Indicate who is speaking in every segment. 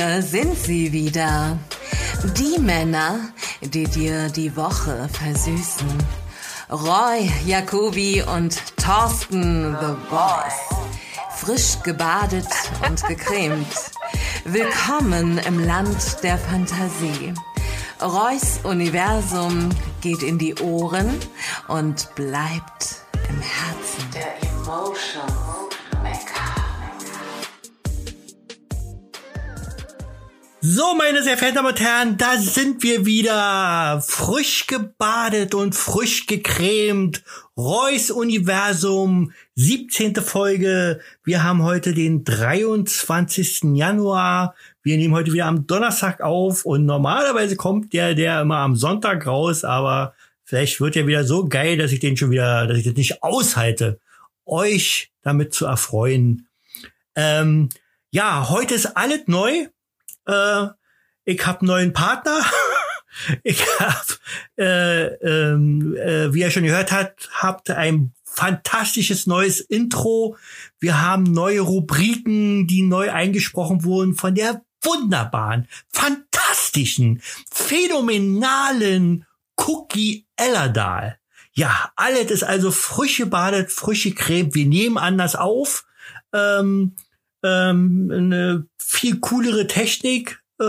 Speaker 1: hier
Speaker 2: sind sie wieder. Die Männer, die dir die Woche versüßen. Roy, Jacobi und Thorsten The Boys. Frisch gebadet und gecremt. Willkommen im Land der Fantasie. Roys Universum geht in die Ohren und bleibt im Herzen. Der Emotion.
Speaker 3: So, meine sehr verehrten Damen und Herren, da sind wir wieder. Frisch gebadet und frisch gecremt. Reus Universum, 17. Folge. Wir haben heute den 23. Januar. Wir nehmen heute wieder am Donnerstag auf und normalerweise kommt der, der immer am Sonntag raus, aber vielleicht wird er wieder so geil, dass ich den schon wieder, dass ich das nicht aushalte, euch damit zu erfreuen. Ähm, ja, heute ist alles neu. Äh, ich habe neuen Partner. ich habe, äh, ähm, äh, wie ihr schon gehört habt, habt ein fantastisches neues Intro. Wir haben neue Rubriken, die neu eingesprochen wurden von der wunderbaren, fantastischen, phänomenalen Cookie Ellerdahl. Ja, alles ist also frisch gebadet, frische Creme. Wir nehmen anders auf. Ähm, ähm, eine viel coolere Technik, äh,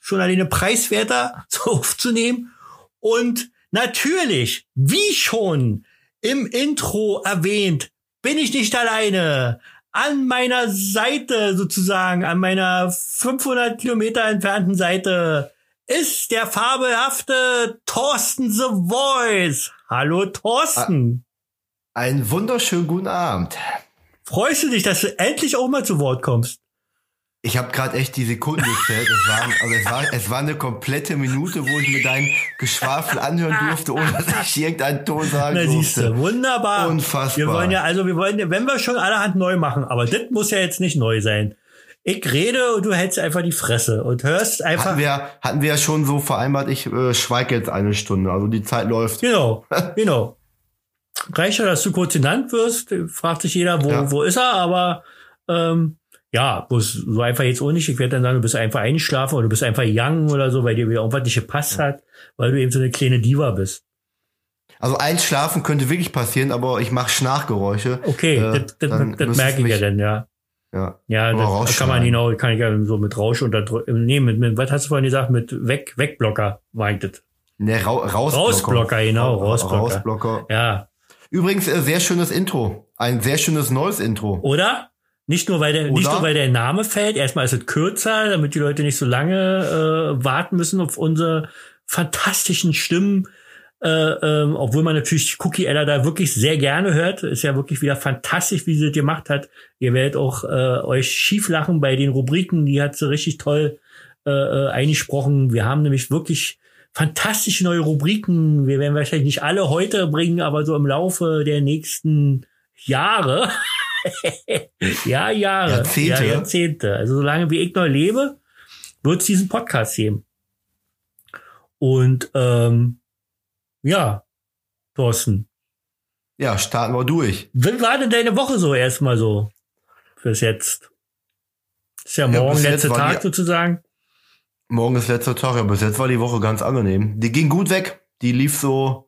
Speaker 3: schon alleine preiswerter so aufzunehmen. Und natürlich, wie schon im Intro erwähnt, bin ich nicht alleine. An meiner Seite sozusagen, an meiner 500 Kilometer entfernten Seite ist der fabelhafte Thorsten The Voice. Hallo Thorsten.
Speaker 4: Einen wunderschönen guten Abend.
Speaker 3: Freust du dich, dass du endlich auch mal zu Wort kommst?
Speaker 4: Ich habe gerade echt die Sekunden gezählt. Es, waren, also es, war, es war eine komplette Minute, wo ich mir deinen Geschwafel anhören durfte, ohne dass ich irgendeinen Ton sagen
Speaker 3: Na,
Speaker 4: durfte.
Speaker 3: siehst du, wunderbar.
Speaker 4: Unfassbar.
Speaker 3: Wir wollen ja, also wir wollen, ja, wenn wir schon allerhand neu machen, aber das muss ja jetzt nicht neu sein. Ich rede und du hältst einfach die Fresse und hörst einfach.
Speaker 4: Hatten wir, hatten wir ja schon so vereinbart, ich äh, schweige jetzt eine Stunde. Also die Zeit läuft.
Speaker 3: Genau, genau. Reicht ja, dass du kurz genannt wirst, fragt sich jeder, wo,
Speaker 4: Ja.
Speaker 3: wo ist er, aber ähm, ja, bloß so einfach jetzt auch nicht. Ich werde dann sagen, du bist einfach eingeschlafen oder du bist einfach young oder so, weil dir wieder irgendwas nicht gepasst hat, weil du eben so eine kleine Diva bist.
Speaker 4: Also einschlafen könnte wirklich passieren, aber ich mache Schnarchgeräusche.
Speaker 3: Okay,
Speaker 4: Äh,
Speaker 3: das, das, das merke ich ja dann, ja.
Speaker 4: Ja.
Speaker 3: Ja, das, kann man genau, kann ich ja so mit Rausch unterdrücken. Nee, mit, mit, was hast du vorhin gesagt? Mit Weg, Wegblocker, meint das.
Speaker 4: Ne, ra Rausblocker.
Speaker 3: Rausblocker, genau,
Speaker 4: Ra-
Speaker 3: Rausblocker.
Speaker 4: Rausblocker.
Speaker 3: Ja.
Speaker 4: Übrigens, äh, sehr schönes Intro. Ein sehr schönes neues Intro.
Speaker 3: Oder? Nicht nur, weil der, nicht nur, weil der Name fällt. Erstmal ist es kürzer, damit die Leute nicht so lange äh, warten müssen auf unsere fantastischen Stimmen. Äh, ähm, obwohl man natürlich Cookie Ella da wirklich sehr gerne hört. Ist ja wirklich wieder fantastisch, wie sie das gemacht hat. Ihr werdet auch äh, euch schief lachen bei den Rubriken. Die hat sie richtig toll äh, äh, eingesprochen. Wir haben nämlich wirklich fantastische neue Rubriken. Wir werden wahrscheinlich nicht alle heute bringen, aber so im Laufe der nächsten Jahre. ja, Jahre.
Speaker 4: Jahrzehnte.
Speaker 3: Ja, Jahrzehnte. Also solange wie ich noch lebe, wird es diesen Podcast geben. Und ähm, ja, Thorsten,
Speaker 4: Ja, starten wir durch.
Speaker 3: wie war denn deine Woche so erstmal so fürs Jetzt? Ist ja
Speaker 4: Ja,
Speaker 3: morgen
Speaker 4: jetzt
Speaker 3: letzter Tag
Speaker 4: die-
Speaker 3: sozusagen.
Speaker 4: Morgen ist letzter Tag, ja, bis jetzt war die Woche ganz angenehm. Die ging gut weg. Die lief so.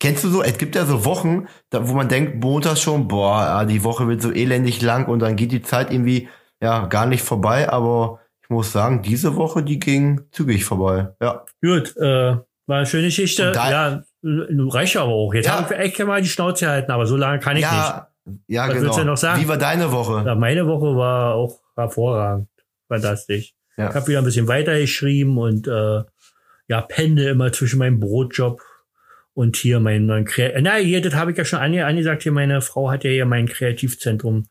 Speaker 4: Kennst du so? Es gibt ja so Wochen, da, wo man denkt, Montag schon, boah, ja, die Woche wird so elendig lang und dann geht die Zeit irgendwie ja gar nicht vorbei. Aber ich muss sagen, diese Woche, die ging zügig vorbei. Ja.
Speaker 3: Gut, äh, war eine schöne Geschichte. Ja, reicht aber auch. Jetzt
Speaker 4: Ja.
Speaker 3: habe ich echt mal die Schnauze halten, aber so lange kann ich nicht.
Speaker 4: ja, ja,
Speaker 3: Was
Speaker 4: genau.
Speaker 3: willst du noch sagen?
Speaker 4: Wie war deine Woche?
Speaker 3: Ja, meine Woche war auch hervorragend. Fantastisch.
Speaker 4: Ja.
Speaker 3: Ich habe wieder ein bisschen weitergeschrieben und äh, ja, pendel immer zwischen meinem Brotjob und hier meinen neuen Kreativ... Na, hier, das habe ich ja schon ange angesagt. Hier, meine Frau hat ja hier mein Kreativzentrum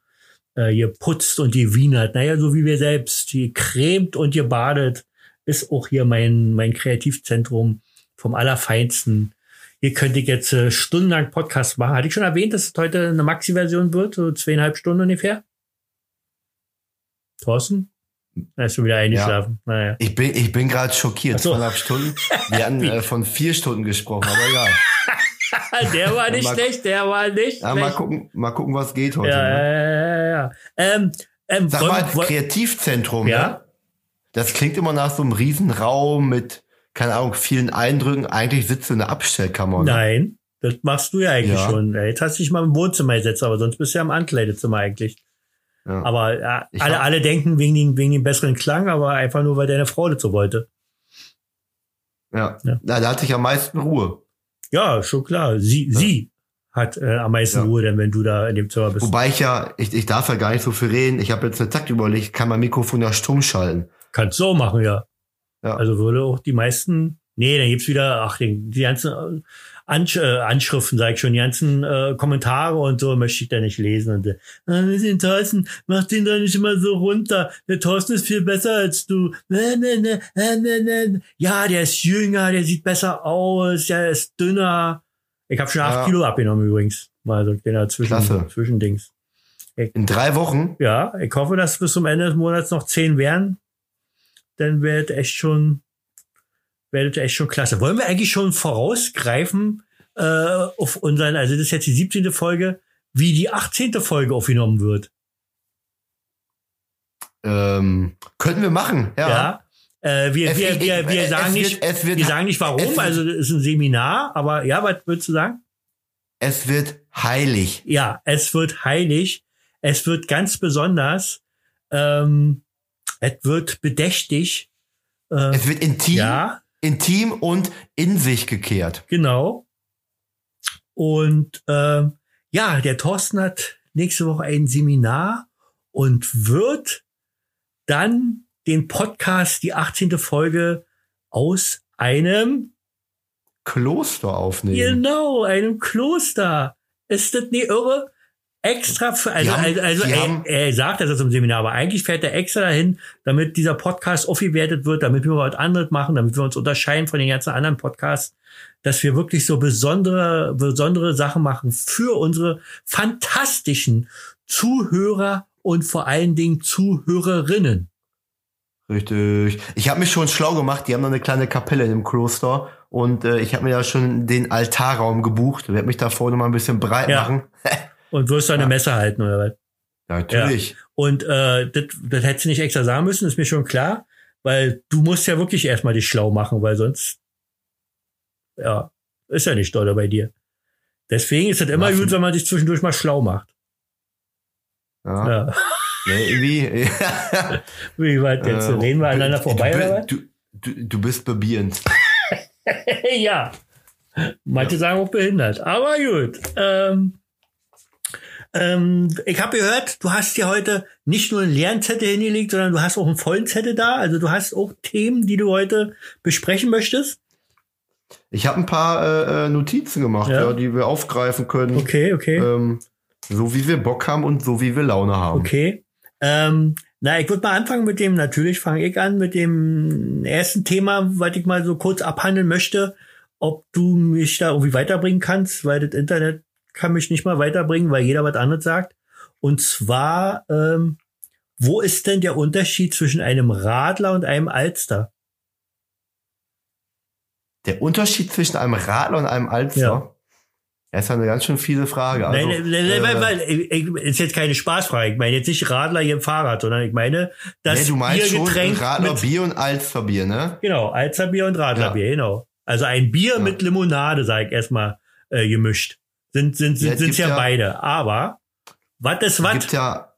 Speaker 3: äh, hier putzt und gewienert. Naja, so wie wir selbst. Die cremt und gebadet ist auch hier mein, mein Kreativzentrum vom Allerfeinsten. hier könnte ich jetzt äh, stundenlang Podcast machen. Hatte ich schon erwähnt, dass es heute eine Maxi-Version wird, so zweieinhalb Stunden ungefähr? Thorsten? Er ist schon wieder eingeschlafen. Naja.
Speaker 4: Ich bin, ich bin gerade schockiert.
Speaker 3: So.
Speaker 4: Zweieinhalb Stunden. Wir hatten äh, von vier Stunden gesprochen, aber egal.
Speaker 3: der war nicht
Speaker 4: Mal-
Speaker 3: schlecht, der war nicht
Speaker 4: Ja, mal gucken, mal gucken, was geht heute.
Speaker 3: Ja,
Speaker 4: ne?
Speaker 3: ja, ja, ja. Ähm, ähm,
Speaker 4: Sag
Speaker 3: wollen-
Speaker 4: mal,
Speaker 3: wollen-
Speaker 4: Kreativzentrum,
Speaker 3: Ja?
Speaker 4: ne? Das klingt immer nach so einem Riesenraum mit, keine Ahnung, vielen Eindrücken. Eigentlich sitzt du in der Abstellkammer. Ne?
Speaker 3: Nein, das machst du ja eigentlich
Speaker 4: Ja.
Speaker 3: schon. Jetzt hast du dich mal im Wohnzimmer gesetzt, aber sonst bist du ja im Ankleidezimmer eigentlich.
Speaker 4: Ja.
Speaker 3: Aber ja,
Speaker 4: Ich
Speaker 3: alle,
Speaker 4: hab-
Speaker 3: alle denken wegen dem, wegen dem besseren Klang, aber einfach nur, weil deine Frau so wollte.
Speaker 4: Ja.
Speaker 3: Ja.
Speaker 4: Na, da hatte ich am meisten Ruhe.
Speaker 3: Ja, schon klar. Sie, sie hat äh, am meisten. Ruhe, denn wenn du da in dem Zimmer bist.
Speaker 4: Wobei ich ja, ich, ich darf ja gar nicht so viel reden. Ich habe jetzt eine Takt überlegt, kann mein Mikrofon ja stumm schalten.
Speaker 3: Kannst du auch machen, ja.
Speaker 4: Ja.
Speaker 3: Also würde auch die meisten. Nee, dann gibt's wieder, ach, die ganzen äh, Ansch äh, Anschriften, sag ich schon, die ganzen äh, Kommentare und so möchte ich da nicht lesen. Und äh, ah, sind Thorsten, mach den doch nicht immer so runter. Der Thorsten ist viel besser als du. Ne, ne, ne, ne, ne, ne. Ja, der ist jünger, der sieht besser aus, der ist dünner. Ich habe schon acht
Speaker 4: Ja.
Speaker 3: Kilo abgenommen übrigens. Mal so kleiner Zwischen,
Speaker 4: Klasse.
Speaker 3: Zwischendings.
Speaker 4: In drei Wochen?
Speaker 3: Ja, ich hoffe, dass bis zum Ende des Monats noch zehn werden. Dann wird echt schon, werdet echt schon klasse. Wollen wir eigentlich schon vorausgreifen äh, auf unseren, also das ist jetzt die 17. Folge, wie die 18. Folge aufgenommen wird?
Speaker 4: Ähm, könnten wir machen, ja.
Speaker 3: Ja. Äh, wir,
Speaker 4: Es-
Speaker 3: wir, wir, wir
Speaker 4: es
Speaker 3: sagen
Speaker 4: wird-
Speaker 3: nicht,
Speaker 4: es wird-
Speaker 3: wir sagen nicht
Speaker 4: es
Speaker 3: warum, also das ist ein Seminar, aber ja, was würdest du sagen?
Speaker 4: Es wird heilig.
Speaker 3: Ja, es wird heilig. Es wird ganz besonders. Ähm, es wird bedächtig. Äh,
Speaker 4: Es wird intim,
Speaker 3: ja,
Speaker 4: intim und in sich gekehrt.
Speaker 3: genau. Und ähm, ja, der Thorsten hat nächste Woche ein Seminar und wird dann den Podcast, die 18. Folge aus einem,
Speaker 4: Kloster aufnehmen.
Speaker 3: genau, einem Kloster. Ist das nicht irre? Extra für, also,
Speaker 4: haben-
Speaker 3: also, also er, er sagt das im Seminar, aber eigentlich fährt er extra dahin, damit dieser Podcast aufgewertet wird, damit wir was anderes machen, damit wir uns unterscheiden von den ganzen anderen Podcasts, dass wir wirklich so besondere, besondere Sachen machen für unsere fantastischen Zuhörer und vor allen Dingen Zuhörerinnen.
Speaker 4: Richtig. Ich habe mich schon schlau gemacht. Die haben noch eine kleine Kapelle dem Kloster und äh, ich habe mir ja schon den Altarraum gebucht. Werde mich da vorne mal ein bisschen breit
Speaker 3: Ja.
Speaker 4: machen.
Speaker 3: Und wirst du eine Messe halten oder was?
Speaker 4: Natürlich.
Speaker 3: Und äh, das, das hättest du nicht extra sagen müssen, ist mir schon klar, weil du musst ja wirklich erstmal dich schlau machen, weil sonst ja, ist ja nicht doll bei dir. Deswegen ist es immer
Speaker 4: Machen.
Speaker 3: gut, wenn man sich zwischendurch mal schlau macht.
Speaker 4: Ja.
Speaker 3: Ja.
Speaker 4: Nee, irgendwie.
Speaker 3: Wie weit jetzt?
Speaker 4: Äh,
Speaker 3: Reden wir aneinander
Speaker 4: du-
Speaker 3: vorbei
Speaker 4: du,
Speaker 3: oder was?
Speaker 4: du, du, du bist bebierend.
Speaker 3: ja. Manche sagen auch behindert. Aber gut. Ähm, ähm, ich habe gehört, du hast dir heute nicht nur einen leeren Zettel hingelegt, sondern du hast auch einen vollen Zettel da. Also du hast auch Themen, die du heute besprechen möchtest.
Speaker 4: Ich habe ein paar äh, äh, Notizen gemacht,
Speaker 3: Ja.
Speaker 4: ja. die wir aufgreifen können.
Speaker 3: Okay, okay.
Speaker 4: Ähm, so wie wir Bock haben und so wie wir Laune haben.
Speaker 3: Okay. Ähm, na, ich würde mal anfangen mit dem, natürlich fange ich an mit dem ersten Thema, was ich mal so kurz abhandeln möchte, ob du mich da irgendwie weiterbringen kannst, weil das Internet kann mich nicht mal weiterbringen, weil jeder was anderes sagt. Und zwar, ähm, wo ist denn der Unterschied zwischen einem Radler und einem Alster?
Speaker 4: Der Unterschied zwischen einem Radler und einem Alster,
Speaker 3: Ja.
Speaker 4: das ist eine ganz schön fiese Frage. Also,
Speaker 3: nein, nein, nein, weil,
Speaker 4: äh,
Speaker 3: ich, ich, ist jetzt keine Spaßfrage. Ich meine jetzt nicht Radler hier im Fahrrad, sondern ich meine das
Speaker 4: nee, du meinst schon
Speaker 3: Biergetränk
Speaker 4: Radler
Speaker 3: mit-
Speaker 4: Bier und Alsterbier, ne?
Speaker 3: Genau, Alzerbier und Radlerbier, genau. Also ein Bier
Speaker 4: Ja.
Speaker 3: mit Limonade, sag ich erstmal, äh, gemischt. Sind, sind,
Speaker 4: Ja,
Speaker 3: sind, sind's
Speaker 4: gibt
Speaker 3: ja,
Speaker 4: ja-
Speaker 3: beide. Aber, was ist was?
Speaker 4: Gibt ja,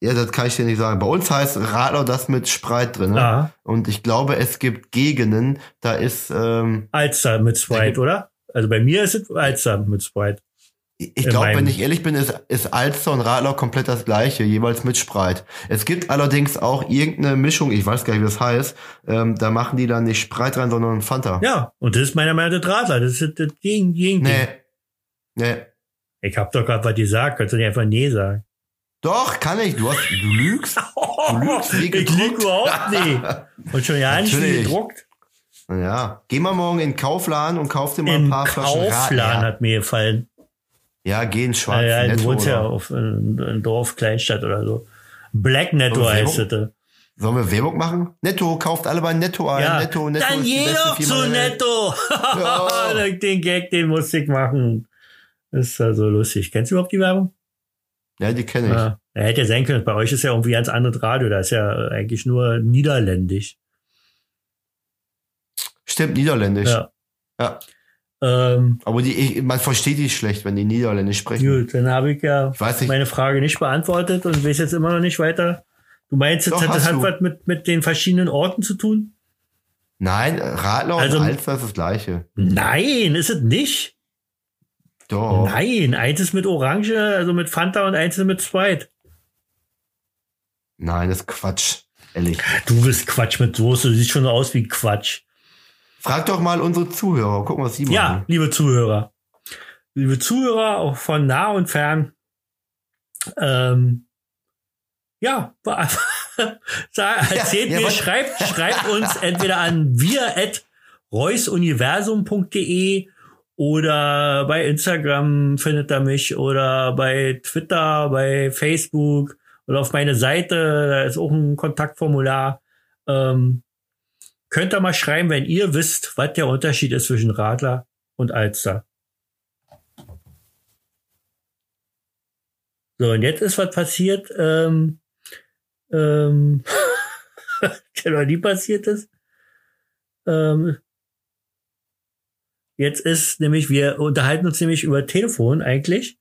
Speaker 4: ja, das kann ich dir nicht sagen. Bei uns heißt Radler das mit Spreit drin. Ne?
Speaker 3: Ah,
Speaker 4: Und ich glaube, es gibt Gegenden, da ist, ähm,
Speaker 3: Alster mit
Speaker 4: gibt-
Speaker 3: oder? Also bei mir ist es Alster mit Sprite.
Speaker 4: ich glaube, wenn ich ehrlich bin, ist, ist Alster und Radler komplett das gleiche, jeweils mit Spreit. Es gibt allerdings auch irgendeine Mischung, ich weiß gar nicht, wie das heißt, ähm, da machen die dann nicht Spreit rein, sondern Fanta.
Speaker 3: Ja, und das ist meiner Meinung nach das Radler. Das ist das Gegen, Gegen
Speaker 4: Nee. Nee.
Speaker 3: Ich hab doch gerade was gesagt, kannst du nicht einfach nee sagen.
Speaker 4: Doch, kann ich. Du hast, du lügst. Du lügst wie
Speaker 3: ich lüge überhaupt nicht. Und schon ja nicht wie gedruckt.
Speaker 4: Ja. Geh mal morgen in den Kaufladen und kauf dir mal ein
Speaker 3: Im
Speaker 4: paar Flaschen
Speaker 3: Kaufladen
Speaker 4: Radler.
Speaker 3: hat mir gefallen.
Speaker 4: Ja, geh in schwarz.
Speaker 3: Ja, ja, du wohnst ja auf ein, ein Dorf, Kleinstadt oder so. Black Netto heißt das.
Speaker 4: Sollen wir Werbung machen? Netto, kauft alle bei Netto ein.
Speaker 3: Ja,
Speaker 4: Netto, Netto
Speaker 3: dann
Speaker 4: Firma
Speaker 3: zu. Netto.
Speaker 4: Ja.
Speaker 3: den Gag, den musste ich machen. Das ist ja so lustig. Kennst du überhaupt die Werbung?
Speaker 4: Ja, die kenne ich.
Speaker 3: Ja. Er hätte ja sein können. Bei euch ist ja irgendwie ganz anderes Radio. Da ist ja eigentlich nur niederländisch.
Speaker 4: Stimmt, niederländisch.
Speaker 3: Ja.
Speaker 4: Ja.
Speaker 3: Ähm,
Speaker 4: Aber die, ich, man versteht die schlecht, wenn die niederländisch sprechen.
Speaker 3: gut, dann habe ich ja
Speaker 4: Ich
Speaker 3: meine Frage nicht beantwortet und weiß jetzt immer noch nicht weiter. Du meinst, jetzt
Speaker 4: Doch,
Speaker 3: hat das hat was mit, mit den verschiedenen Orten zu tun?
Speaker 4: Nein, Radler
Speaker 3: Also-
Speaker 4: und Alster ist das gleiche.
Speaker 3: Nein, ist es nicht.
Speaker 4: Doch.
Speaker 3: Nein, eins ist mit Orange, also mit Fanta und eins ist mit Sprite.
Speaker 4: Nein, das ist Quatsch. Ehrlich.
Speaker 3: Du bist Quatsch mit Soße, du siehst schon so aus wie Quatsch.
Speaker 4: Frag doch mal unsere Zuhörer. Gucken, was sie machen.
Speaker 3: Ja, liebe Zuhörer. Liebe Zuhörer, auch von nah und fern. Ähm, ja, sag- erzählt
Speaker 4: ja,
Speaker 3: mir,
Speaker 4: was-
Speaker 3: schreibt, schreibt uns entweder an wir at reusuniversum.de oder bei Instagram findet er mich oder bei Twitter, bei Facebook oder auf meine Seite, da ist auch ein Kontaktformular. Ähm, könnt ihr mal schreiben, wenn ihr wisst, was der Unterschied ist zwischen Radler und Alster. So, und jetzt ist was passiert, ähm, ähm, noch nie passiert ist. Ähm, jetzt ist nämlich, wir unterhalten uns nämlich über Telefon eigentlich.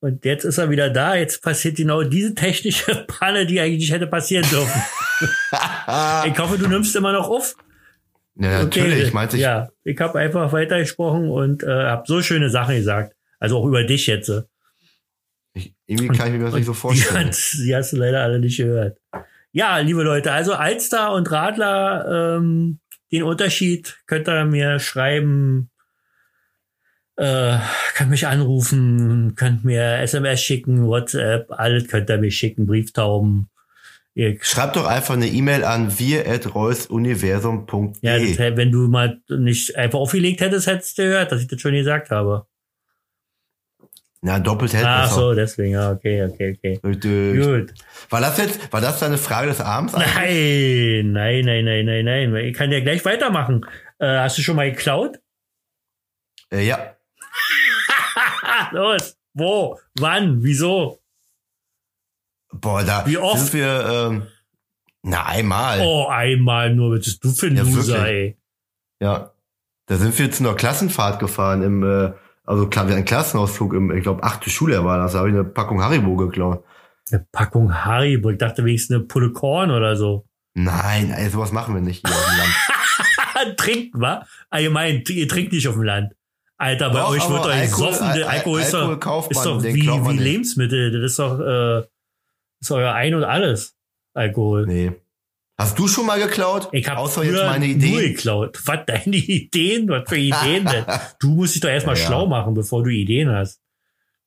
Speaker 3: Und jetzt ist er wieder da. Jetzt passiert genau diese technische Panne, die eigentlich nicht hätte passieren dürfen. ich hoffe, du nimmst immer noch auf.
Speaker 4: Ja, natürlich. Ich meinte, ich,
Speaker 3: ja, ich habe einfach weitergesprochen und äh, habe so schöne Sachen gesagt. Also auch über dich jetzt.
Speaker 4: ich, irgendwie kann ich mir das nicht so
Speaker 3: Die,
Speaker 4: vorstellen.
Speaker 3: hat- die hast du leider alle nicht gehört. Ja, liebe Leute, also Alster und Radler, ähm, den Unterschied könnt ihr mir schreiben, äh, könnt mich anrufen, könnt mir SMS schicken, WhatsApp, alles könnt ihr mir schicken, Brieftauben. Ihr,
Speaker 4: Schreib doch einfach eine E-Mail an wir at reusuniversum.de.
Speaker 3: ja, wenn du mal nicht einfach aufgelegt hättest, hättest du gehört, dass ich das schon gesagt habe.
Speaker 4: Na, doppelt hält
Speaker 3: Ach so, deswegen, ja, okay, okay, okay. Gut.
Speaker 4: War das jetzt, war das deine Frage des Abends?
Speaker 3: Nein, nein, nein, nein, nein, nein. Ich kann ja gleich weitermachen. Äh, hast du schon mal geklaut?
Speaker 4: Äh, ja.
Speaker 3: Los. Wo? Wann? Wieso?
Speaker 4: Boah, da
Speaker 3: Wie oft?
Speaker 4: sind wir, ähm, na, einmal.
Speaker 3: Oh, einmal nur. Was bist du für ein
Speaker 4: Ja,
Speaker 3: Loser, ey?
Speaker 4: Ja. Da sind wir zu einer Klassenfahrt gefahren im, äh, also klar, wir hatten einen Klassenausflug im, ich glaube, achte Schuljahr war das, da habe ich eine Packung Haribo geklaut.
Speaker 3: Eine Packung Haribo. Ich dachte wenigstens eine Pulle Korn oder so.
Speaker 4: Nein, ey, sowas machen wir nicht hier auf dem Land.
Speaker 3: Trinkt, wa? Allgemein, ihr trinkt nicht auf dem Land. Alter, bei
Speaker 4: Doch,
Speaker 3: euch wird euch
Speaker 4: Alkohol-
Speaker 3: soffen.
Speaker 4: Al-
Speaker 3: Alkohol ist doch, ist doch wie, wie. Lebensmittel. Das ist doch, äh, ist euer Ein und alles. Alkohol.
Speaker 4: Nee. Hast du schon mal geklaut?
Speaker 3: Ich habe
Speaker 4: Außer jetzt meine
Speaker 3: nur
Speaker 4: Idee.
Speaker 3: geklaut. Was deine Ideen? Was für Ideen denn? Du musst dich doch erstmal
Speaker 4: Ja,
Speaker 3: schlau machen, bevor du Ideen hast.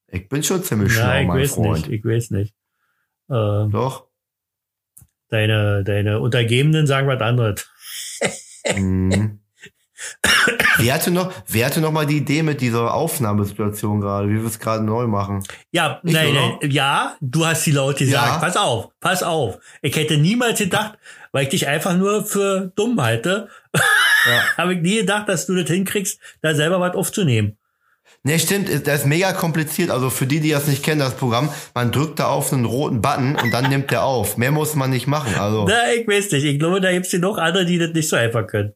Speaker 4: Ich bin schon ziemlich schlau,
Speaker 3: Ja, ich
Speaker 4: mein
Speaker 3: weiß
Speaker 4: Freund.
Speaker 3: nicht. Ich weiß nicht. Ähm,
Speaker 4: Doch.
Speaker 3: deine, deine Untergebenen sagen was anderes.
Speaker 4: Mhm. Wer hatte noch, wer hatte noch mal die Idee mit dieser Aufnahmesituation gerade, wie wir es gerade neu machen?
Speaker 3: Ja,
Speaker 4: Ich,
Speaker 3: nein,
Speaker 4: oder?
Speaker 3: nein, ja, du hast die laut gesagt.
Speaker 4: Ja.
Speaker 3: Pass auf, pass auf. Ich hätte niemals gedacht, weil ich dich einfach nur für dumm halte,
Speaker 4: Ja.
Speaker 3: habe ich nie gedacht, dass du das hinkriegst, da selber was aufzunehmen.
Speaker 4: Ne, stimmt, das ist mega kompliziert. Also für die, die das nicht kennen, das Programm, man drückt da auf einen roten Button und dann nimmt der auf. Mehr muss man nicht machen. Also,
Speaker 3: Na, ich weiß nicht. Ich glaube, da gibt's hier noch andere, die das nicht so einfach können.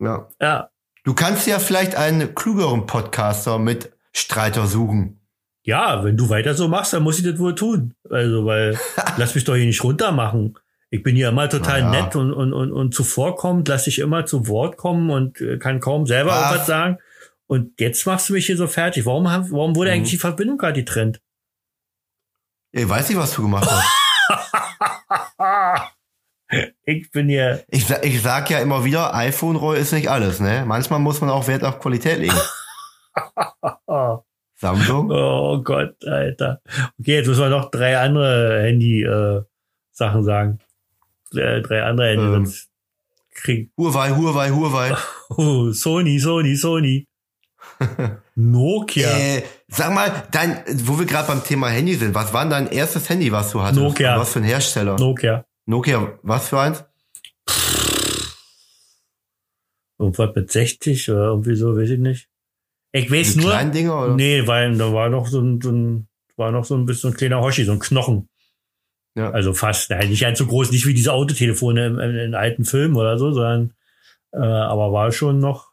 Speaker 4: Ja.
Speaker 3: Ja.
Speaker 4: Du kannst ja vielleicht einen klügeren Podcaster mit Streiter suchen.
Speaker 3: Ja, wenn du weiter so machst, dann muss ich das wohl tun. Also, weil, lass mich doch hier nicht runtermachen. Ich bin hier immer total
Speaker 4: ja.
Speaker 3: nett und, und, und, und zuvorkommend, lass dich immer zu Wort kommen und äh, kann kaum selber
Speaker 4: Was?
Speaker 3: irgendwas sagen. Und jetzt machst du mich hier so fertig. Warum, haben- warum wurde
Speaker 4: Mhm.
Speaker 3: eigentlich die Verbindung gerade getrennt?
Speaker 4: Ich weiß nicht, was du gemacht hast.
Speaker 3: Ich bin hier,
Speaker 4: Ich, ich sag ja immer wieder, iPhone-Roll ist nicht alles, ne? Manchmal muss man auch Wert auf Qualität legen. Samsung?
Speaker 3: oh Gott, Alter. Okay, jetzt müssen wir noch drei andere Handy-Sachen sagen. äh, drei andere Hände.
Speaker 4: Ähm.
Speaker 3: sonst krieg,
Speaker 4: Huawei, Huawei, Huawei.
Speaker 3: oh, Sony, Sony, Sony. Nokia.
Speaker 4: Äh, sag mal, dein, wo wir gerade beim Thema Handy sind, was war denn dein erstes Handy, was du hattest?
Speaker 3: Nokia.
Speaker 4: Was für ein Hersteller?
Speaker 3: Nokia.
Speaker 4: Nokia, was für eins?
Speaker 3: Irgendwas mit 60 oder irgendwie so, weiß ich nicht. Ich weiß
Speaker 4: Die
Speaker 3: nur.
Speaker 4: kleinen Dinger, oder?
Speaker 3: Nee, weil da war noch so ein, so ein war noch so ein bisschen ein kleiner Hoshi, so ein Knochen.
Speaker 4: Ja.
Speaker 3: Also fast, nein, nicht ganz so groß, nicht wie diese Autotelefone in, in, in alten Filmen oder so, sondern äh, aber war schon noch,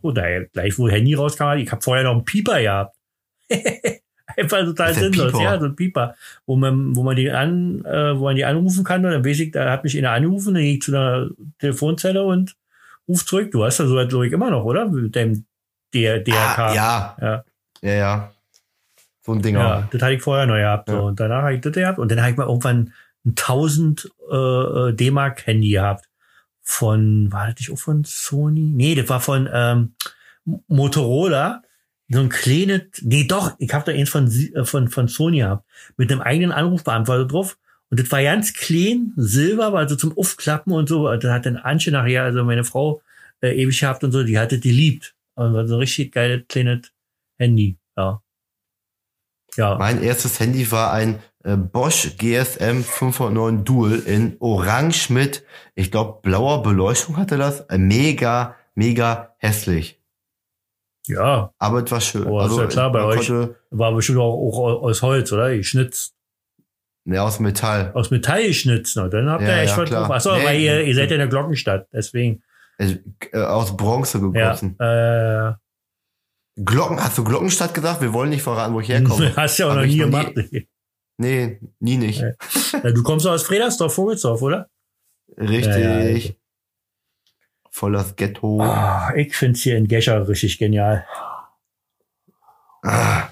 Speaker 3: oh, da gleich wo Handy rauskam, ich habe vorher noch einen Pieper gehabt. Einfach total sinnlos,
Speaker 4: Pieper?
Speaker 3: ja, so ein Pieper, wo man, wo man die an, äh, wo man die anrufen kann, und dann weiß ich, da hat mich einer angerufen, dann gehe ich zu einer Telefonzelle und ruf zurück. Du hast ja so weit ich immer noch, oder? Mit dem der DRK.
Speaker 4: Ah, ja.
Speaker 3: Ja.
Speaker 4: Ja, ja. So ein Dinger.
Speaker 3: Ja, das hatte ich vorher noch gehabt. So.
Speaker 4: Ja.
Speaker 3: Und danach habe ich das gehabt. Und dann habe ich mal irgendwann ein 1000 äh, äh, D-Mark Handy gehabt. Von, war das nicht auch von Sony? Nee, das war von ähm, Motorola. So ein kleines, nee doch, ich habe da eins von, äh, von, von Sony gehabt. Mit einem eigenen Anrufbeantworter drauf. Und das war ganz klein, silber, war so zum Aufklappen und so. Das hat dann Antje nachher, also meine Frau, äh, ewig gehabt und so, die hatte die liebt. Und war so ein richtig geiles kleines Handy. Ja. Ja.
Speaker 4: Mein erstes Handy war ein äh, Bosch GSM 509 Dual in Orange mit, ich glaube, blauer Beleuchtung hatte das. Äh, mega, mega hässlich.
Speaker 3: Ja,
Speaker 4: Aber es war schön.
Speaker 3: Aber ist ja klar bei euch. War bestimmt auch, auch aus Holz, oder? Geschnitzt.
Speaker 4: ne, aus Metall.
Speaker 3: Aus Metall geschnitzt. Na, dann habt ihr
Speaker 4: Ja,
Speaker 3: echt
Speaker 4: ja,
Speaker 3: was drauf. Achso,
Speaker 4: Nee.
Speaker 3: weil ihr, ihr seid ja in der Glockenstadt, deswegen.
Speaker 4: Äh, äh, aus Bronze
Speaker 3: Ja.
Speaker 4: gegossen.
Speaker 3: Äh,
Speaker 4: Glocken, hast du Glockenstadt gesagt? Wir wollen nicht verraten, wo ich herkomme.
Speaker 3: hast ja auch
Speaker 4: Hab
Speaker 3: noch
Speaker 4: ich
Speaker 3: nie gemacht.
Speaker 4: nee, nie nicht.
Speaker 3: Ja. Ja, du kommst doch aus Fredersdorf, Vogelsdorf, oder?
Speaker 4: Richtig. Voll das Ghetto.
Speaker 3: Ah, ich find's hier in Gescher richtig genial.
Speaker 4: Ah.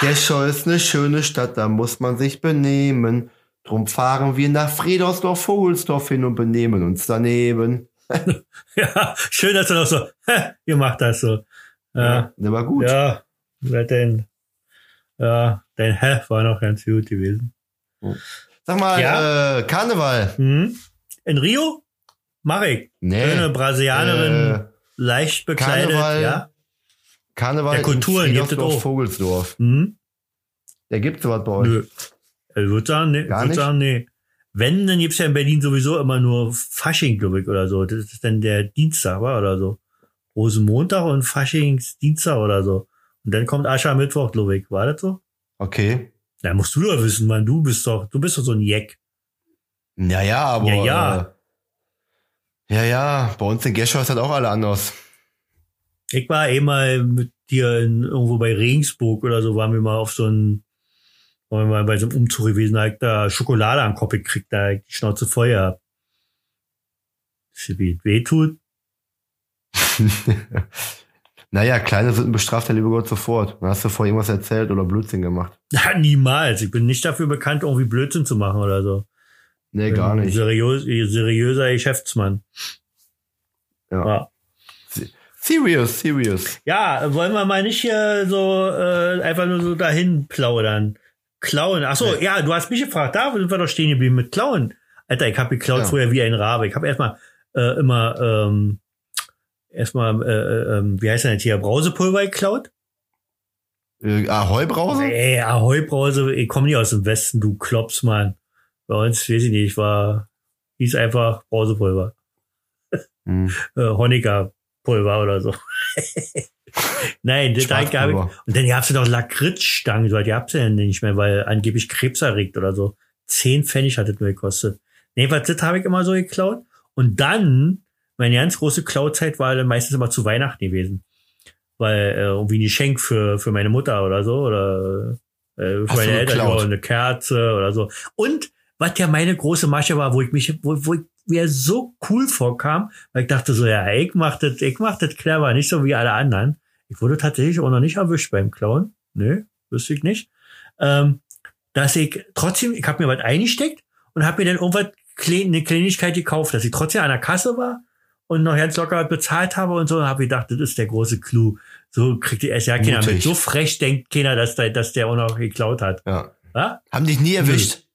Speaker 4: Gescher ist eine schöne Stadt, da muss man sich benehmen. Drum fahren wir nach Friedersdorf, Vogelsdorf hin und benehmen uns daneben.
Speaker 3: Ja, schön, dass du noch so, ihr macht das so. Ja,
Speaker 4: der war gut.
Speaker 3: ja, wer denn? Ja, dein Hä war noch ganz gut gewesen.
Speaker 4: Sag mal,
Speaker 3: Ja?
Speaker 4: äh, Karneval.
Speaker 3: Hm? In Rio? Ich.
Speaker 4: Nee.
Speaker 3: Schöne Brasilianerin,
Speaker 4: Äh,
Speaker 3: leicht bekleidet,
Speaker 4: Karneval.
Speaker 3: ja.
Speaker 4: Karneval
Speaker 3: Ja, Kulturen
Speaker 4: in
Speaker 3: gibt es auch.
Speaker 4: Vogelsdorf.
Speaker 3: Hm?
Speaker 4: Der gibt sowas bei euch.
Speaker 3: Nö. Ich würde sagen, nee. Ich
Speaker 4: Gar
Speaker 3: würd
Speaker 4: nicht?
Speaker 3: sagen, nee. Wenn, dann gibt's ja in Berlin sowieso immer nur Fasching, glaube ich, oder so. Das ist dann der Dienstag, war oder so. Rosenmontag und Faschingsdienstag oder so. Und dann kommt Aschermittwoch, glaube ich. War das so?
Speaker 4: Okay.
Speaker 3: Da musst du doch wissen, Mann. Du bist doch, du bist doch so ein Jeck.
Speaker 4: Ja, ja, aber.
Speaker 3: Ja, ja.
Speaker 4: Ja, ja. Bei uns in Gescher ist das auch alle anders.
Speaker 3: Ich war eh mal mit dir in, irgendwo bei Regensburg oder so, waren wir mal auf so ein, waren wir mal bei so einem Umzug gewesen, da hab ich da Schokolade am Kopf gekriegt, da hab ich die Schnauze voll gehabt. Wie es weh tut.
Speaker 4: naja, Kleine sind bestraft, der liebe Gott sofort. Dann hast du vor irgendwas erzählt oder Blödsinn gemacht.
Speaker 3: Ja, niemals. Ich bin nicht dafür bekannt, irgendwie Blödsinn zu machen oder so.
Speaker 4: Nee, gar nicht.
Speaker 3: Seriös, seriöser Geschäftsmann.
Speaker 4: Ja.
Speaker 3: Ja.
Speaker 4: Serious, serious.
Speaker 3: Ja, wollen wir mal nicht hier so äh, einfach nur so dahin plaudern. Klauen. Ach so,
Speaker 4: Nee.
Speaker 3: ja, du hast mich gefragt, da sind wir doch stehen geblieben mit Klauen. Alter, ich habe geklaut
Speaker 4: Ja.
Speaker 3: früher wie ein Rabe. Ich habe erstmal äh, immer ähm, erstmal äh, äh, ähm, wie heißt denn das hier Brausepulver geklaut?
Speaker 4: Äh, Ahoi-Brause?
Speaker 3: Ey, Ahoi Brause, ich komme nicht aus dem Westen, du Klops, Mann. Bei uns, weiß ich nicht, war hieß einfach Brausepulver.
Speaker 4: Hm.
Speaker 3: äh, Honecker-Pulver oder so. Nein, das hab ich. Und dann gab's ja noch Lakritzstangen, so, die ihr ja nicht mehr, weil angeblich Krebs erregt oder so. Zehn Pfennig hat das nur gekostet. Nee, was, das habe ich immer so geklaut. Und dann, meine ganz große Klauzeit war dann meistens immer zu Weihnachten gewesen. Weil äh, irgendwie ein Geschenk für, für meine Mutter oder so, oder äh, für
Speaker 4: Hast
Speaker 3: meine Eltern, eine Kerze oder so. Und was ja meine große Masche war, wo ich mich, wo, wo ich mir so cool vorkam, weil ich dachte so, ja, ich mach das, ich mach das clever, nicht so wie alle anderen. Ich wurde tatsächlich auch noch nicht erwischt beim Klauen. Nö, wüsste ich nicht. Ähm, dass ich trotzdem, ich habe mir was eingesteckt und habe mir dann irgendwas, eine Kleinigkeit gekauft, dass ich trotzdem an der Kasse war und noch ganz locker bezahlt habe und so, und habe gedacht, das ist der große Clou. So kriegt die ja keiner mit. So frech denkt keiner, dass der, dass der auch noch geklaut hat.
Speaker 4: Ja.
Speaker 3: Ja?
Speaker 4: Haben dich nie erwischt?
Speaker 3: Ja,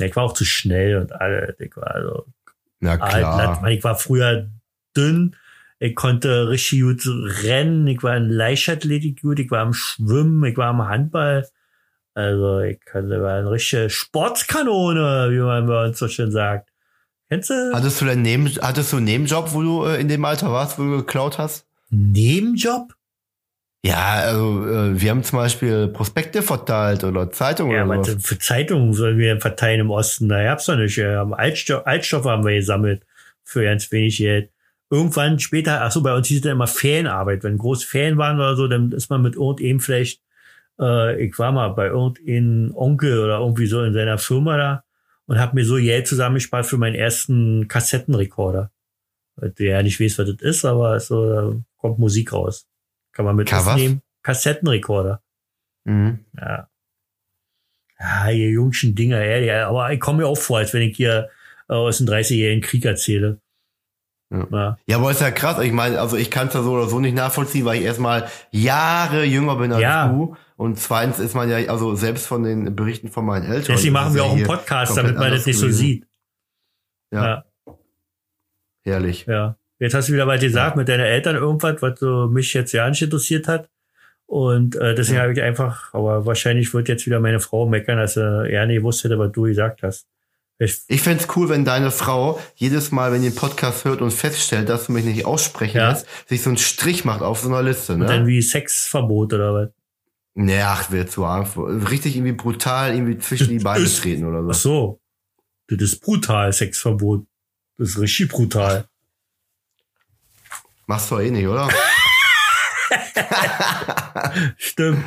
Speaker 3: ich war auch zu schnell und alles. Ich war also
Speaker 4: Na
Speaker 3: alt,
Speaker 4: klar.
Speaker 3: ich war früher dünn. Ich konnte richtig gut rennen. Ich war in Leichtathletik gut. Ich war am Schwimmen. Ich war am Handball. Also ich konnte, war eine richtige Sportskanone, wie man bei uns so schön sagt. Kennst du?
Speaker 4: Hattest du denn Neben, hattest du einen Nebenjob, wo du äh, in dem Alter warst, wo du geklaut hast?
Speaker 3: Nebenjob?
Speaker 4: Ja, also äh, wir haben zum Beispiel Prospekte verteilt oder Zeitungen
Speaker 3: Ja,
Speaker 4: oder
Speaker 3: was für Zeitungen sollen wir verteilen im Osten? Da gab's doch nicht. Wir haben Altstoff, Altstoffe haben wir gesammelt für ganz wenig Geld. Irgendwann später, ach so, bei uns hieß es dann immer Ferienarbeit. Wenn große Ferien waren oder so, dann ist man mit irgendeinem vielleicht, äh, ich war mal bei irgendeinem Onkel oder irgendwie so in seiner Firma da und habe mir so Geld zusammengespart für meinen ersten Kassettenrekorder. Der ja nicht weiß, was das ist, aber so, da kommt Musik raus. Kann man mit nehmen. Kassettenrekorder.
Speaker 4: Mhm.
Speaker 3: Ja. Ja, ihr jungschen Dinger, ehrlich. Aber ich komme mir auch vor, als wenn ich hier äh, aus dem 30-jährigen Krieg erzähle.
Speaker 4: Ja.
Speaker 3: Ja.
Speaker 4: Aber ist ja krass. Ich meine, also ich kann es ja so oder so nicht nachvollziehen, weil ich erstmal Jahre jünger bin als
Speaker 3: Ja.
Speaker 4: du. Und zweitens ist man ja, also selbst von den Berichten von meinen Eltern.
Speaker 3: Deswegen machen wir auch einen Podcast, damit man das nicht so
Speaker 4: gewesen.
Speaker 3: sieht.
Speaker 4: Ja,
Speaker 3: Ja.
Speaker 4: herrlich.
Speaker 3: ja. Jetzt hast du wieder was gesagt mit deinen Eltern irgendwas, was so mich jetzt ja nicht interessiert hat. Und äh, deswegen
Speaker 4: Ja.
Speaker 3: habe ich einfach, aber wahrscheinlich wird jetzt wieder meine Frau meckern, dass sie eher nicht gewusst hätte, was du gesagt hast. Ich,
Speaker 4: Ich fänd's cool, wenn deine Frau jedes Mal, wenn die den Podcast hört und feststellt, dass du mich nicht aussprechen
Speaker 3: Ja.
Speaker 4: lässt, sich so einen Strich macht auf so einer Liste,
Speaker 3: Und dann
Speaker 4: ne?
Speaker 3: wie Sexverbot oder was?
Speaker 4: Nee, ach, wird zu arg. Richtig irgendwie brutal irgendwie zwischen die Beine
Speaker 3: Ist-
Speaker 4: treten oder
Speaker 3: Ach
Speaker 4: so.
Speaker 3: so. Das ist brutal, Sexverbot. Das ist richtig brutal.
Speaker 4: Machst du eh nicht, oder?
Speaker 3: Stimmt.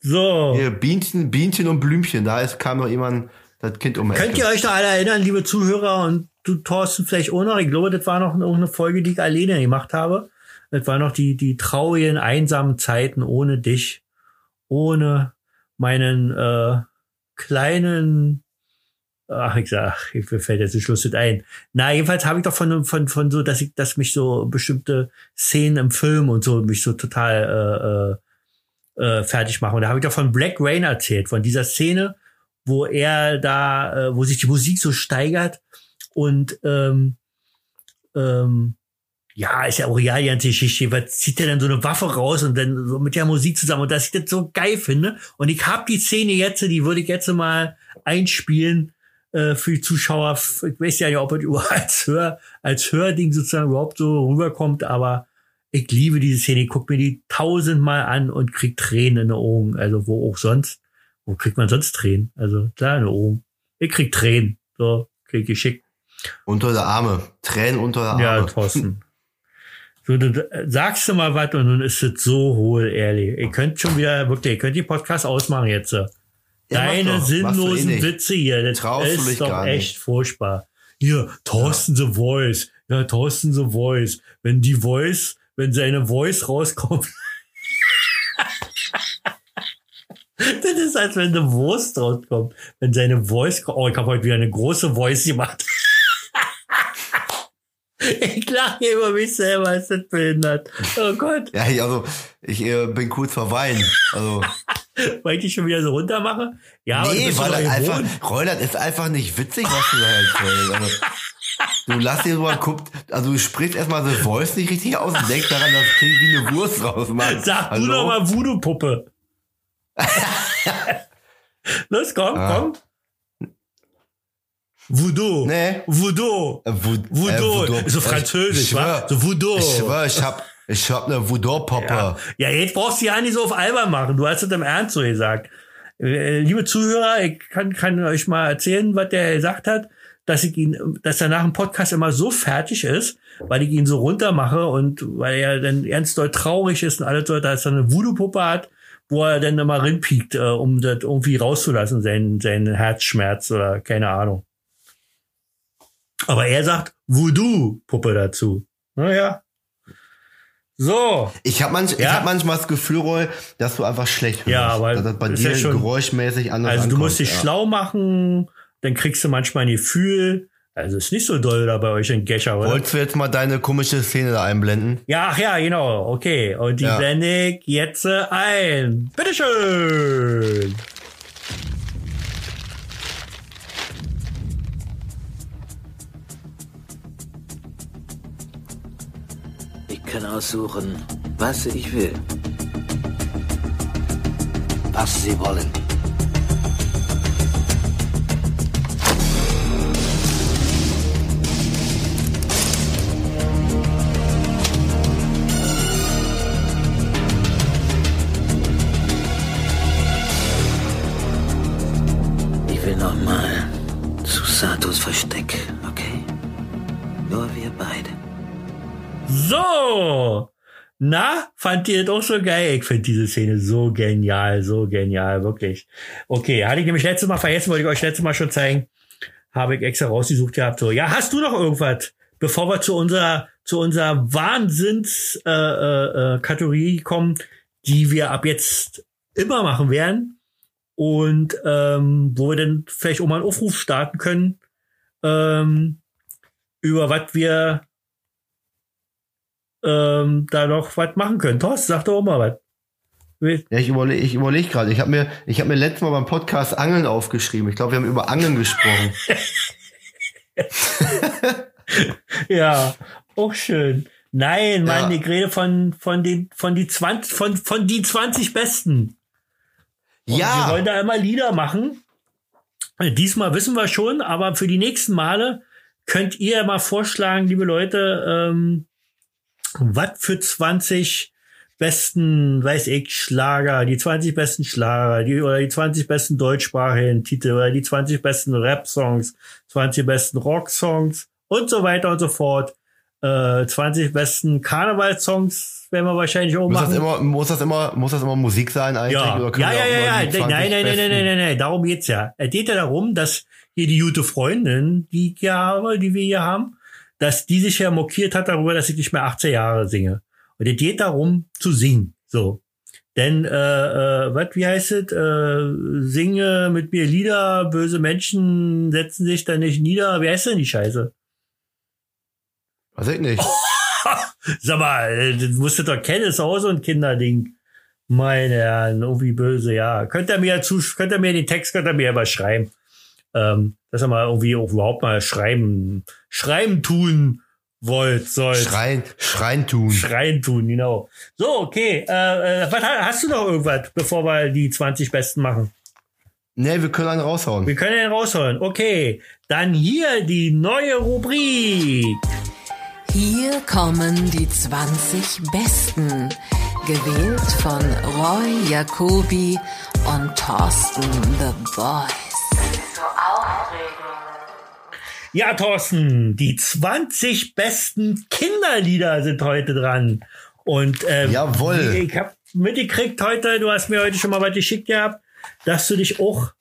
Speaker 3: So.
Speaker 4: Hier, Bienchen, Bienchen und Blümchen, da ist, kam noch jemand, das Kind um
Speaker 3: Könnt ihr euch noch alle erinnern, liebe Zuhörer und du Thorsten vielleicht auch noch? Ich glaube, das war noch irgendeine Folge, die ich alleine gemacht habe. Das war noch die, die traurigen, einsamen Zeiten ohne dich, ohne meinen äh, kleinen, ach, ich sag, mir fällt jetzt nicht Schluss ein. Na, jedenfalls habe ich doch von, von, von so, dass ich, dass mich so bestimmte Szenen im Film und so mich so total äh, äh, äh, fertig machen. Und da habe ich doch von Black Rain erzählt, von dieser Szene, wo er da, äh, wo sich die Musik so steigert und ähm, ähm, ja, ist ja auch real die ganze Geschichte. Was zieht er dann so eine Waffe raus und dann so mit der Musik zusammen und dass ich das so geil finde. Und ich habe die Szene jetzt, die würde ich jetzt mal einspielen äh, für die Zuschauer. Ich weiß ja nicht, ob es überhaupt als Hör, als Hörding sozusagen überhaupt so rüberkommt, aber ich liebe diese Szene. Ich gucke mir die tausendmal an und krieg Tränen in den Augen. Also wo auch sonst. Wo kriegt man sonst Tränen? Also klar in den Augen. Ich krieg Tränen. So, krieg ich geschickt.
Speaker 4: Unter der Arme. Tränen unter der
Speaker 3: Ja,
Speaker 4: Arme.
Speaker 3: Thorsten. So, du sagst du mal was und nun ist es so hohl, ehrlich. Ihr könnt schon wieder, wirklich, ihr könnt die Podcast ausmachen jetzt.
Speaker 4: Ja,
Speaker 3: Deine
Speaker 4: doch. Eh
Speaker 3: sinnlosen
Speaker 4: nicht.
Speaker 3: Witze hier, das
Speaker 4: Traust
Speaker 3: ist doch echt
Speaker 4: nicht.
Speaker 3: furchtbar. Hier, Thorsten the Voice. Ja, Thorsten the Voice. Wenn die Voice, wenn seine Voice rauskommt. das ist, als wenn eine Wurst rauskommt. Wenn seine Voice kommt. Oh, ich habe heute wieder eine große Voice gemacht. Ich lache über mich selber, ist das behindert. Oh Gott,
Speaker 4: Ja, ich, also, ich äh, bin kurz vor Weinen. Also,
Speaker 3: weil ich die schon wieder so runter mache. Ja,
Speaker 4: nee, weil das einfach. Rollert ist einfach nicht witzig, was du da erzählst. Also, du lass dir so mal guckt, also du sprichst erstmal The Voice nicht richtig aus und denkst daran, dass es klingt wie eine Wurst raus, Mann.
Speaker 3: Sag
Speaker 4: Hallo?
Speaker 3: du doch mal Voodoo-Puppe. Los, komm,
Speaker 4: Ah.
Speaker 3: komm. Voodoo.
Speaker 4: Nee.
Speaker 3: Voodoo.
Speaker 4: Äh, Vou-
Speaker 3: Voodoo.
Speaker 4: äh,
Speaker 3: so
Speaker 4: Ich
Speaker 3: französisch, wa?
Speaker 4: schwör,
Speaker 3: So Voodoo.
Speaker 4: Ich schwör, ich hab, ich hab eine Voodoo-Poppe.
Speaker 3: Ja. ja, jetzt brauchst du ja nicht so auf albern machen. Du hast es im Ernst so gesagt. Äh, liebe Zuhörer, ich kann, kann euch mal erzählen, was der gesagt hat, dass ich ihn, dass er nach dem Podcast immer so fertig ist, weil ich ihn so runter mache und weil er dann ernst doll traurig ist und alles so, dass er eine Voodoo-Puppe hat, wo er dann immer rinpiekt, äh, um das irgendwie rauszulassen, seinen, seinen Herzschmerz oder keine Ahnung. Aber er sagt Voodoo-Puppe dazu. Naja. So.
Speaker 4: Ich habe manch, ich
Speaker 3: Ja.
Speaker 4: hab manchmal das Gefühl, Roy, dass du einfach schlecht hörst.
Speaker 3: Ja, aber
Speaker 4: dass das bei
Speaker 3: ist
Speaker 4: dir
Speaker 3: ja schon-
Speaker 4: geräuschmäßig anders
Speaker 3: Also du
Speaker 4: ankommt.
Speaker 3: musst dich
Speaker 4: ja.
Speaker 3: schlau machen, dann kriegst du manchmal ein Gefühl. Also ist nicht so doll da bei euch in Gescher, oder?
Speaker 4: Wolltest du jetzt mal deine komische Szene da einblenden?
Speaker 3: Ja, ach ja, genau. Okay. Und die
Speaker 4: Ja.
Speaker 3: blende ich jetzt äh, ein. Bitteschön.
Speaker 5: Kann aussuchen, was ich will. Was Sie wollen.
Speaker 3: Na, fand ihr das auch so geil? Ich finde diese Szene so genial, so genial, wirklich. Okay, hatte ich nämlich letztes Mal vergessen, wollte ich euch letztes Mal schon zeigen. Habe ich extra rausgesucht gehabt. So, ja, hast du noch irgendwas, bevor wir zu unserer, zu unserer Wahnsinns, äh, äh, äh, kommen, die wir ab jetzt immer machen werden? Und ähm, wo wir dann vielleicht auch mal einen Aufruf starten können, ähm, über was wir ähm, da noch was machen können. Thorsten, sag doch auch mal was.
Speaker 4: Ja, ich überlege ich überleg gerade. Ich habe mir, ich hab mir letztes Mal beim Podcast Angeln aufgeschrieben. Ich glaube, wir haben über Angeln gesprochen.
Speaker 3: Ja, auch schön. Nein,
Speaker 4: Ja.
Speaker 3: ich rede von, von den, von die 20, von, von die 20 Besten. Und Wir wollen
Speaker 4: ja,
Speaker 3: da immer Lieder machen. Diesmal wissen wir schon, aber für die nächsten Male könnt ihr mal vorschlagen, liebe Leute, ähm, was für 20 besten, weiß ich, Schlager, die 20 besten Schlager, die, oder die 20 besten deutschsprachigen Titel, oder die 20 besten Rap-Songs, 20 besten Rock-Songs und so weiter und so fort. Äh, 20 besten Karnevalssongs werden wir wahrscheinlich auch
Speaker 4: muss das
Speaker 3: machen.
Speaker 4: immer, muss das immer, muss das immer Musik sein eigentlich?
Speaker 3: Ja, ja, ja, ja, ja. Nein,
Speaker 4: 20
Speaker 3: nein, nein, nein, nein, nein, nein, darum geht's ja. Es geht ja darum, dass hier die gute Freundin, die ich hier habe, die wir hier haben, dass die sich ja mokiert hat darüber, dass ich nicht mehr 18 Jahre singe. Und es geht darum, zu singen. So. Denn, äh, äh, was, wie heißt es? Äh, singe mit mir Lieder, böse Menschen setzen sich da nicht nieder. Wie heißt denn die Scheiße?
Speaker 4: Weiß ich nicht.
Speaker 3: Sag mal, äh, das musst du doch kennen, ist auch so ein Kinderding. Meine Herren, irgendwie böse, ja. Könnt ihr mir zu, könnt ihr mir den Text, könnt ihr mir aber schreiben. Ähm, dass ihr mal irgendwie auch überhaupt mal schreiben, schreiben tun wollt, sollt.
Speaker 4: Schreien, schreien tun.
Speaker 3: Schreien tun, genau. So, okay. Äh, äh, was, ha- hast du noch irgendwas, bevor wir die 20 Besten machen?
Speaker 4: Nee, wir können einen raushauen.
Speaker 3: Wir können den rausholen. Okay. Dann hier die neue Rubrik.
Speaker 2: Hier kommen die 20 Besten, gewählt von Roy Jacobi und Thorsten The Voice.
Speaker 3: Ja, Thorsten, die 20 besten Kinderlieder sind heute dran. Und ähm,
Speaker 4: Jawohl.
Speaker 3: ich habe mitgekriegt heute, du hast mir heute schon mal was geschickt gehabt, dass du dich auch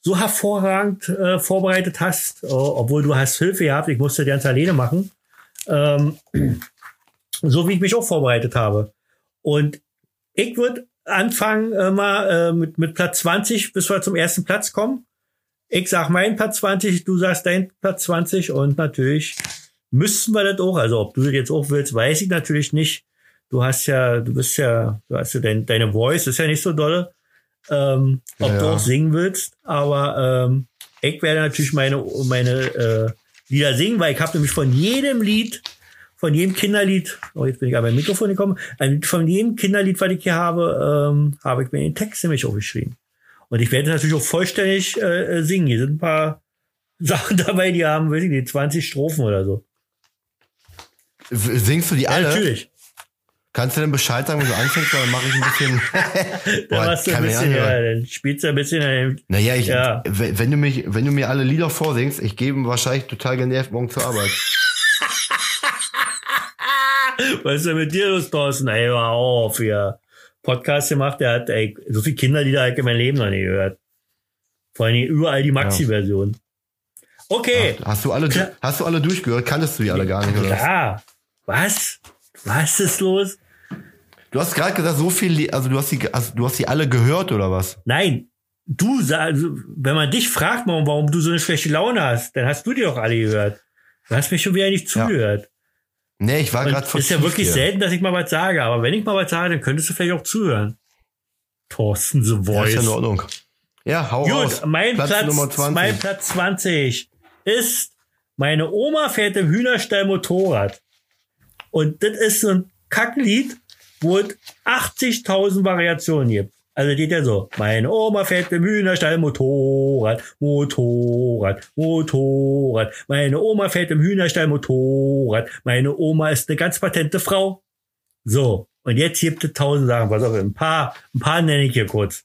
Speaker 3: so hervorragend äh, vorbereitet hast, äh, obwohl du hast Hilfe gehabt, ich musste ganz alleine machen. Ähm, so wie ich mich auch vorbereitet habe. Und ich würde anfangen äh, mal äh, mit, mit Platz 20, bis wir zum ersten Platz kommen. Ich sag meinen Platz 20, du sagst deinen Platz 20 und natürlich müssten wir das auch. Also ob du das jetzt auch willst, weiß ich natürlich nicht. Du hast ja, du bist ja, du hast ja dein, deine Voice ist ja nicht so dolle. Ähm, ob
Speaker 4: Ja,
Speaker 3: du auch singen willst, aber ähm, ich werde natürlich meine meine äh, Lieder singen, weil ich habe nämlich von jedem Lied, von jedem Kinderlied, oh jetzt bin ich aber im Mikrofon gekommen, von jedem Kinderlied, was ich hier habe, ähm, habe ich mir den Text nämlich auch geschrieben. Und ich werde natürlich auch vollständig äh, äh, singen. Hier sind ein paar Sachen dabei, die haben, weiß ich nicht, 20 Strophen oder so.
Speaker 4: Singst du die
Speaker 3: Ja,
Speaker 4: alle?
Speaker 3: natürlich.
Speaker 4: Kannst du denn Bescheid sagen, wenn du anfängst, dann mache ich ein bisschen. Boah,
Speaker 3: machst du ein bisschen, ja, dann spielst du ein bisschen.
Speaker 4: Naja, ich,
Speaker 3: Ja.
Speaker 4: wenn du mich, wenn du mir alle Lieder vorsingst, ich gebe wahrscheinlich total genervt morgen zur Arbeit.
Speaker 3: was ist denn mit dir los, Thorsten? Ey, hör auf, hier. Podcast gemacht, der hat, ey, so viele Kinderlieder ich in meinem Leben noch nie gehört. Vor allem überall die Maxi-Version. Okay.
Speaker 4: Hast du alle,
Speaker 3: Klar.
Speaker 4: hast du alle durchgehört? Kanntest du die alle gar nicht, oder?
Speaker 3: Ja. Was? Was ist los?
Speaker 4: Du hast gerade gesagt, so viel, also du hast die, also du hast die alle gehört, oder was?
Speaker 3: Nein. Du, also, wenn man dich fragt, warum, warum du so eine schlechte Laune hast, dann hast du die doch alle gehört. Du hast mich schon wieder nicht
Speaker 4: Ja. Nee, ich war gerade
Speaker 3: ist ja wirklich selten, dass ich mal was sage, aber wenn ich mal was sage, dann könntest du vielleicht auch zuhören. Thorsten The
Speaker 4: Ja,
Speaker 3: Voice.
Speaker 4: ist ja in Ordnung. Ja, hau raus.
Speaker 3: Gut, mein Platz,
Speaker 4: Nummer 20.
Speaker 3: mein Platz 20 ist, meine Oma fährt im Hühnerstall Motorrad. Und das ist so ein Kacklied, wo es 80.000 Variationen gibt. Also geht ja so. Meine Oma fährt im Hühnerstall Motorrad, Motorrad, Motorrad. Meine Oma fährt im Hühnerstall Motorrad. Meine Oma ist eine ganz patente Frau. So. Und jetzt gibt es tausend Sachen. Was auch ein paar, ein paar nenne ich hier kurz.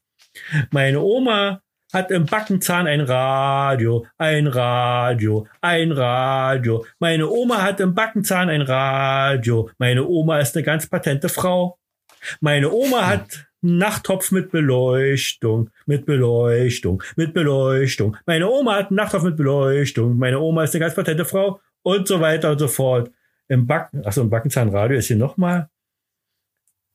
Speaker 3: Meine Oma hat im Backenzahn ein Radio, ein Radio, ein Radio. Meine Oma hat im Backenzahn ein Radio. Meine Oma ist eine ganz patente Frau. Meine Oma hat Nachttopf mit Beleuchtung, mit Beleuchtung, mit Beleuchtung. Meine Oma hat einen Nachttopf mit Beleuchtung. Meine Oma ist eine ganz patente Frau und so weiter und so fort. Im Backen, achso, im Backenzahnradio ist hier nochmal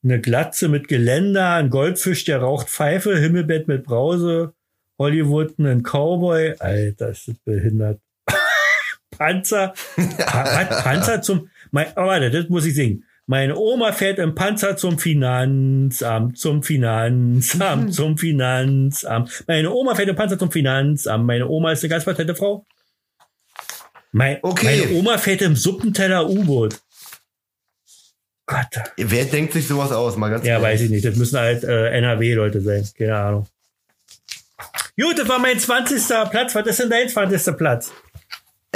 Speaker 3: eine Glatze mit Geländer, ein Goldfisch, der raucht Pfeife, Himmelbett mit Brause, Hollywood, ein Cowboy. Alter, ist das behindert. Panzer. Pa Panzer zum, mein, oh, warte, das muss ich singen. Meine Oma fährt im Panzer zum Finanzamt, zum Finanzamt, zum Finanzamt. Meine Oma fährt im Panzer zum Finanzamt. Meine Oma ist eine ganz patente Frau. Mein,
Speaker 4: Okay.
Speaker 3: Meine Oma fährt im Suppenteller U-Boot. Gott.
Speaker 4: Wer denkt sich sowas aus? Mal ganz
Speaker 3: Ja,
Speaker 4: ehrlich.
Speaker 3: weiß ich nicht. Das müssen halt äh, NRW-Leute sein. Keine Ahnung. Gut, das war mein 20. Platz. Was ist denn dein 20. Platz?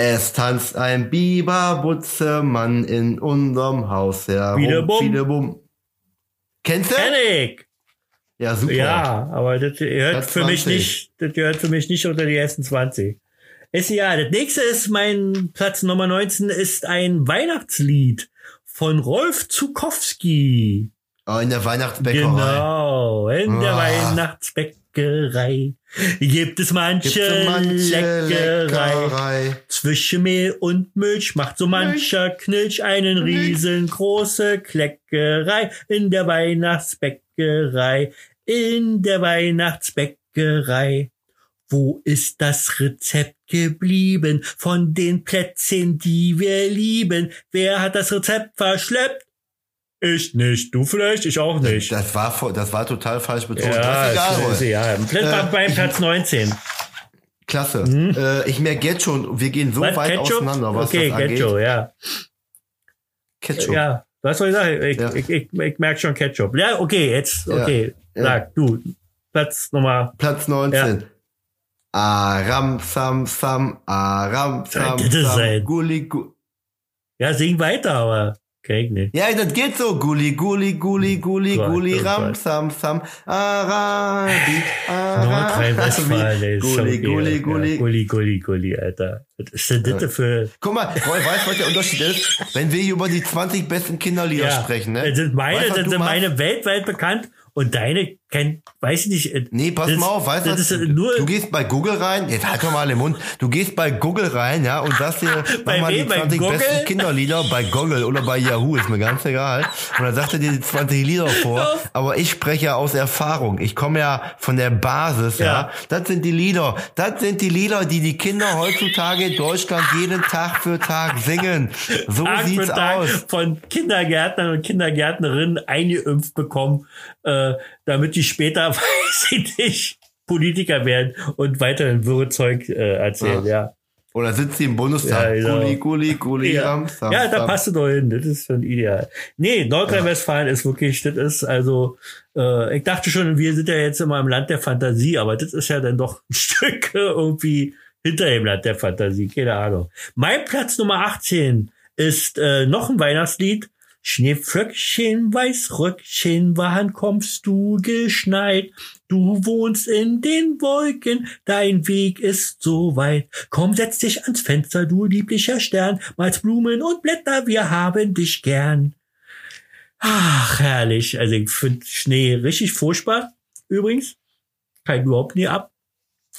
Speaker 4: Es tanzt ein Biberbutzemann in unserem Haus herum.
Speaker 3: Biederbum.
Speaker 4: Biederbum. Kennst du?
Speaker 3: Kenn ich.
Speaker 4: Ja, super.
Speaker 3: Ja, aber das gehört
Speaker 4: Platz
Speaker 3: für mich
Speaker 4: 20.
Speaker 3: nicht, das gehört für mich nicht unter die ersten 20. Ist ja, das nächste ist mein Platz Nummer 19 ist ein Weihnachtslied von Rolf Zukowski.
Speaker 4: Oh, in der Weihnachtsbäckerei.
Speaker 3: Genau, in der
Speaker 4: Ah.
Speaker 3: Weihnachtsbäckerei gibt es manche,
Speaker 4: Gibt's so manche
Speaker 3: Leckerei.
Speaker 4: Leckerei.
Speaker 3: Zwischen Mehl und Milch macht so mancher Knilch einen riesengroße Kleckerei in der Weihnachtsbäckerei, in der Weihnachtsbäckerei. Wo ist das Rezept geblieben von den Plätzchen, die wir lieben? Wer hat das Rezept verschleppt? Ich nicht, du vielleicht, ich auch nicht.
Speaker 4: Das war, das war total falsch betont.
Speaker 3: Ja,
Speaker 4: das ist egal,
Speaker 3: ist, ja. Platz,
Speaker 4: Äh,
Speaker 3: beim Platz 19.
Speaker 4: Klasse. Äh, ich merke jetzt schon, wir gehen so
Speaker 3: Was,
Speaker 4: weit
Speaker 3: Ketchup?
Speaker 4: auseinander, was
Speaker 3: okay,
Speaker 4: das angeht.
Speaker 3: Ketchup, ja.
Speaker 4: Ketchup.
Speaker 3: Ja, was soll ich sagen? Ich,
Speaker 4: Ja.
Speaker 3: ich, ich, ich merke schon Ketchup. Ja, okay, jetzt,
Speaker 4: Ja.
Speaker 3: okay.
Speaker 4: Ja.
Speaker 3: Sag, du, Platz Nummer.
Speaker 4: Platz 19. Aram, Sam, Sam, Aram, Sam, Sam, Gulli, Gu
Speaker 3: Ja, sing weiter, aber nicht.
Speaker 4: Ja, das geht so. Gulli, Gulli, Gulli, Gulli,
Speaker 3: Gott,
Speaker 4: Gulli,
Speaker 3: oh
Speaker 4: Ram. Sam, Sam, Arabi, Arabi.
Speaker 3: Nordrhein-Westfalen, schon
Speaker 4: Gulli, Gulli,
Speaker 3: ja.
Speaker 4: Gulli.
Speaker 3: Gulli, Gulli, Gulli, Alter. Was ist denn das für...
Speaker 4: Guck mal, Roy, weißt du, was der Unterschied ist? Wenn wir hier über die 20 besten Kinderlieder
Speaker 3: Ja,
Speaker 4: sprechen, ne?
Speaker 3: das sind meine,
Speaker 4: Weißt
Speaker 3: das sind meine weltweit bekannt und deine kennt, weiß ich nicht. äh,
Speaker 4: Nee, pass
Speaker 3: das,
Speaker 4: mal auf, weißt du,
Speaker 3: das
Speaker 4: was?
Speaker 3: ist nur,
Speaker 4: du gehst bei Google rein, jetzt halt doch mal den Mund, du gehst bei Google rein, ja, und sagst dir, mach mal die
Speaker 3: Bei
Speaker 4: 20
Speaker 3: Google?
Speaker 4: besten Kinderlieder bei Google oder bei Yahoo, ist mir ganz egal. Und dann sagt er dir die 20 Lieder vor, aber ich spreche ja aus Erfahrung, ich komme ja von der Basis, ja.
Speaker 3: Ja.
Speaker 4: Das sind die Lieder, das sind die Lieder, die die Kinder heutzutage in Deutschland jeden Tag für Tag singen. So
Speaker 3: Tag
Speaker 4: sieht's
Speaker 3: Tag
Speaker 4: aus.
Speaker 3: von Kindergärtnern und Kindergärtnerinnen eingeimpft bekommen, äh, damit die später, weiß ich nicht, Politiker werden und weiterhin Wirrezeug äh, erzählen, ja.
Speaker 4: Und dann sitzt sie im Bundestag,
Speaker 3: Ja, genau.
Speaker 4: Gulli, Gulli, Gulli,
Speaker 3: Ja,
Speaker 4: Ram, Sam,
Speaker 3: ja da passt du doch hin. Das ist schon ideal. Nee, Nordrhein-Westfalen ist wirklich, das ist also, äh, ich dachte schon, wir sind ja jetzt immer im Land der Fantasie, aber das ist ja dann doch ein Stück irgendwie hinter dem Land der Fantasie. Keine Ahnung. Mein Platz Nummer 18 ist äh, noch ein Weihnachtslied. Schneeflöckchen, Weißröckchen, wann kommst du geschneit? Du wohnst in den Wolken, dein Weg ist so weit. Komm, setz dich ans Fenster, du lieblicher Stern, malst Blumen und Blätter, wir haben dich gern. Ach, herrlich. Also ich finde Schnee richtig furchtbar, übrigens. Ich überhaupt nie ab.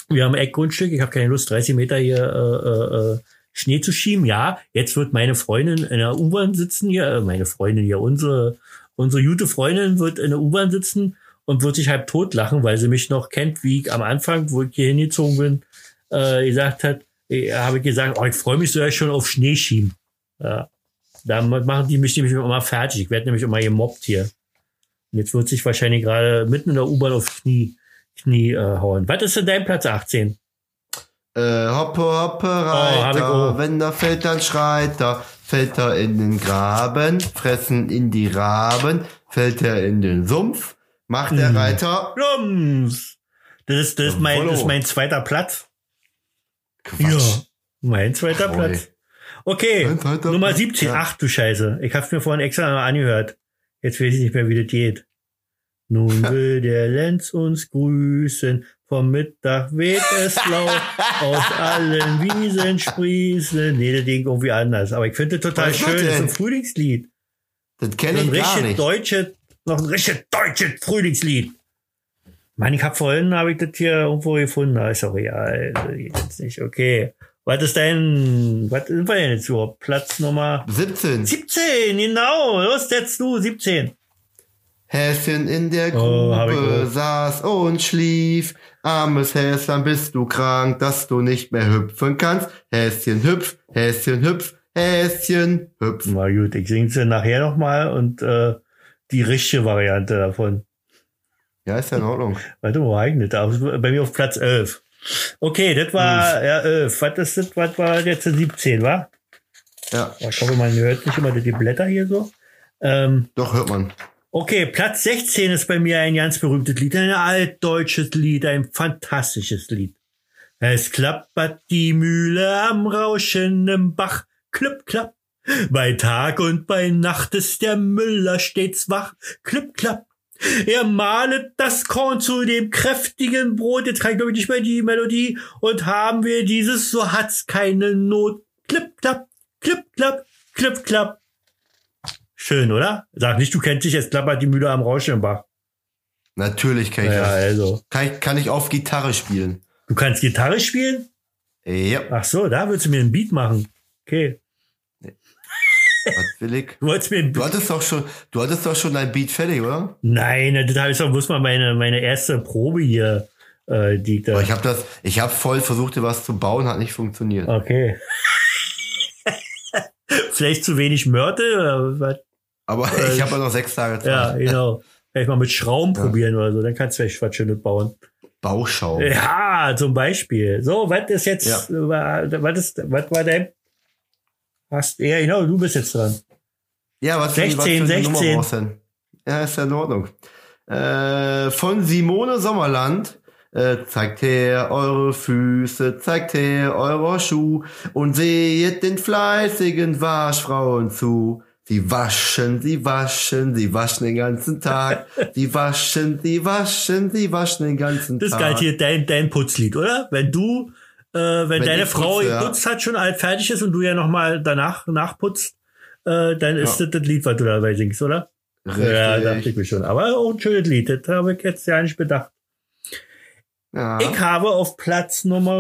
Speaker 3: Wir haben Eckgrundstück, ich habe keine Lust, 30 Meter hier äh, äh, äh, Schnee zu schieben. Ja, jetzt wird meine Freundin in der U-Bahn sitzen hier, äh, meine Freundin hier, unsere, unsere gute Freundin wird in der U-Bahn sitzen und wird sich halb tot lachen, weil sie mich noch kennt, wie ich am Anfang, wo ich hier hingezogen bin, äh, gesagt hat, äh, habe ich gesagt, oh, ich freue mich so ja schon auf Schnee schieben. Ja. Damit machen die mich nämlich immer fertig. Ich werde nämlich immer gemobbt hier. Und jetzt wird sich wahrscheinlich gerade mitten in der U-Bahn auf Knie, Knie äh, hauen. Was ist denn dein Platz 18?
Speaker 4: Äh, hoppe, hoppe,
Speaker 3: ich
Speaker 4: Reiter,
Speaker 3: auch.
Speaker 4: wenn er fällt, dann schreit er. fällt er in den Graben, fressen in die Raben, fällt er in den Sumpf, macht der Reiter
Speaker 3: Rums. Das ist, das ist, mein, das ist mein zweiter Platz.
Speaker 4: Quatsch.
Speaker 3: Mein zweiter
Speaker 4: Ach,
Speaker 3: Platz. Okay,
Speaker 4: zweiter
Speaker 3: Nummer
Speaker 4: Platz,
Speaker 3: 17.
Speaker 4: ja.
Speaker 3: Ach du Scheiße. Ich hab's mir vorhin extra mal angehört. Jetzt weiß ich nicht mehr, wie das geht. Nun will der Lenz uns grüßen. Vom Mittag weht es laut. Aus allen Wiesen sprießen. Nee, das ging irgendwie anders. Aber ich finde das total
Speaker 4: Was
Speaker 3: schön. Das ist ein? Frühlingslied.
Speaker 4: Das kenne
Speaker 3: Ein
Speaker 4: ich gar
Speaker 3: richtig
Speaker 4: nicht.
Speaker 3: deutsches, noch ein richtig deutsches Frühlingslied. Mann, ich hab vorhin, habe ich das hier irgendwo gefunden. Da ist auch real. Jetzt nicht. Okay. Was ist dein, was sind wir denn jetzt überhaupt? Platz Nummer
Speaker 4: 17.
Speaker 3: 17, genau. Los, jetzt du, 17.
Speaker 4: Häschen in der
Speaker 3: Oh,
Speaker 4: Grube
Speaker 3: gehört.
Speaker 4: saß und schlief. Armes Häschen, bist du krank, dass du nicht mehr hüpfen kannst? Häschen hüpf, Häschen hüpf, Häschen hüpf.
Speaker 3: Na gut, ich sing's dir nachher nochmal und äh, die richtige Variante davon.
Speaker 4: Ja, ist ja in Ordnung.
Speaker 3: Warte mal, eignet. Bei mir auf Platz 11. Okay, das war ja 11. Was ist das? Was war jetzt 17, wa?
Speaker 4: Ja,
Speaker 3: Ich hoffe, man hört nicht immer die Blätter hier so. Ähm,
Speaker 4: doch hört man.
Speaker 3: Okay, Platz 16 ist bei mir ein ganz berühmtes Lied, ein altdeutsches Lied, ein fantastisches Lied. Es klappert die Mühle am rauschenden Bach, klipp, klapp. Bei Tag und bei Nacht ist der Müller stets wach, klipp, klapp. Er malet das Korn zu dem kräftigen Brot, jetzt kann ich glaube ich nicht mehr die Melodie, und haben wir dieses, so hat's keine Not. Klipp, klapp, klipp, klapp, klipp, klapp. Schön, oder? Sag nicht, du kennst dich, jetzt klappert die Mühle am Rauschenbach.
Speaker 4: Natürlich kann ich
Speaker 3: Ja,
Speaker 4: das.
Speaker 3: also.
Speaker 4: Kann ich, kann ich auf Gitarre spielen.
Speaker 3: Du kannst Gitarre spielen?
Speaker 4: Ja,
Speaker 3: Ach so, da willst du mir ein Beat machen. Okay.
Speaker 4: was will ich?
Speaker 3: Du wolltest mir
Speaker 4: Du hattest doch schon, du hattest doch schon dein Beat fertig, oder?
Speaker 3: Nein, das habe ich doch bloß mal meine, meine erste Probe hier, äh, die ich da.
Speaker 4: Aber ich habe das, ich habe voll versucht, dir was zu bauen, hat nicht funktioniert.
Speaker 3: Okay. Vielleicht zu wenig Mörtel oder was?
Speaker 4: Aber
Speaker 3: Äh,
Speaker 4: ich habe ja noch sechs Tage Zeit.
Speaker 3: Ja, genau. Vielleicht mal mit Schrauben probieren oder so, dann kannst du vielleicht was Schönes bauen.
Speaker 4: Bauschau.
Speaker 3: Ja, zum Beispiel. So, was ist jetzt,
Speaker 4: Ja.
Speaker 3: wa- was ist, was war dein, hast, ja, genau, du bist jetzt dran.
Speaker 4: Ja, was für, was für
Speaker 3: 16,
Speaker 4: eine Nummer
Speaker 3: 16.
Speaker 4: denn? Ja, ist ja in Ordnung. Äh, von Simone Sommerland. Äh, zeigt her eure Füße, zeigt her eure Schuh und seht den fleißigen Waschfrauen zu. Sie waschen, sie waschen, sie waschen den ganzen Tag. Sie waschen, sie waschen, sie waschen den ganzen
Speaker 3: Das
Speaker 4: Tag.
Speaker 3: geil hier dein, dein Putzlied, oder? Wenn du, äh, wenn, deine
Speaker 4: ich
Speaker 3: Frau
Speaker 4: putze, ja.
Speaker 3: geputzt hat, schon alt fertig ist und du ja nochmal danach nachputzt, äh, dann ist
Speaker 4: Ja.
Speaker 3: das das Lied, was du dabei singst, oder? Ja, dachte
Speaker 4: Richtig.
Speaker 3: ich mir schon. Aber auch ein schönes Lied, das habe ich jetzt ja nicht bedacht.
Speaker 4: Ja.
Speaker 3: Ich habe auf Platz Nummer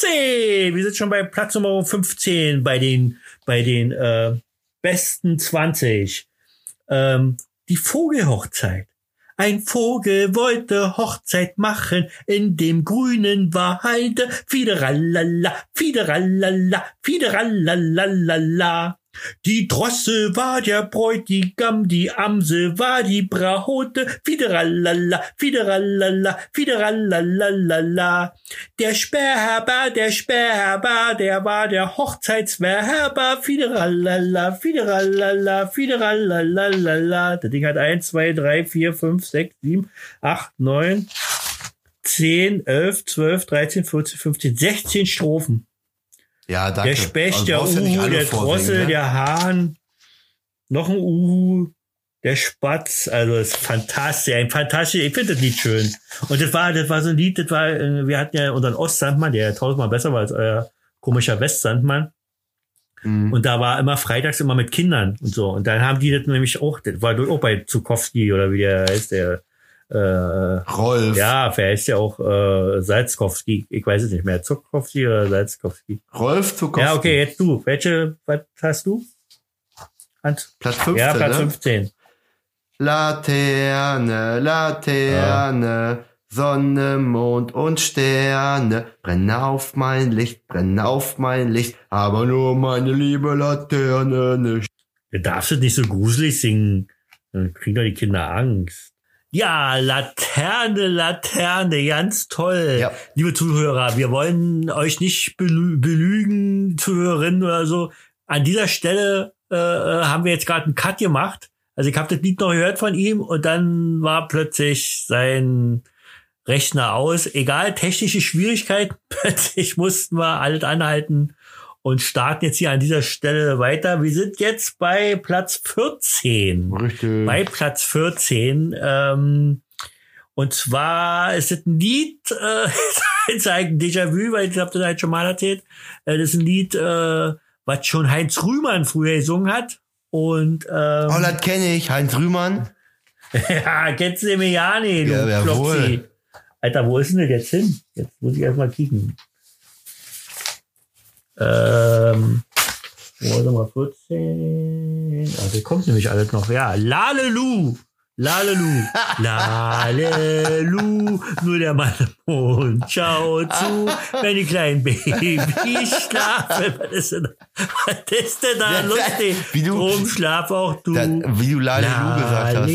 Speaker 3: 15. Wir sind schon bei Platz Nummer 15 bei den, bei den äh, besten 20. Ähm, die Vogelhochzeit. Ein Vogel wollte Hochzeit machen in dem grünen Wald. Fideralala, fideralala, fideralalalala. Die Drossel war der Bräutigam, die Amsel war die Braute. Fideralala, fideralala, fideralalalala. Der Sperrherber, der Sperrherber, der war der Hochzeitswerber. Fideralala, fideralala, fideralalalala. Das Ding hat 1, 2, 3, 4, 5, 6, 7, 8, 9, 10, 11, 12, 13, 14, 15, 16 Strophen.
Speaker 4: Ja, danke.
Speaker 3: Der Specht,
Speaker 4: Also
Speaker 3: der
Speaker 4: ja
Speaker 3: Uhu,
Speaker 4: alle
Speaker 3: der Drossel,
Speaker 4: ne?
Speaker 3: der Hahn, noch ein Uhu, der Spatz, also das ist fantastisch, ein fantastisch, ich finde das Lied schön. Und das war, das war so ein Lied, das war, äh, wir hatten ja unseren Ostsandmann, der ja tausendmal besser war als euer komischer Westsandmann.
Speaker 4: Mhm.
Speaker 3: Und da war immer freitags immer mit Kindern und so. Und dann haben die das nämlich auch, das war auch bei Zukowski oder wie der heißt, der, äh,
Speaker 4: Rolf.
Speaker 3: ja, wer heißt ja auch äh, Salzkowski, ich weiß es nicht mehr, Zukowski oder Salzkowski.
Speaker 4: Rolf Zukowski.
Speaker 3: Ja, okay, jetzt du. Welche, was hast du? Hans?
Speaker 4: Platz 15,
Speaker 3: ja, Platz
Speaker 4: ne?
Speaker 3: 15.
Speaker 4: Laterne, Laterne, Sonne, Mond und Sterne, brennen auf mein Licht, brennen auf mein Licht, aber nur meine liebe Laterne nicht.
Speaker 3: Du darfst es nicht so gruselig singen. Dann kriegen doch die Kinder Angst. Ja, Laterne, Laterne, ganz toll.
Speaker 4: Ja.
Speaker 3: Liebe Zuhörer, wir wollen euch nicht belü belügen, Zuhörerinnen oder so. An dieser Stelle äh, äh, haben wir jetzt gerade einen Cut gemacht. Also ich habe das Lied noch gehört von ihm und dann war plötzlich sein Rechner aus. Egal, technische Schwierigkeiten. Plötzlich mussten wir alles anhalten und starten jetzt hier an dieser Stelle weiter. Wir sind jetzt bei Platz 14
Speaker 4: Richtig.
Speaker 3: bei Platz 14. Ähm, und zwar ist es ein Lied, äh, ist ein Déjà-vu, weil ich habe das halt schon mal erzählt. Äh, das ist ein Lied, äh, was schon Heinz Rühmann früher gesungen hat. Und ähm,
Speaker 4: Oh, das kenne ich. Heinz Rühmann.
Speaker 3: ja, kennst du den ja nicht, du
Speaker 4: Ja.
Speaker 3: Alter, wo ist denn das jetzt hin? Jetzt muss ich erstmal kicken. Ähm, warte mal, 14. Ah, das kommt nämlich alles noch. Ja, Lalelu. Lalelu. Lalelu. Nur der Mann im Mond schaut zu, wenn die kleinen Babys schlafen. Was ist denn, was ist denn da lustig?
Speaker 4: Wie du-
Speaker 3: Drum schlaf auch du.
Speaker 4: Das, wie du Lalelu gesagt hast.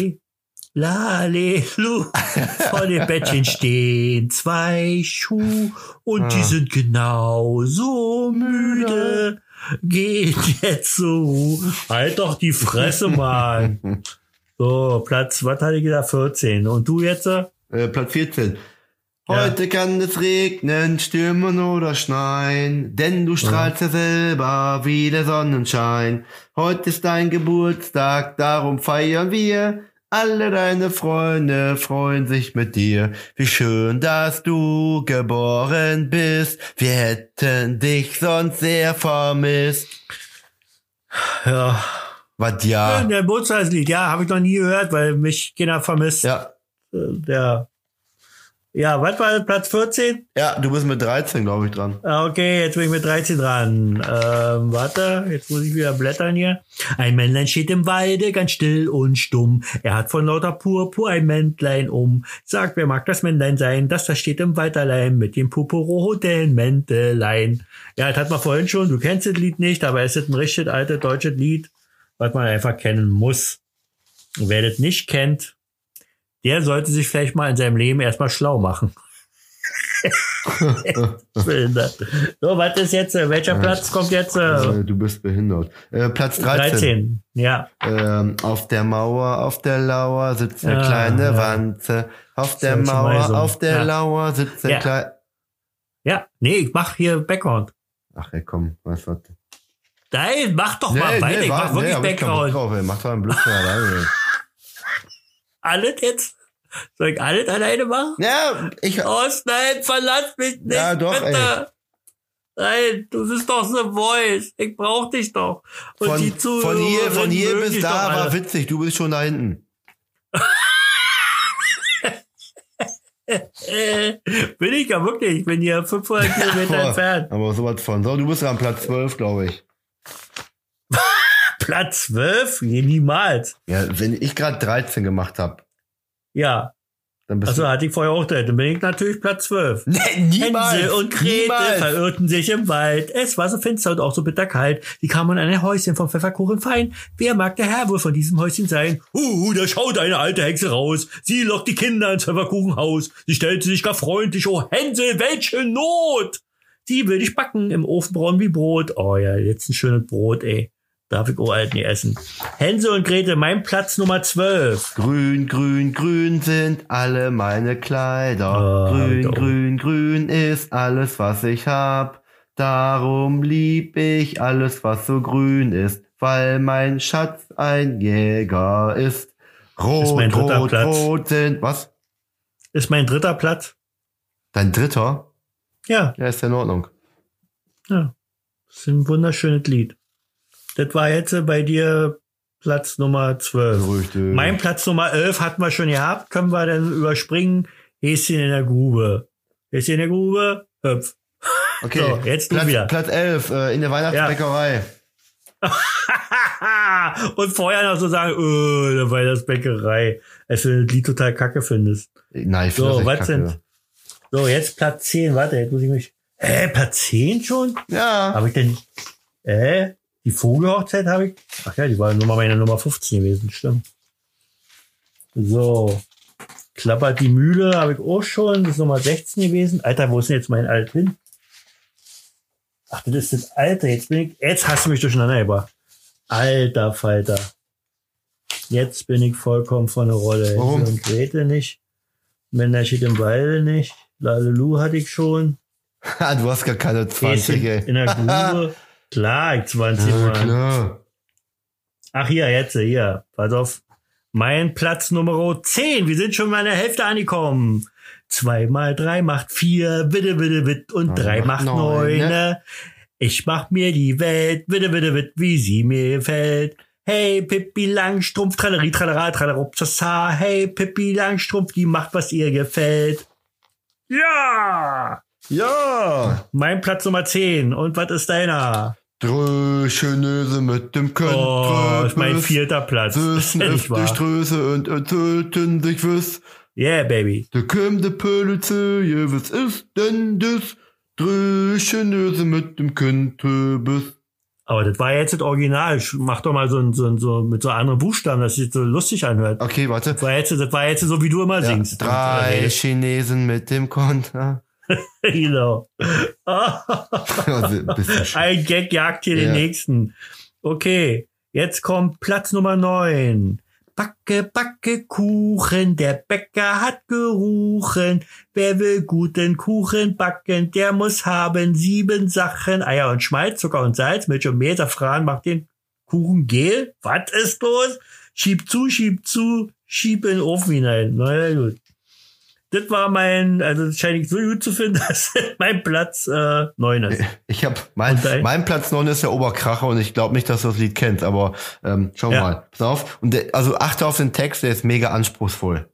Speaker 3: Lale, Lalelu. Vor dem Bettchen stehen zwei Schuhe und
Speaker 4: Ah.
Speaker 3: die sind genauso müde. Geht jetzt so. Halt doch die Fresse, Mann. So, Platz, was hatte ich gesagt? 14. Und du jetzt?
Speaker 4: äh? Platz 14. Heute kann es regnen, stürmen oder schneien, denn du strahlst ja selber wie der Sonnenschein. Heute ist dein Geburtstag, darum feiern wir. Alle deine Freunde freuen sich mit dir. Wie schön, dass du geboren bist. Wir hätten dich sonst sehr vermisst.
Speaker 3: Ja.
Speaker 4: Was ja.
Speaker 3: Der Geburtstagslied, ja, habe ich noch nie gehört, weil mich Kinder vermisst.
Speaker 4: Ja.
Speaker 3: Äh, Der, ja, was war Platz 14?
Speaker 4: Ja, du bist mit 13, glaube ich, dran.
Speaker 3: Ah, Okay, jetzt bin ich mit 13 dran. Ähm, warte, jetzt muss ich wieder blättern hier. Ein Männlein steht im Walde, ganz still und stumm. Er hat von lauter Purpur ein Mäntlein um. Sagt, wer mag das Männlein sein? Das da steht im Wald allein mit dem purpurroten Mäntelein. Ja, das hat man vorhin schon. Du kennst das Lied nicht, aber es ist ein richtig altes deutsches Lied, was man einfach kennen muss. Und wer das nicht kennt, der sollte sich vielleicht mal in seinem Leben erstmal schlau machen. Behindert. so, was ist jetzt? äh, Welcher Platz kommt jetzt? Äh,
Speaker 4: Äh, du bist behindert. Äh, Platz 13.
Speaker 3: 13. Ja.
Speaker 4: Ähm, auf der Mauer, auf der Lauer sitzt eine
Speaker 3: Ah,
Speaker 4: kleine
Speaker 3: ja.
Speaker 4: Wanze. Auf der Mauer, auf der
Speaker 3: Ja.
Speaker 4: Lauer sitzt ein
Speaker 3: Ja.
Speaker 4: klein...
Speaker 3: Ja. Nee, ich mach hier Background.
Speaker 4: Ach, ey, komm, was was?
Speaker 3: Nein, mach doch mal weiter. ich mach wirklich
Speaker 4: hab ich
Speaker 3: Background.
Speaker 4: drauf, ey. Mach doch einen Blödsinn alleine.
Speaker 3: Alles jetzt? Soll ich alles alleine machen?
Speaker 4: Ja, ich...
Speaker 3: Oh nein, verlass mich nicht.
Speaker 4: Ja, doch,
Speaker 3: bitte. Nein, du bist doch The Voice. Ich brauch dich doch. Und
Speaker 4: Von,
Speaker 3: die Zuhörer
Speaker 4: von hier, von hier bis da war witzig. Du bist schon da hinten.
Speaker 3: Bin ich ja wirklich. Ich bin hier 500 Kilometer entfernt.
Speaker 4: Aber sowas von. So, du bist am Platz 12, glaube ich.
Speaker 3: Platz 12? Nee, niemals.
Speaker 4: Ja, wenn ich gerade 13 gemacht habe,
Speaker 3: Ja.
Speaker 4: dann bist
Speaker 3: Also hatte ich vorher auch drin. Dann bin ich natürlich Platz 12.
Speaker 4: du... Nee, niemals!
Speaker 3: Hänsel und Gretel
Speaker 4: niemals.
Speaker 3: verirrten sich im Wald. Es war so finster und auch so bitterkalt. Sie kamen in ein Häuschen vom Pfefferkuchen fein. Wer mag der Herr wohl von diesem Häuschen sein? Uh, da schaut eine alte Hexe raus. Sie lockt die Kinder ins Pfefferkuchenhaus. Sie stellte sich gar freundlich. Oh, Hänsel, welche Not! Sie will dich backen im Ofen braun wie Brot. Oh ja, jetzt ein schönes Brot, ey. Darf ich uralt nie essen. Hänsel und Gretel, mein Platz Nummer 12.
Speaker 4: Grün, grün, grün sind alle meine Kleider.
Speaker 3: Ah,
Speaker 4: grün, grün, grün ist alles, was ich hab. Darum lieb ich alles, was so grün ist, weil mein Schatz ein Jäger ist. Rot,
Speaker 3: mein dritter
Speaker 4: rot,
Speaker 3: Platz.
Speaker 4: rot sind, was?
Speaker 3: Ist mein dritter Platz.
Speaker 4: Dein dritter?
Speaker 3: Ja,
Speaker 4: Ja, ist ja in Ordnung.
Speaker 3: Ja, das ist ein wunderschönes Lied. Das war jetzt äh, bei dir Platz Nummer 12.
Speaker 4: Richtig.
Speaker 3: Mein Platz Nummer 11 hatten wir schon gehabt. Können wir dann überspringen? Häschen in der Grube. Häschen in der Grube, hüpf.
Speaker 4: okay.
Speaker 3: so, jetzt du
Speaker 4: Platz,
Speaker 3: wieder.
Speaker 4: Platz 11, äh, in der Weihnachtsbäckerei.
Speaker 3: Und vorher noch so sagen, äh, da war das Bäckerei. Als du das Lied total kacke findest.
Speaker 4: Nein, ich
Speaker 3: So, was
Speaker 4: kacke.
Speaker 3: sind? So, jetzt Platz 10. Warte, jetzt muss ich mich. Hä, Platz 10 schon?
Speaker 4: Ja.
Speaker 3: Habe ich denn. Äh? Die Vogelhochzeit habe ich. Ach ja, die war Nummer meine Nummer 15 gewesen, stimmt. So. klappert die Mühle, habe ich auch schon. Das ist Nummer 16 gewesen. Alter, wo ist denn jetzt mein Alt hin? Ach, das ist das Alte. Jetzt bin ich, jetzt hast du mich durcheinander gebracht. Alter Falter. Jetzt bin ich vollkommen von der Rolle.
Speaker 4: Warum?
Speaker 3: Und Gretel nicht. Männerchen im Walde nicht. Lalelu hatte ich schon.
Speaker 4: Du hast gar keine 20,
Speaker 3: Häschen
Speaker 4: ey.
Speaker 3: in der Grube. Klar, ich 20
Speaker 4: Ja,
Speaker 3: Mal.
Speaker 4: klar.
Speaker 3: Ach hier, jetzt, hier. Pass auf. Mein Platz Nummer 10. Wir sind schon mal an der Hälfte angekommen. Zwei mal drei macht vier, bitte, bitte, bitte. Und
Speaker 4: Ja,
Speaker 3: drei
Speaker 4: macht
Speaker 3: macht
Speaker 4: neun, ne?
Speaker 3: ne? Ich mach mir die Welt, bitte, bitte, bitte, wie sie mir gefällt. Hey, Pippi Langstrumpf, tralleri, tralera, tralerupsasa. Hey, Pippi Langstrumpf, die macht, was ihr gefällt. Ja!
Speaker 4: Ja.
Speaker 3: Mein Platz Nummer 10. Und was ist deiner?
Speaker 4: Dröschenöse mit dem Könnt.
Speaker 3: Oh, ist mein vierter Platz. Ist
Speaker 4: Süßen
Speaker 3: wahr.
Speaker 4: Ströße und erzählten sich was.
Speaker 3: Yeah, baby.
Speaker 4: Da kommt der Pölitze, ja, was ist denn das? Dröschenöse mit dem Könntebis.
Speaker 3: Aber das war jetzt das Original. Mach doch mal so, ein, so, ein, so mit so anderen Buchstaben, dass sich so lustig anhört.
Speaker 4: Okay, warte.
Speaker 3: Das war jetzt, das war jetzt so, wie du immer
Speaker 4: Ja,
Speaker 3: singst.
Speaker 4: drei
Speaker 3: äh,
Speaker 4: Chinesen mit dem Konter.
Speaker 3: genau.
Speaker 4: Also,
Speaker 3: Ein Gag jagt hier den
Speaker 4: Ja.
Speaker 3: nächsten. Okay, jetzt kommt Platz Nummer 9. Backe, backe Kuchen, der Bäcker hat geruchen. Wer will guten Kuchen backen, der muss haben sieben Sachen. Eier und Schmalz, Zucker und Salz, Milch und Mehl, Safran macht den Kuchen gel. Was ist los? Schieb zu, schieb zu, schieb in den Ofen hinein. Na ja, gut. Das war mein, also das scheine ich so gut zu finden, dass mein Platz äh, 9 ist.
Speaker 4: Ich habe mein, mein Platz 9 ist der Oberkracher und ich glaube nicht, dass du das Lied kennst, aber ähm, schau
Speaker 3: Ja.
Speaker 4: mal. Pass auf. Und der, also achte auf den Text, der ist mega anspruchsvoll.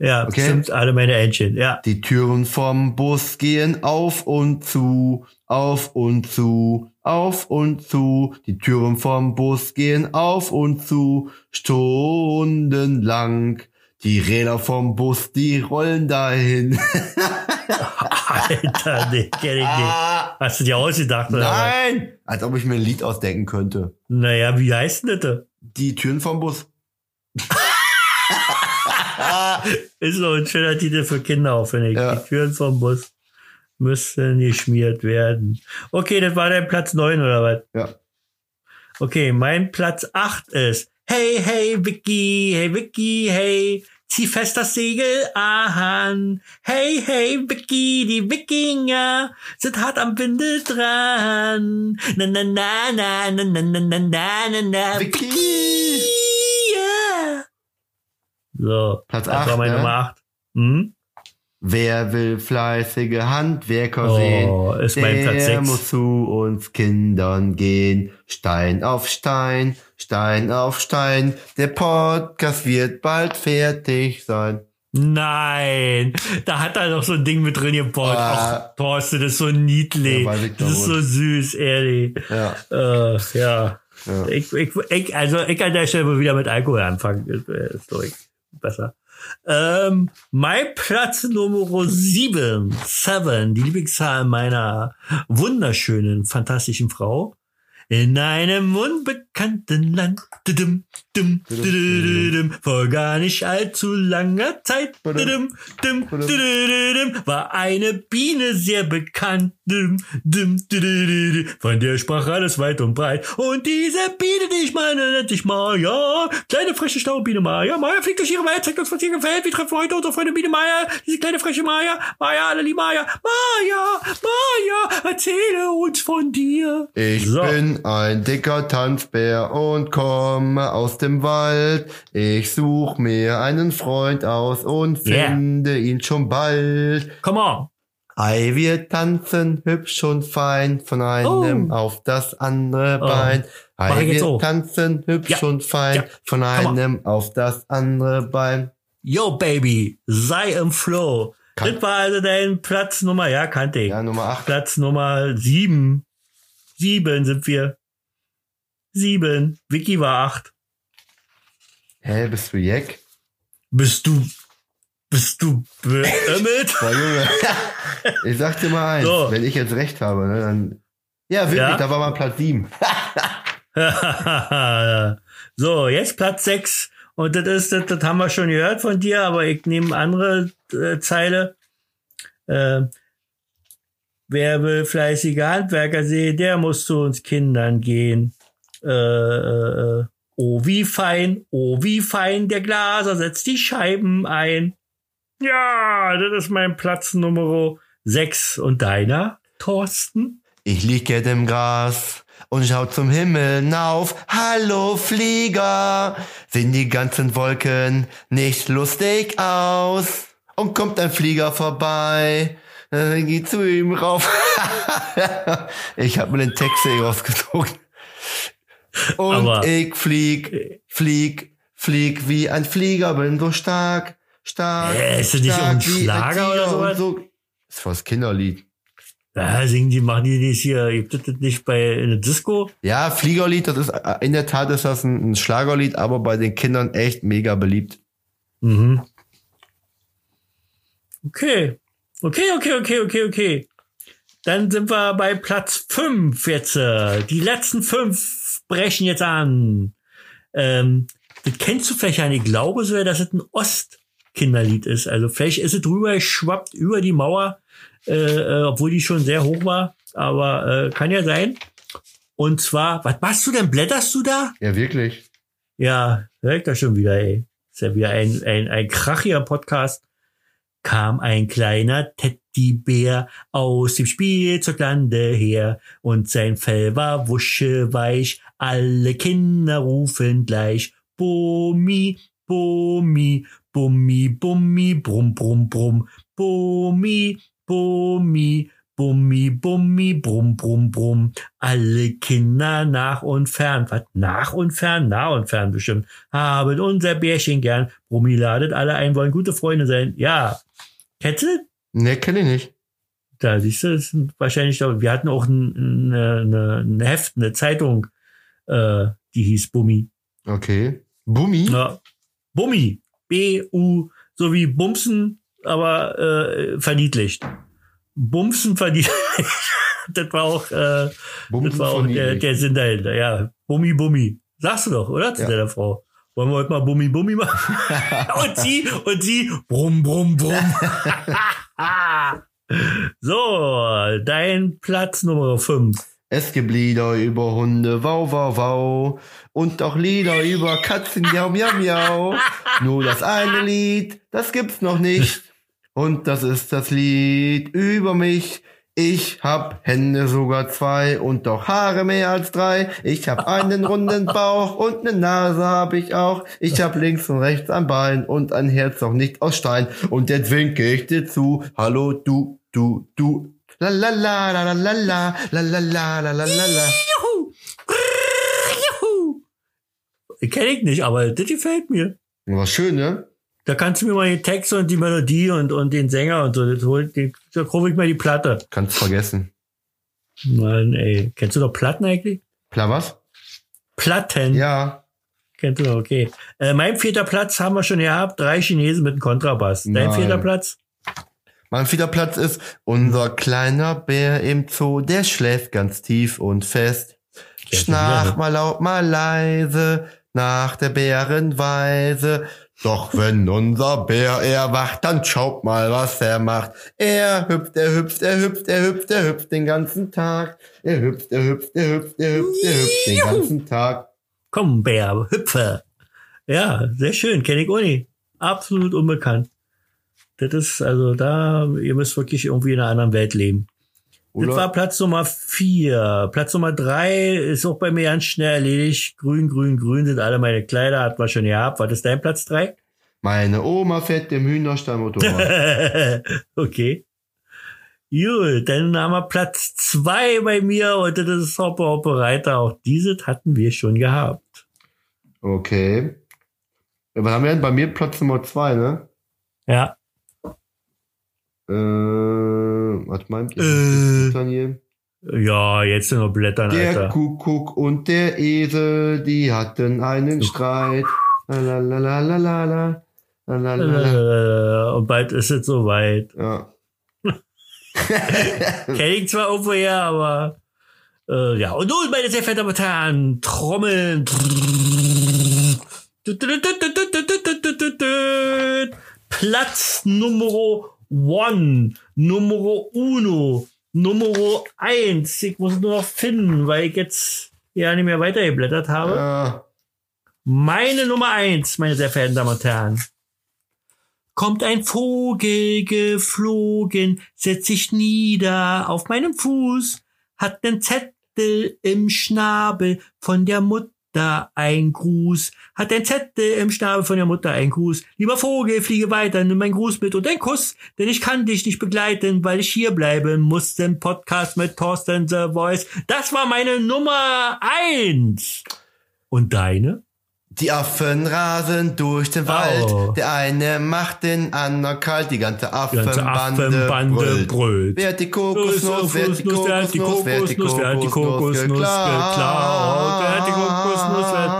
Speaker 3: Ja,
Speaker 4: Okay.
Speaker 3: stimmt, alle meine Entchen. Ja.
Speaker 4: Die Türen vom Bus gehen auf und zu, auf und zu, auf und zu. Die Türen vom Bus gehen auf und zu, stundenlang. Die Räder vom Bus, die rollen dahin.
Speaker 3: Alter, nee, kenn ich nicht. Hast du dir ausgedacht, oder? was?
Speaker 4: Ah. Nein! Als ob ich mir ein Lied ausdenken könnte.
Speaker 3: Naja, wie heißt denn das?
Speaker 4: Die Türen vom Bus.
Speaker 3: Ist so ein schöner Titel für Kinder, auch finde ich.
Speaker 4: Ja.
Speaker 3: Die Türen vom Bus müssen geschmiert werden. Okay, das war dein Platz 9 oder was?
Speaker 4: Ja.
Speaker 3: Okay, mein Platz 8 ist Hey, hey, Vicky, hey, Vicky, hey, zieh fest das Segel an. Hey, hey, Vicky, die Wikinger sind hart am Windel dran. Na, na, na, na, na, na, na, na, na, na, na,
Speaker 4: Vicky!
Speaker 3: Yeah. So,
Speaker 4: Platz
Speaker 3: das
Speaker 4: acht,
Speaker 3: war meine
Speaker 4: ne?
Speaker 3: Nummer 8. Hm?
Speaker 4: Wer will fleißige Handwerker
Speaker 3: Oh,
Speaker 4: sehen?
Speaker 3: ist mein
Speaker 4: der
Speaker 3: Platz sechs.
Speaker 4: muss zu uns Kindern gehen. Stein auf Stein, Stein auf Stein. Der Podcast wird bald fertig sein.
Speaker 3: Nein, da hat er doch so ein Ding mit drin gebaut.
Speaker 4: Ah.
Speaker 3: Ach, Thorsten, das ist so niedlich.
Speaker 4: Ja,
Speaker 3: das ist so süß, ehrlich.
Speaker 4: Ja.
Speaker 3: Äh, ja.
Speaker 4: Ja.
Speaker 3: Ich, ich, ich, also ich an der Stelle wohl wieder mit Alkohol anfangen. Ist, äh, ist doch besser. Ähm, mein Platz Nummer sieben, seven, die Lieblingszahl meiner wunderschönen, fantastischen Frau. In einem unbekannten Land, dudum, dum, dudududum, vor gar nicht allzu langer Zeit, dum, war eine Biene sehr bekannt, dum, dum, von der sprach alles weit und breit. Und diese Biene, die ich meine, nennt sich Maya, kleine frische Staubbiene Maya. Maya fliegt durch ihre Welt, zeigt uns, was ihr gefällt. Wir treffen heute unsere Freundin Biene Maya, diese kleine frische Maya. Maya, alle lieben Maya. Maya, Maya, erzähle uns von dir.
Speaker 4: Ich
Speaker 3: So.
Speaker 4: bin ein dicker Tanzbär und komme aus dem Wald. Ich such mir einen Freund aus und
Speaker 3: Yeah.
Speaker 4: finde ihn schon bald.
Speaker 3: Come on.
Speaker 4: Ei, wir tanzen hübsch und fein von einem
Speaker 3: Oh.
Speaker 4: auf das andere
Speaker 3: Oh.
Speaker 4: Bein. Ei, wir
Speaker 3: so.
Speaker 4: tanzen hübsch
Speaker 3: Ja.
Speaker 4: und fein
Speaker 3: Ja.
Speaker 4: von
Speaker 3: on.
Speaker 4: einem auf das andere Bein.
Speaker 3: Yo, Baby, sei im Flow.
Speaker 4: Kann-
Speaker 3: Das war also dein Platz Nummer, ja, kannte ich.
Speaker 4: Ja, Nummer 8.
Speaker 3: Platz Nummer sieben. Sieben sind wir. Sieben. Vicky war acht.
Speaker 4: Hä, bist du Jack?
Speaker 3: Bist du, bist du beömmelt?
Speaker 4: Ich sag dir mal eins,
Speaker 3: So.
Speaker 4: wenn ich jetzt recht habe, ne, dann. Ja, wirklich,
Speaker 3: Ja?
Speaker 4: da war mal Platz 7.
Speaker 3: so, jetzt Platz sechs. Und das ist, das, das haben wir schon gehört von dir, aber ich nehme andere äh, Zeile. Äh, wer will fleißige Handwerker sehen, der muss zu uns Kindern gehen. Äh, äh, äh, oh, wie fein, oh, wie fein, der Glaser setzt die Scheiben ein. Ja, das ist mein Platz Nummer 6. Und deiner, Thorsten?
Speaker 4: Ich lieg jetzt im Gras und schau zum Himmel hinauf. Hallo Flieger, sehen die ganzen Wolken nicht lustig aus? Und kommt ein Flieger vorbei, dann geht zu ihm rauf. ich hab mir den Text hier rausgedruckt. Und
Speaker 3: Aber-
Speaker 4: ich flieg, flieg, flieg wie ein Flieger, bin so stark, stark.
Speaker 3: Äh, ist das nicht
Speaker 4: stark ein
Speaker 3: Schlager oder sowas?
Speaker 4: So. Das ist voll das Kinderlied.
Speaker 3: Ja, singen die, machen die das hier, gibt es das nicht bei in der Disco?
Speaker 4: Ja, Fliegerlied, das ist äh, in der Tat ist das ein, ein Schlagerlied, aber bei den Kindern echt mega beliebt.
Speaker 3: Mhm. Okay. Okay, okay, okay, okay, okay. Dann sind wir bei Platz fünf jetzt. Die letzten fünf brechen jetzt an. Ähm, das kennst du vielleicht ja nicht. Ich glaube sogar, dass es ein Ostkinderlied ist. Also vielleicht ist es drüber geschwappt über die Mauer, äh, äh, obwohl die schon sehr hoch war. Aber äh, kann ja sein. Und zwar, was machst du denn? Blätterst du da?
Speaker 4: Ja, wirklich.
Speaker 3: Ja, ich da schon wieder, ey. Ist ja wieder ein, ein, ein krachiger Podcast. Kam ein kleiner Teddybär aus dem Spielzeuglande her und sein Fell war wuscheweich. Alle Kinder rufen gleich Bummi, Bummi, Bummi, Bummi, Brumm, Brumm, Brumm, Bummi, Bummi, Bummi, Bummi, Brumm, Brumm, Brumm. Alle Kinder nach und fern, was nach und fern, nah und fern bestimmt, haben unser Bärchen gern. Brummi ladet alle ein, wollen gute Freunde sein. Ja. Kennst du das?
Speaker 4: Ne, kenne ich nicht.
Speaker 3: Da siehst du, das sind wahrscheinlich, wir hatten auch ein, eine, eine, ein Heft, eine Zeitung, äh, die hieß Bummi.
Speaker 4: Okay. Bummi?
Speaker 3: Ja. Bummi. B-U, so wie Bumsen, aber äh, verniedlicht. Bumsen verniedlicht. das war auch, äh,
Speaker 4: Bumsen
Speaker 3: das war auch der, der Sinn dahinter. Ja, Bummi, Bummi. Sagst du doch, oder? Zu
Speaker 4: Ja.
Speaker 3: deiner Frau. Wollen wir heute mal Bummi, Bummi machen? und sie, und sie, brumm, brumm, brumm. so, dein Platz Nummer 5.
Speaker 4: Es gibt Lieder über Hunde, wow, wow, wow. Und auch Lieder über Katzen, miau, miau, miau. Nur das eine Lied, das gibt's noch nicht. Und das ist das Lied über mich. Ich hab Hände sogar zwei und doch Haare mehr als drei. Ich hab einen runden Bauch und eine Nase hab ich auch. Ich hab links und rechts ein Bein und ein Herz auch nicht aus Stein. Und jetzt winke ich dir zu. Hallo, du, du, du. La la la la la la la la la la la la la la.
Speaker 3: Juhu! Juhu! Kenn ich nicht, aber das gefällt mir.
Speaker 4: War schön, ne?
Speaker 3: Da kannst du mir mal den Text und die Melodie und, und den Sänger und so, das holt, die- da kaufe ich mal die Platte.
Speaker 4: Kannst vergessen.
Speaker 3: Mann, ey. Kennst du noch Platten eigentlich?
Speaker 4: Klar was?
Speaker 3: Platten.
Speaker 4: Ja.
Speaker 3: Kennst du noch, okay. Äh, mein vierter Platz haben wir schon gehabt. Drei Chinesen mit einem Kontrabass. Dein
Speaker 4: Nein.
Speaker 3: vierter Platz?
Speaker 4: Mein vierter Platz ist unser kleiner Bär im Zoo, der schläft ganz tief und fest. Schnarch mal laut, mal leise, nach der Bärenweise. Doch wenn unser Bär erwacht, dann schaut mal, was er macht. Er hüpft, er hüpft, er hüpft, er hüpft, er hüpft den ganzen Tag. Er hüpft, er hüpft, er hüpft, er hüpft, er hüpft den ganzen Tag.
Speaker 3: Komm, Bär, hüpfe. Ja, sehr schön. Kenn ich nicht. Absolut unbekannt. Das ist, also da, ihr müsst wirklich irgendwie in einer anderen Welt leben. Das war
Speaker 4: Oder?
Speaker 3: Platz Nummer vier. Platz Nummer drei ist auch bei mir ganz schnell erledigt. Grün, grün, grün sind alle meine Kleider, hat man schon gehabt. Was ist dein Platz drei?
Speaker 4: Meine Oma fährt dem Hühnerstall Motorrad.
Speaker 3: okay. Gut, dann haben wir Platz zwei bei mir und das ist Hoppe Hoppe Reiter. Auch dieses hatten wir schon gehabt.
Speaker 4: Okay. Was haben wir denn? Bei mir Platz Nummer zwei, ne?
Speaker 3: Ja.
Speaker 4: Äh, was meint ihr?
Speaker 3: Äh. Ja, jetzt sind noch Blättern,
Speaker 4: Der
Speaker 3: Alter.
Speaker 4: Kuckuck und der Esel, die hatten einen Streit. La la la la la la la. La la la la.
Speaker 3: Äh, Und bald ist es soweit.
Speaker 4: Ja.
Speaker 3: Kenn ich zwar irgendwo her, aber äh, ja. Und nun, meine sehr verehrten Damen und Herren, Trommeln. Platz Nummer one, Nummer uno, Nummer eins. Ich muss nur noch finden, weil ich jetzt ja nicht mehr weitergeblättert habe.
Speaker 4: Ja.
Speaker 3: Meine Nummer eins, meine sehr verehrten Damen und Herren. Kommt ein Vogel geflogen, setzt sich nieder auf meinem Fuß, hat nen Zettel im Schnabel von der Mutter ein Gruß, hat ein Zettel im Schnabel von der Mutter ein Gruß. Lieber Vogel, fliege weiter, nimm mein Gruß mit und ein Kuss, denn ich kann dich nicht begleiten, weil ich hier bleiben muss. Den Podcast mit Thorsten The Voice. Das war meine Nummer eins. Und deine?
Speaker 4: Die Affen rasen durch den Wald.
Speaker 3: Oh.
Speaker 4: Der eine macht den anderen kalt. Die ganze Affenbande,
Speaker 3: Affenbande
Speaker 4: brüllt. Wer hat die Kokosnuss? Wer hat die
Speaker 3: Wer hat die
Speaker 4: Kokosnuss? Wer hat die
Speaker 3: Kokosnuss? Wer hat die Kokosnuss geklaut? Wer hat die Kokosnuss? Wer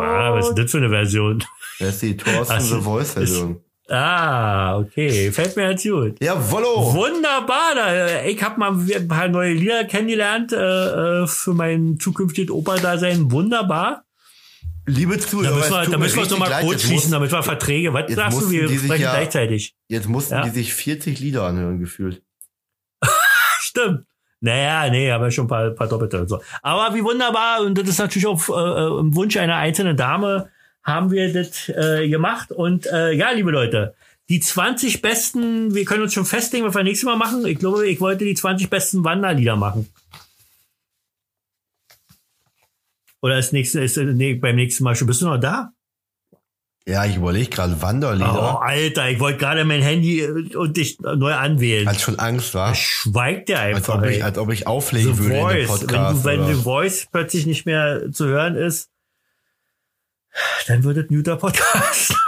Speaker 3: Ah, was ist denn das für eine Version?
Speaker 4: Das ist die Thorsten The Voice Version.
Speaker 3: Ah, okay. Fällt mir jetzt gut.
Speaker 4: Jawollo!
Speaker 3: Wunderbar. Da, Ich habe mal ein paar neue Lieder kennengelernt äh, äh, für mein zukünftiges Operdasein. Wunderbar.
Speaker 4: Liebe
Speaker 3: Da
Speaker 4: Zuhörer,
Speaker 3: müssen wir, da müssen wir uns noch
Speaker 4: richtig
Speaker 3: mal
Speaker 4: leid.
Speaker 3: kurz
Speaker 4: muss-
Speaker 3: damit wir Verträge. Was sagst du? Wir sprechen
Speaker 4: ja-
Speaker 3: gleichzeitig.
Speaker 4: Jetzt mussten
Speaker 3: Ja.
Speaker 4: die sich 40 Lieder anhören, gefühlt.
Speaker 3: Stimmt. Naja, nee, aber schon ein paar, paar Doppelte und so. Aber wie wunderbar, und das ist natürlich auf äh, äh, im Wunsch einer einzelnen Dame, haben wir das äh, gemacht. Und äh, ja, liebe Leute, die 20 besten, wir können uns schon festlegen, was wir nächstes Mal machen. Ich glaube, ich wollte die 20 besten Wanderlieder machen. Oder das nächste ist äh, nee, beim nächsten Mal schon. Bist du noch da?
Speaker 4: Ja, ich überlege gerade
Speaker 3: Oh,
Speaker 4: Wanderlieder.
Speaker 3: Alter, ich wollte gerade mein Handy äh, und dich neu anwählen.
Speaker 4: Als schon Angst war.
Speaker 3: Schweigt der
Speaker 4: Als
Speaker 3: einfach.
Speaker 4: ob,
Speaker 3: ey.
Speaker 4: ich, als ob ich auflegen
Speaker 3: The
Speaker 4: würde in
Speaker 3: Voice.
Speaker 4: den Podcast.
Speaker 3: wenn du, wenn The Voice plötzlich nicht mehr zu hören ist, dann wird es ein guter Podcast.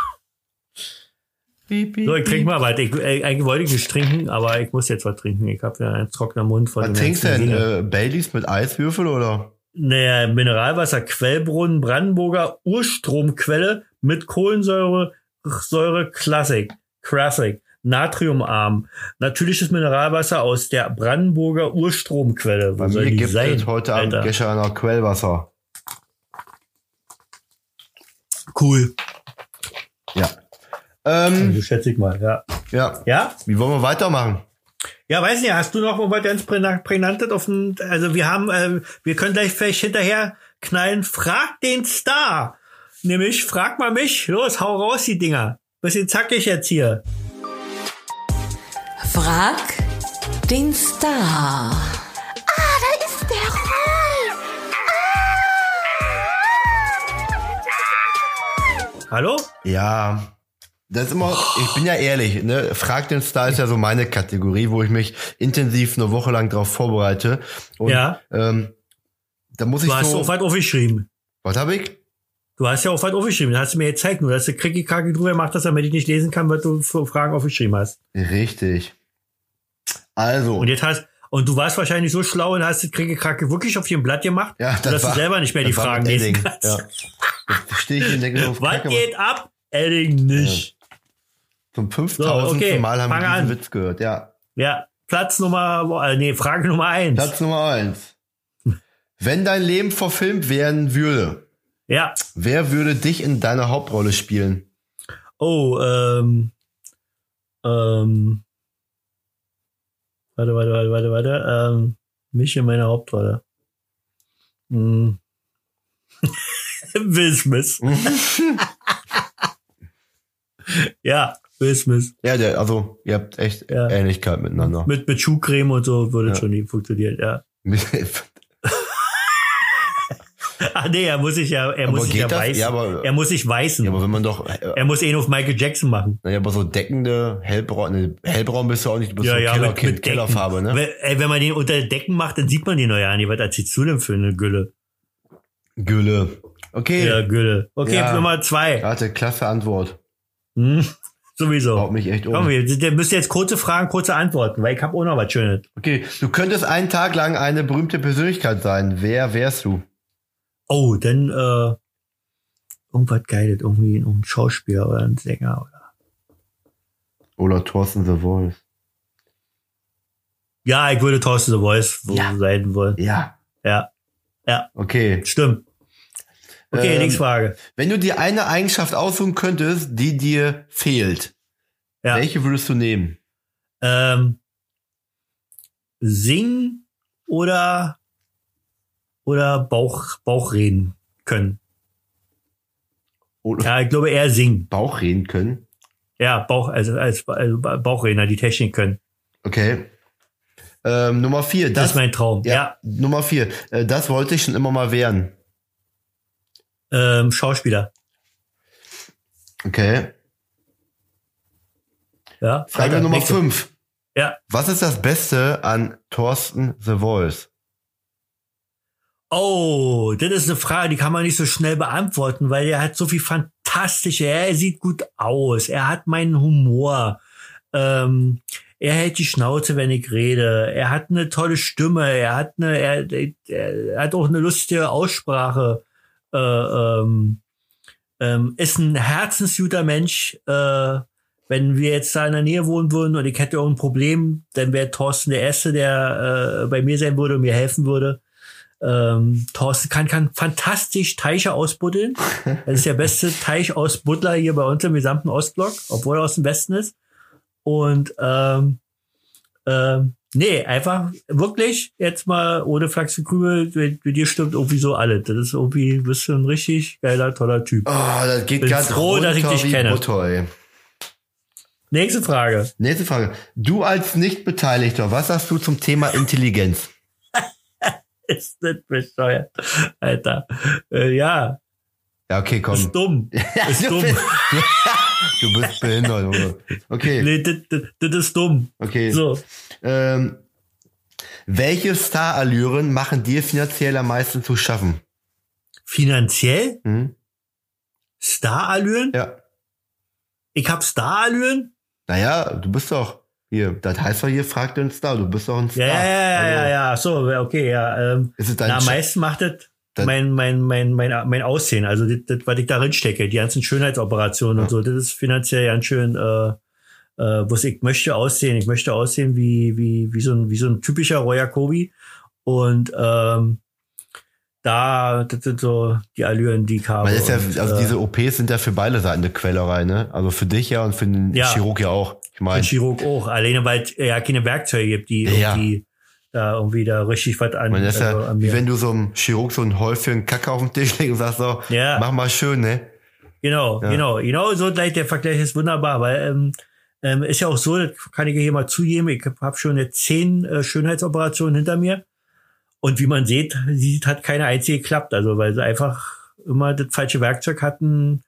Speaker 4: Piep, piep,
Speaker 3: So, ich trinke mal was. Ich, äh, eigentlich wollte ich nicht trinken, aber ich muss jetzt was trinken. Ich habe ja einen trockenen Mund von
Speaker 4: Was
Speaker 3: dem
Speaker 4: trinkst du denn? Äh, Baileys mit Eiswürfel oder?
Speaker 3: Naja, Mineralwasser, Quellbrunnen, Brandenburger Urstromquelle mit Kohlensäure, Säure Classic, Classic, Natriumarm. Natürliches Mineralwasser aus der Brandenburger Urstromquelle.
Speaker 4: Bei mir gibt
Speaker 3: sein,
Speaker 4: es heute Abend
Speaker 3: Alter?
Speaker 4: Gescheiner Quellwasser.
Speaker 3: Cool.
Speaker 4: Ja. Ähm,
Speaker 3: So schätze ich mal, ja.
Speaker 4: ja.
Speaker 3: Ja?
Speaker 4: Wie wollen wir weitermachen?
Speaker 3: Ja, weiß nicht, hast du noch was ganz Prä- Prägnantes auf dem, also wir haben, äh, wir können gleich vielleicht hinterher knallen, frag den Star. Nämlich, frag mal mich, los, hau raus die Dinger. Bisschen zackig jetzt hier.
Speaker 2: Frag den Star.
Speaker 6: Da ist der Roy.
Speaker 3: Hallo?
Speaker 4: Ja. Das ist immer, ich bin ja ehrlich, ne? Frag den Star ist ja so meine Kategorie, wo ich mich intensiv eine Woche lang drauf vorbereite. Und,
Speaker 3: Ja.
Speaker 4: Ähm, da muss ich
Speaker 3: Du hast
Speaker 4: so.
Speaker 3: auch was aufgeschrieben.
Speaker 4: was habe ich?
Speaker 3: Du hast ja auch was aufgeschrieben, das hast du mir gezeigt, nur dass du kricky kacke drüber gemacht hast, damit ich nicht lesen kann, was du für Fragen aufgeschrieben hast.
Speaker 4: Richtig. Also.
Speaker 3: Und jetzt hast, und du warst wahrscheinlich so schlau und hast das kricky kacke wirklich auf dem Blatt gemacht,
Speaker 4: ja,
Speaker 3: dass du selber nicht mehr die
Speaker 4: das war
Speaker 3: Fragen lesen kannst.
Speaker 4: Ja. Da stehe ich und denke so,
Speaker 3: Was
Speaker 4: Kacke,
Speaker 3: geht ab? Edding nicht.
Speaker 4: Zum 5000.
Speaker 3: So, okay,
Speaker 4: Mal haben wir
Speaker 3: fang
Speaker 4: diesen
Speaker 3: an.
Speaker 4: Witz gehört. Ja.
Speaker 3: Ja, Platz Nummer, äh, nee, Frage Nummer eins.
Speaker 4: Platz Nummer eins. Wenn dein Leben verfilmt werden würde,
Speaker 3: Ja.
Speaker 4: wer würde dich in deiner Hauptrolle spielen?
Speaker 3: Oh, ähm, ähm, warte, warte, warte, warte, warte, ähm, mich in meiner Hauptrolle. Hm. Will Smith. ja, Will Smith.
Speaker 4: Ja, der, also, ihr habt echt
Speaker 3: Ja.
Speaker 4: Ähnlichkeit miteinander.
Speaker 3: Mit, mit Schuhcreme und so würde
Speaker 4: Ja.
Speaker 3: schon nie funktionieren, ja. Ach nee, er muss sich ja, er
Speaker 4: Aber
Speaker 3: muss sich ja
Speaker 4: das?
Speaker 3: weißen.
Speaker 4: Ja, aber-
Speaker 3: er muss sich weißen.
Speaker 4: ja, aber wenn man doch, äh,
Speaker 3: er muss eh nur auf Michael Jackson machen.
Speaker 4: naja, aber so deckende, hellbraun, ne, hellbraun bist du auch nicht, du bist
Speaker 3: Ja,
Speaker 4: so
Speaker 3: ja,
Speaker 4: Keller,
Speaker 3: mit,
Speaker 4: Kind,
Speaker 3: mit.
Speaker 4: Kellerfarbe, ne?
Speaker 3: Wenn, ey, wenn man den unter Decken macht, dann sieht man den noch ja nicht. Was erzählst du denn für eine Gülle?
Speaker 4: Gülle. Okay.
Speaker 3: Ja, Gülle. Okay,
Speaker 4: Ja.
Speaker 3: Nummer zwei.
Speaker 4: Warte, klasse Antwort.
Speaker 3: Hm? Sowieso.
Speaker 4: Haut mich echt um.
Speaker 3: Komm, wir, der müsst jetzt kurze Fragen, kurze Antworten, weil ich habe auch noch was Schönes.
Speaker 4: Okay, du könntest einen Tag lang eine berühmte Persönlichkeit sein. Wer wärst du?
Speaker 3: Oh, dann äh, irgendwas Geiles, irgendwie ein Schauspieler oder ein Sänger oder.
Speaker 4: Oder Thorsten The Voice.
Speaker 3: Ja, ich würde Thorsten The Voice
Speaker 4: Ja.
Speaker 3: sein wollen.
Speaker 4: Ja.
Speaker 3: Ja,
Speaker 4: Okay.
Speaker 3: stimmt. Okay,
Speaker 4: Ähm,
Speaker 3: nächste Frage.
Speaker 4: Wenn du dir eine Eigenschaft aussuchen könntest, die dir fehlt,
Speaker 3: Ja.
Speaker 4: welche würdest du nehmen?
Speaker 3: Ähm, singen oder oder Bauch Bauchreden können.
Speaker 4: Oder
Speaker 3: Ja, ich glaube eher singen.
Speaker 4: Bauch reden können?
Speaker 3: Ja, Bauch also als, als Bauchredner die Technik können.
Speaker 4: Okay. Ähm, Nummer vier.
Speaker 3: Das,
Speaker 4: Das,
Speaker 3: ist mein Traum.
Speaker 4: ja,
Speaker 3: Ja,
Speaker 4: Nummer vier. Äh, das wollte ich schon immer mal werden.
Speaker 3: Ähm, Schauspieler.
Speaker 4: Okay.
Speaker 3: Ja.
Speaker 4: Frage
Speaker 3: weiter,
Speaker 4: Nummer
Speaker 3: nächste.
Speaker 4: fünf.
Speaker 3: Ja.
Speaker 4: Was ist das Beste an Thorsten The Voice?
Speaker 3: Oh, das ist eine Frage, die kann man nicht so schnell beantworten, weil er hat so viel fantastische, er sieht gut aus, er hat meinen Humor, ähm, er hält die Schnauze, wenn ich rede, er hat eine tolle Stimme, er hat eine, er, er hat auch eine lustige Aussprache, äh, ähm, ähm, ist ein herzensguter Mensch, äh, wenn wir jetzt da in der Nähe wohnen würden und ich hätte irgendein Problem, dann wäre Thorsten der Erste, der äh, bei mir sein würde und mir helfen würde. Ähm, Thorsten kann, kann fantastisch Teiche ausbuddeln. Er ist der beste Teichausbuddler hier bei uns im gesamten Ostblock, obwohl er aus dem Westen ist. Und ähm, ähm, nee, einfach wirklich jetzt mal ohne Flachs und Krümel, mit, mit dir stimmt irgendwie so alles. Das ist irgendwie, bist du ein richtig geiler, toller Typ.
Speaker 4: Oh, das geht
Speaker 3: Bin
Speaker 4: ganz
Speaker 3: froh, dass ich dich kenne.
Speaker 4: Butter.
Speaker 3: Nächste Frage.
Speaker 4: Nächste Frage. Du als Nicht-Beteiligter, was sagst du zum Thema Intelligenz?
Speaker 3: Ist das bescheuert? Alter. Äh, ja,
Speaker 4: Ja, okay, komm.
Speaker 3: ist dumm. Ist
Speaker 4: du,
Speaker 3: dumm.
Speaker 4: Du bist behindert, Junge. Okay,
Speaker 3: Nee, das, das, das ist dumm.
Speaker 4: okay.
Speaker 3: So.
Speaker 4: Ähm, welche Starallüren machen dir finanziell am meisten zu schaffen?
Speaker 3: Finanziell?
Speaker 4: Hm?
Speaker 3: Starallüren?
Speaker 4: Ja.
Speaker 3: Ich hab Starallüren?
Speaker 4: Naja, du bist doch hier, das heißt doch hier, frag den Star, du bist doch ein Star.
Speaker 3: Ja, ja, ja, ja,
Speaker 4: Also,
Speaker 3: ja, so, okay, ja. Ähm,
Speaker 4: Ist es dein
Speaker 3: na, am meisten macht das mein, mein, mein, mein, mein Aussehen, also das, das, was ich darin stecke, die ganzen Schönheitsoperationen
Speaker 4: Ja.
Speaker 3: und so, das ist finanziell ganz schön, äh, äh, was ich möchte aussehen. Ich möchte aussehen wie, wie, wie so ein, wie so ein typischer Roy Jacobi. Und ähm, da, das sind so die Allüren, die ich habe.
Speaker 4: Weil das ist
Speaker 3: und,
Speaker 4: ja, also
Speaker 3: äh,
Speaker 4: diese OPs sind ja für beide Seiten eine Quellerei, ne? Also für dich ja und für den
Speaker 3: Ja.
Speaker 4: Chirurg ja auch. Ich meine,
Speaker 3: Ein Chirurg auch. Alleine weil es ja keine Werkzeuge gibt, die
Speaker 4: Ja.
Speaker 3: irgendwie da irgendwie da richtig was an,
Speaker 4: man das ist
Speaker 3: also
Speaker 4: ja,
Speaker 3: an
Speaker 4: wie
Speaker 3: mir.
Speaker 4: wenn du so einem Chirurg so ein Häufchen Kacke auf den Tisch legst und sagst so,
Speaker 3: Ja.
Speaker 4: mach mal schön, ne?
Speaker 3: Genau,
Speaker 4: Ja.
Speaker 3: genau, genau so gleich der Vergleich ist wunderbar, weil ähm, ähm, ist ja auch so, das kann ich hier mal zugeben, ich habe schon jetzt zehn äh, Schönheitsoperationen hinter mir und wie man sieht, sieht, hat keine einzige geklappt, also weil sie einfach immer das falsche Werkzeug hatten,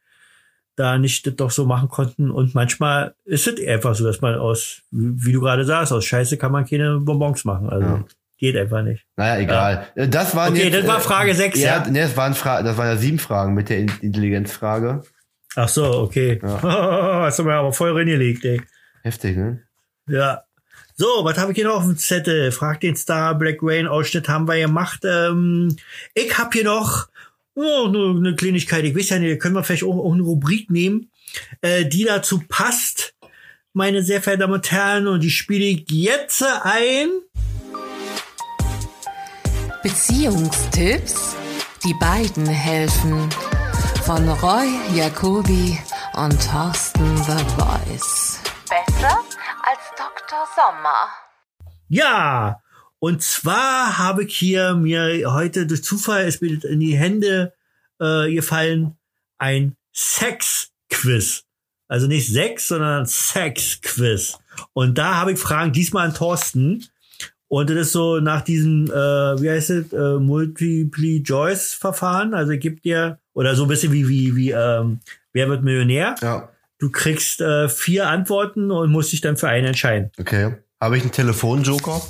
Speaker 3: da nicht das doch so machen konnten und manchmal ist es einfach so, dass man aus, wie, du gerade sagst, aus Scheiße kann man keine Bonbons machen, also
Speaker 4: Ja.
Speaker 3: geht einfach nicht.
Speaker 4: Naja, egal. Äh, Das waren
Speaker 3: Okay,
Speaker 4: jetzt,
Speaker 3: das war
Speaker 4: äh,
Speaker 3: Frage sechs,
Speaker 4: ja.
Speaker 3: ja?
Speaker 4: Ne, das waren, Fra das waren ja sieben Fragen mit der In- Intelligenzfrage.
Speaker 3: Ach so, okay. Hast du mir aber voll reingelegt, ey.
Speaker 4: Heftig, ne?
Speaker 3: Ja. So, was habe ich hier noch auf dem Zettel? Frag den Star, Black Rain Ausschnitt haben wir gemacht. Ähm, ich habe hier noch oh, nur eine Kleinigkeit. Ich weiß ja nicht, können wir vielleicht auch, auch eine Rubrik nehmen, äh, die dazu passt, meine sehr verehrten Damen und Herren. Und die spiele ich jetzt ein.
Speaker 2: Beziehungstipps? Die beiden helfen. Von Roy Jacobi und Thorsten The Voice.
Speaker 6: Besser als Dr. Sommer.
Speaker 3: Ja, und zwar habe ich hier mir heute durch Zufall ist mir das in die Hände äh, gefallen ein Sex-Quiz. Also nicht Sex, sondern Sex-Quiz. Und da habe ich Fragen diesmal an Thorsten. Und das ist so nach diesem, äh, wie heißt es, äh, Multiple-Choice-Verfahren. Also gibt dir, oder so ein bisschen wie, wie, wie, ähm, wer wird Millionär?
Speaker 4: Ja.
Speaker 3: Du kriegst äh, vier Antworten und musst dich dann für einen entscheiden.
Speaker 4: Okay. Habe ich einen Telefonjoker?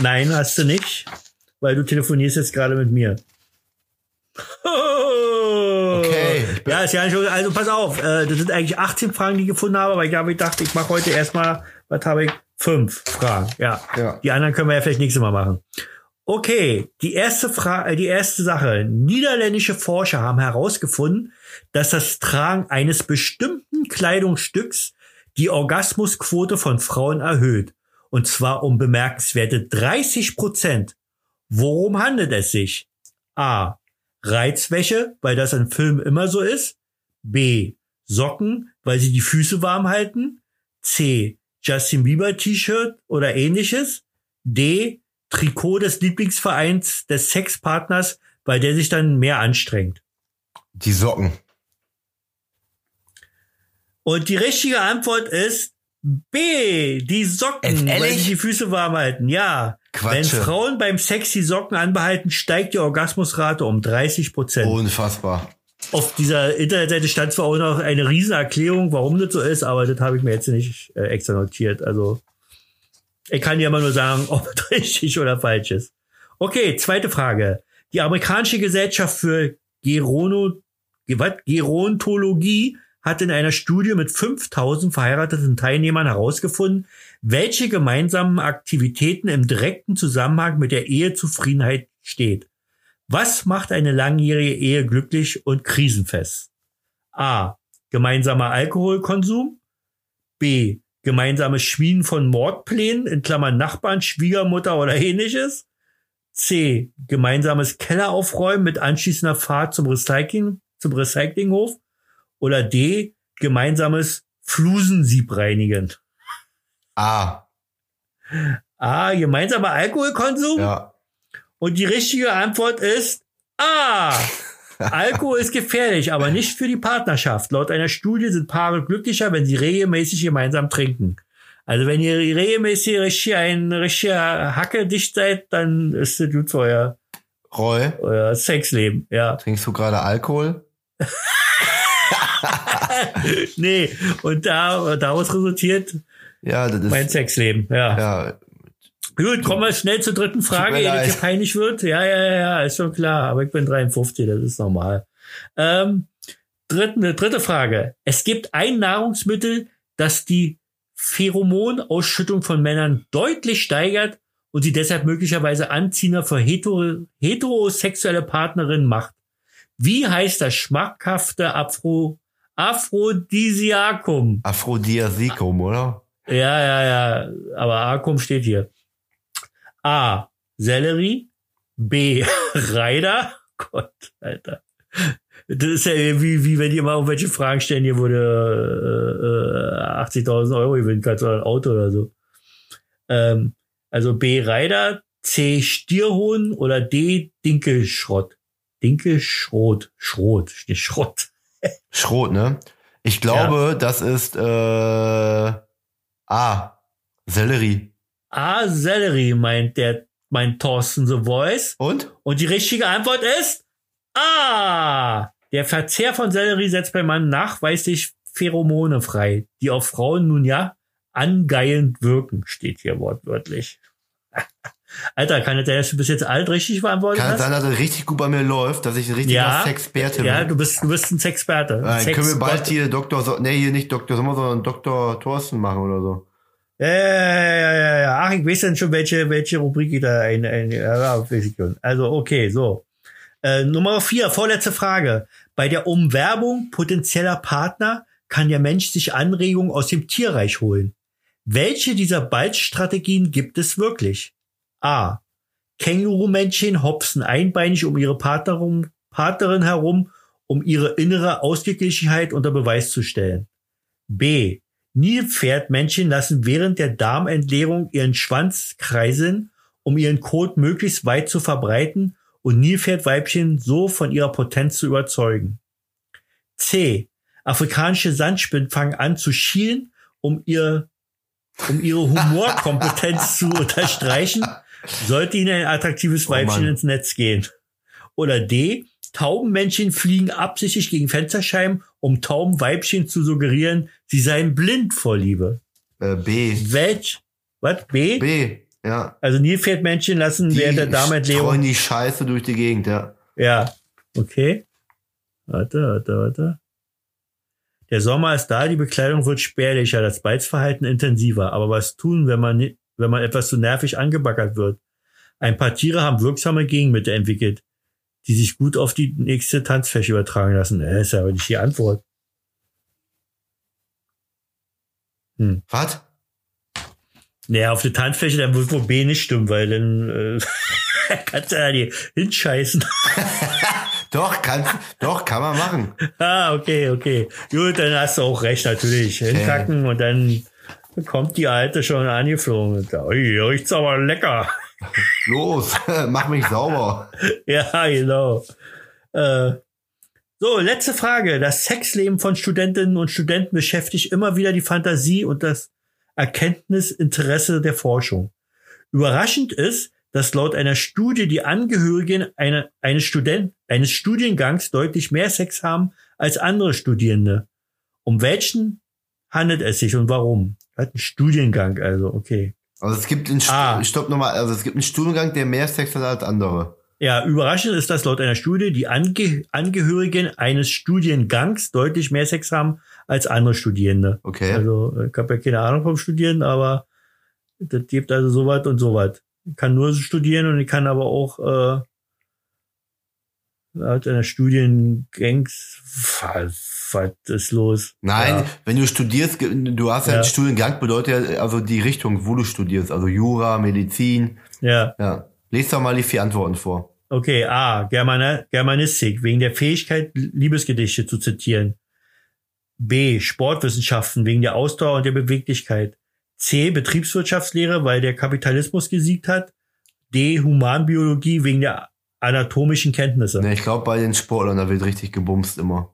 Speaker 3: Nein, hast du nicht, weil du telefonierst jetzt gerade mit mir.
Speaker 4: Okay,
Speaker 3: Ja, ist ja nicht, so- also pass auf, äh, das sind eigentlich 18 Fragen, die ich gefunden habe, aber ich habe gedacht, ich mache heute erstmal, was habe ich? Fünf Fragen, ja.
Speaker 4: Ja.
Speaker 3: Die anderen können wir ja vielleicht nächstes Mal machen. Okay, die erste Frage, die erste Sache. Niederländische Forscher haben herausgefunden, dass das Tragen eines bestimmten Kleidungsstücks die Orgasmusquote von Frauen erhöht. Und zwar um bemerkenswerte 30 Prozent. Worum handelt es sich? A. Reizwäsche, weil das in Filmen immer so ist. B. Socken, weil sie die Füße warm halten. C. Justin Bieber T-Shirt oder ähnliches. D. Trikot des Lieblingsvereins des Sexpartners, weil der sich dann mehr anstrengt.
Speaker 4: Die Socken.
Speaker 3: Und die richtige Antwort ist B. Die Socken, weil sie die Füße warm halten. Ja.
Speaker 4: Quatsche.
Speaker 3: Wenn Frauen beim Sex die Socken anbehalten, steigt die Orgasmusrate um 30 Prozent.
Speaker 4: Unfassbar.
Speaker 3: Auf dieser Internetseite stand zwar auch noch eine riesen Erklärung, warum das so ist, aber das habe ich mir jetzt nicht äh, extra notiert. Also ich kann dir immer nur sagen, ob es richtig oder falsch ist. Okay, zweite Frage. Die amerikanische Gesellschaft für Gerono? Gerontologie hat in einer Studie mit 5000 verheirateten Teilnehmern herausgefunden, welche gemeinsamen Aktivitäten im direkten Zusammenhang mit der Ehezufriedenheit steht. Was macht eine langjährige Ehe glücklich und krisenfest? A. Gemeinsamer Alkoholkonsum. B. Gemeinsames Schmieden von Mordplänen, in Klammern Nachbarn, Schwiegermutter oder ähnliches. C. Gemeinsames Kelleraufräumen mit anschließender Fahrt zum Recycling, zum Recyclinghof. Oder D. Gemeinsames Flusensieb reinigen.
Speaker 4: A.
Speaker 3: A. Gemeinsamer Alkoholkonsum.
Speaker 4: Ja.
Speaker 3: Und die richtige Antwort ist A. Alkohol ist gefährlich, aber nicht für die Partnerschaft. Laut einer Studie sind Paare glücklicher, wenn sie regelmäßig gemeinsam trinken. Also wenn ihr regelmäßig richtig ein richtiger Hacke dicht seid, dann ist das gut für euer,
Speaker 4: Roy,
Speaker 3: euer Sexleben. Ja.
Speaker 4: trinkst du gerade Alkohol?
Speaker 3: nee, und da, daraus resultiert
Speaker 4: Ja, das ist.
Speaker 3: mein Sexleben. Ja.
Speaker 4: ja,
Speaker 3: Gut, kommen wir schnell zur dritten Frage, ehe hier peinlich wird. Ja, ja, ja, ja, ist schon klar. Aber ich bin 53, das ist normal. Ähm, dritte, dritte Frage. Es gibt ein Nahrungsmittel, das die Pheromonausschüttung von Männern deutlich steigert und sie deshalb möglicherweise anziehender für hetero, heterosexuelle Partnerinnen macht. Wie heißt das schmackhafte Afro, Aphrodisiakum?
Speaker 4: Aphrodisiakum, oder?
Speaker 3: Ja, ja, ja. Aber Akum steht hier. A. Sellerie. B. Reider. Gott, Alter. Das ist ja wie, wie wenn die immer irgendwelche Fragen stellen, hier wurde äh, äh, 80.000 Euro gewinnen kannst oder ein Auto oder so. Ähm, also B. Reider, C. Stierhohn oder D. Dinkelschrott. Dinkelschrot. Schrot, nicht Schrott.
Speaker 4: Schrot, ne? Ich glaube, das ist äh, A. Sellerie.
Speaker 3: A. Sellerie, meint der, meint Thorsten The Voice.
Speaker 4: Und?
Speaker 3: Und die richtige Antwort ist A. Der Verzehr von Sellerie setzt beim Mann nachweislich Pheromone frei, die auf Frauen nun ja angeilend wirken, steht hier wortwörtlich. Alter, kann das sein, dass du bis jetzt alt richtig beantwortet
Speaker 4: Kann
Speaker 3: hast?
Speaker 4: sein, dass es richtig gut bei mir läuft, dass ich ein richtiger
Speaker 3: Ja,
Speaker 4: Sexperte
Speaker 3: ja,
Speaker 4: bin?
Speaker 3: du bist, du bist ein Sexperte.
Speaker 4: Äh, Dann
Speaker 3: Sex
Speaker 4: können wir bald hier Dr. So nee, hier nicht Dr. Sommer, sondern Dr. Thorsten machen oder so.
Speaker 3: Ja, ja, ja, ja, ja. Ach, ich weiß dann schon, welche, welche Rubrik ich da ein, ein, ja, weiß ich schon. Also, okay, so. Äh, Nummer vier, vorletzte Frage. Bei der Umwerbung potenzieller Partner kann der Mensch sich Anregungen aus dem Tierreich holen. Welche dieser Balzstrategien gibt es wirklich? A. Kängurumännchen hopsen einbeinig um ihre Partnerin, Partnerin herum, um ihre innere Ausgeglichenheit unter Beweis zu stellen. B. Nilpferdmännchen lassen während der Darmentleerung ihren Schwanz kreiseln, um ihren Kot möglichst weit zu verbreiten und Nilpferdweibchen so von ihrer Potenz zu überzeugen. C. Afrikanische Sandspinnen fangen an zu schielen, um ihr um ihre Humorkompetenz zu unterstreichen, sollte ihnen ein attraktives
Speaker 4: Oh
Speaker 3: Weibchen
Speaker 4: Mann.
Speaker 3: ins Netz gehen. Oder D. Taubenmännchen fliegen absichtlich gegen Fensterscheiben, um Taubenweibchen zu suggerieren, sie seien blind vor Liebe.
Speaker 4: Äh, B.
Speaker 3: Welch? Was? B?
Speaker 4: B. Ja.
Speaker 3: Also Nilpferdmännchen lassen
Speaker 4: Die
Speaker 3: während der
Speaker 4: streuen
Speaker 3: Darmentleerung.
Speaker 4: die Scheiße durch die Gegend, ja.
Speaker 3: Ja. Okay. Warte, warte, warte. Der Sommer ist da, die Bekleidung wird spärlicher, das Balzverhalten intensiver. Aber was tun, wenn man, wenn man etwas zu nervig angebaggert wird? Ein paar Tiere haben wirksame Gegenmittel entwickelt, die sich gut auf die nächste Tanzfläche übertragen lassen. Äh, ist aber nicht die Antwort.
Speaker 4: Was?
Speaker 3: Naja, auf der Tanzfläche, dann wird wohl B nicht stimmen, weil dann äh, kannst du ja die hinscheißen.
Speaker 4: Doch, kann, doch, kann man machen.
Speaker 3: Ah, okay, okay. Gut, dann hast du auch recht, natürlich. Hinkacken und dann kommt die Alte schon angeflogen. Und Ui, riecht's aber lecker.
Speaker 4: Los, mach mich sauber.
Speaker 3: Ja, genau. Äh, so, letzte Frage. Das Sexleben von Studentinnen und Studenten beschäftigt immer wieder die Fantasie und das Erkenntnisinteresse der Forschung. Überraschend ist, dass laut einer Studie die Angehörigen einer, eines, Student, eines Studiengangs deutlich mehr Sex haben als andere Studierende. Um welchen handelt es sich und warum? Hat ein Studiengang, also okay.
Speaker 4: Also es gibt einen,
Speaker 3: Ah.
Speaker 4: stopp nochmal, also es gibt einen Studiengang, der mehr Sex hat als andere.
Speaker 3: Ja, überraschend ist, dass laut einer Studie die Ange Angehörigen eines Studiengangs deutlich mehr Sex haben als andere Studierende.
Speaker 4: Okay.
Speaker 3: Also ich habe ja keine Ahnung vom Studieren, aber das gibt also so weit und so weit. Ich kann nur so studieren und ich kann aber auch äh, laut einer Studiengangs was, ist los?
Speaker 4: Nein,
Speaker 3: Ja.
Speaker 4: wenn du studierst, du hast ja,
Speaker 3: Ja.
Speaker 4: einen Studiengang, bedeutet ja also die Richtung, wo du studierst, also Jura, Medizin.
Speaker 3: Ja,
Speaker 4: Ja. Lies doch mal die vier Antworten vor.
Speaker 3: okay. A. Germana Germanistik, wegen der Fähigkeit, Liebesgedichte zu zitieren. B. Sportwissenschaften, wegen der Ausdauer und der Beweglichkeit. C. Betriebswirtschaftslehre, weil der Kapitalismus gesiegt hat. D. Humanbiologie, wegen der anatomischen Kenntnisse.
Speaker 4: Ne, ich glaube, bei den Sportlern, da wird richtig gebumst immer.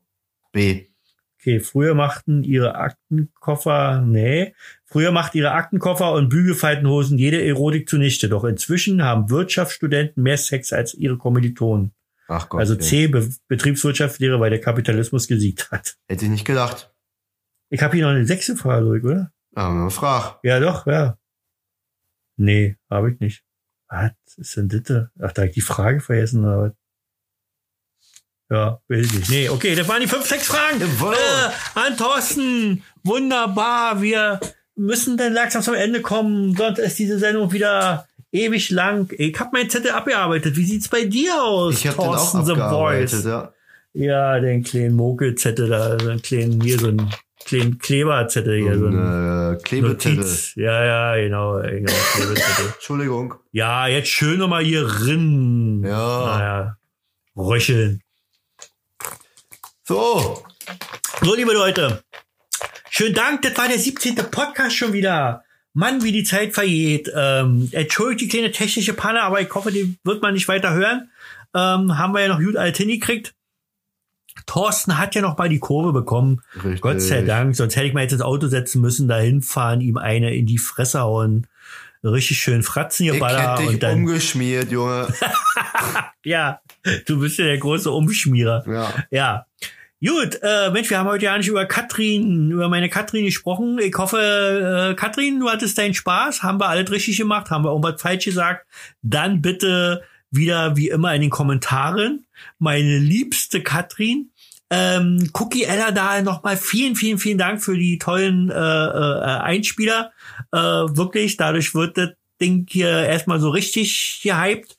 Speaker 4: B.
Speaker 3: Okay, früher machten ihre Aktenkoffer, nee, früher machten ihre Aktenkoffer und Bügelfaltenhosen jede Erotik zunichte. Doch inzwischen haben Wirtschaftsstudenten mehr Sex als ihre Kommilitonen.
Speaker 4: Ach Gott.
Speaker 3: Also. C, Be Betriebswirtschaftslehre, weil der Kapitalismus gesiegt hat.
Speaker 4: Hätte ich nicht gedacht.
Speaker 3: Ich habe hier noch eine sechste Frage, oder?
Speaker 4: Ja, mal frag.
Speaker 3: Ja, doch, ja. Nee, habe ich nicht. Was ist denn das? Ach, da hab ich die Frage vergessen, was? Ja, will ich nicht. Nee, okay, das waren die fünf, sechs Fragen. Äh, an Thorsten, wunderbar. Wir müssen dann langsam zum Ende kommen, sonst ist diese Sendung wieder ewig lang. Ich habe mein Zettel abgearbeitet. Wie sieht's bei dir aus,
Speaker 4: Ich habe den auch
Speaker 3: Thorsten the
Speaker 4: abgearbeitet,
Speaker 3: Voice?
Speaker 4: ja.
Speaker 3: Ja, den kleinen Mokelzettel da, so einen kleinen, hier so einen kleinen Kleberzettel hier, so ein
Speaker 4: äh, Klebezettel.
Speaker 3: Notiz. Ja, ja, genau, genau, Klebezettel.
Speaker 4: Entschuldigung.
Speaker 3: Ja, jetzt schön nochmal hier rin.
Speaker 4: Ja.
Speaker 3: Naja, röcheln.
Speaker 4: So.
Speaker 3: So, liebe Leute. Schönen Dank, das war der 17. Podcast schon wieder. Mann, wie die Zeit vergeht. Ähm, entschuldigt die kleine technische Panne, aber ich hoffe, die wird man nicht weiter hören. Ähm, haben wir ja noch gut alt hingekriegt. Thorsten hat ja noch mal die Kurve bekommen.
Speaker 4: Richtig.
Speaker 3: Gott sei Dank, sonst hätte ich mal jetzt ins Auto setzen müssen, da hinfahren, ihm eine in die Fresse hauen, richtig schön fratzen hier
Speaker 4: Ich
Speaker 3: baller
Speaker 4: hätte dich
Speaker 3: und dann,
Speaker 4: umgeschmiert, Junge.
Speaker 3: ja, du bist ja der große Umschmierer.
Speaker 4: Ja.
Speaker 3: Ja. Gut, äh, Mensch, wir haben heute ja nicht über Katrin, über meine Katrin gesprochen. Ich hoffe, äh, Katrin, du hattest deinen Spaß. Haben wir alles richtig gemacht? Haben wir irgendwas falsch gesagt? Dann bitte wieder wie immer in den Kommentaren. Meine liebste Katrin. Ähm, Cookie Ella da nochmal vielen, vielen, vielen Dank für die tollen äh, äh, Einspieler. Äh, wirklich, dadurch wird das Ding hier erstmal so richtig gehypt,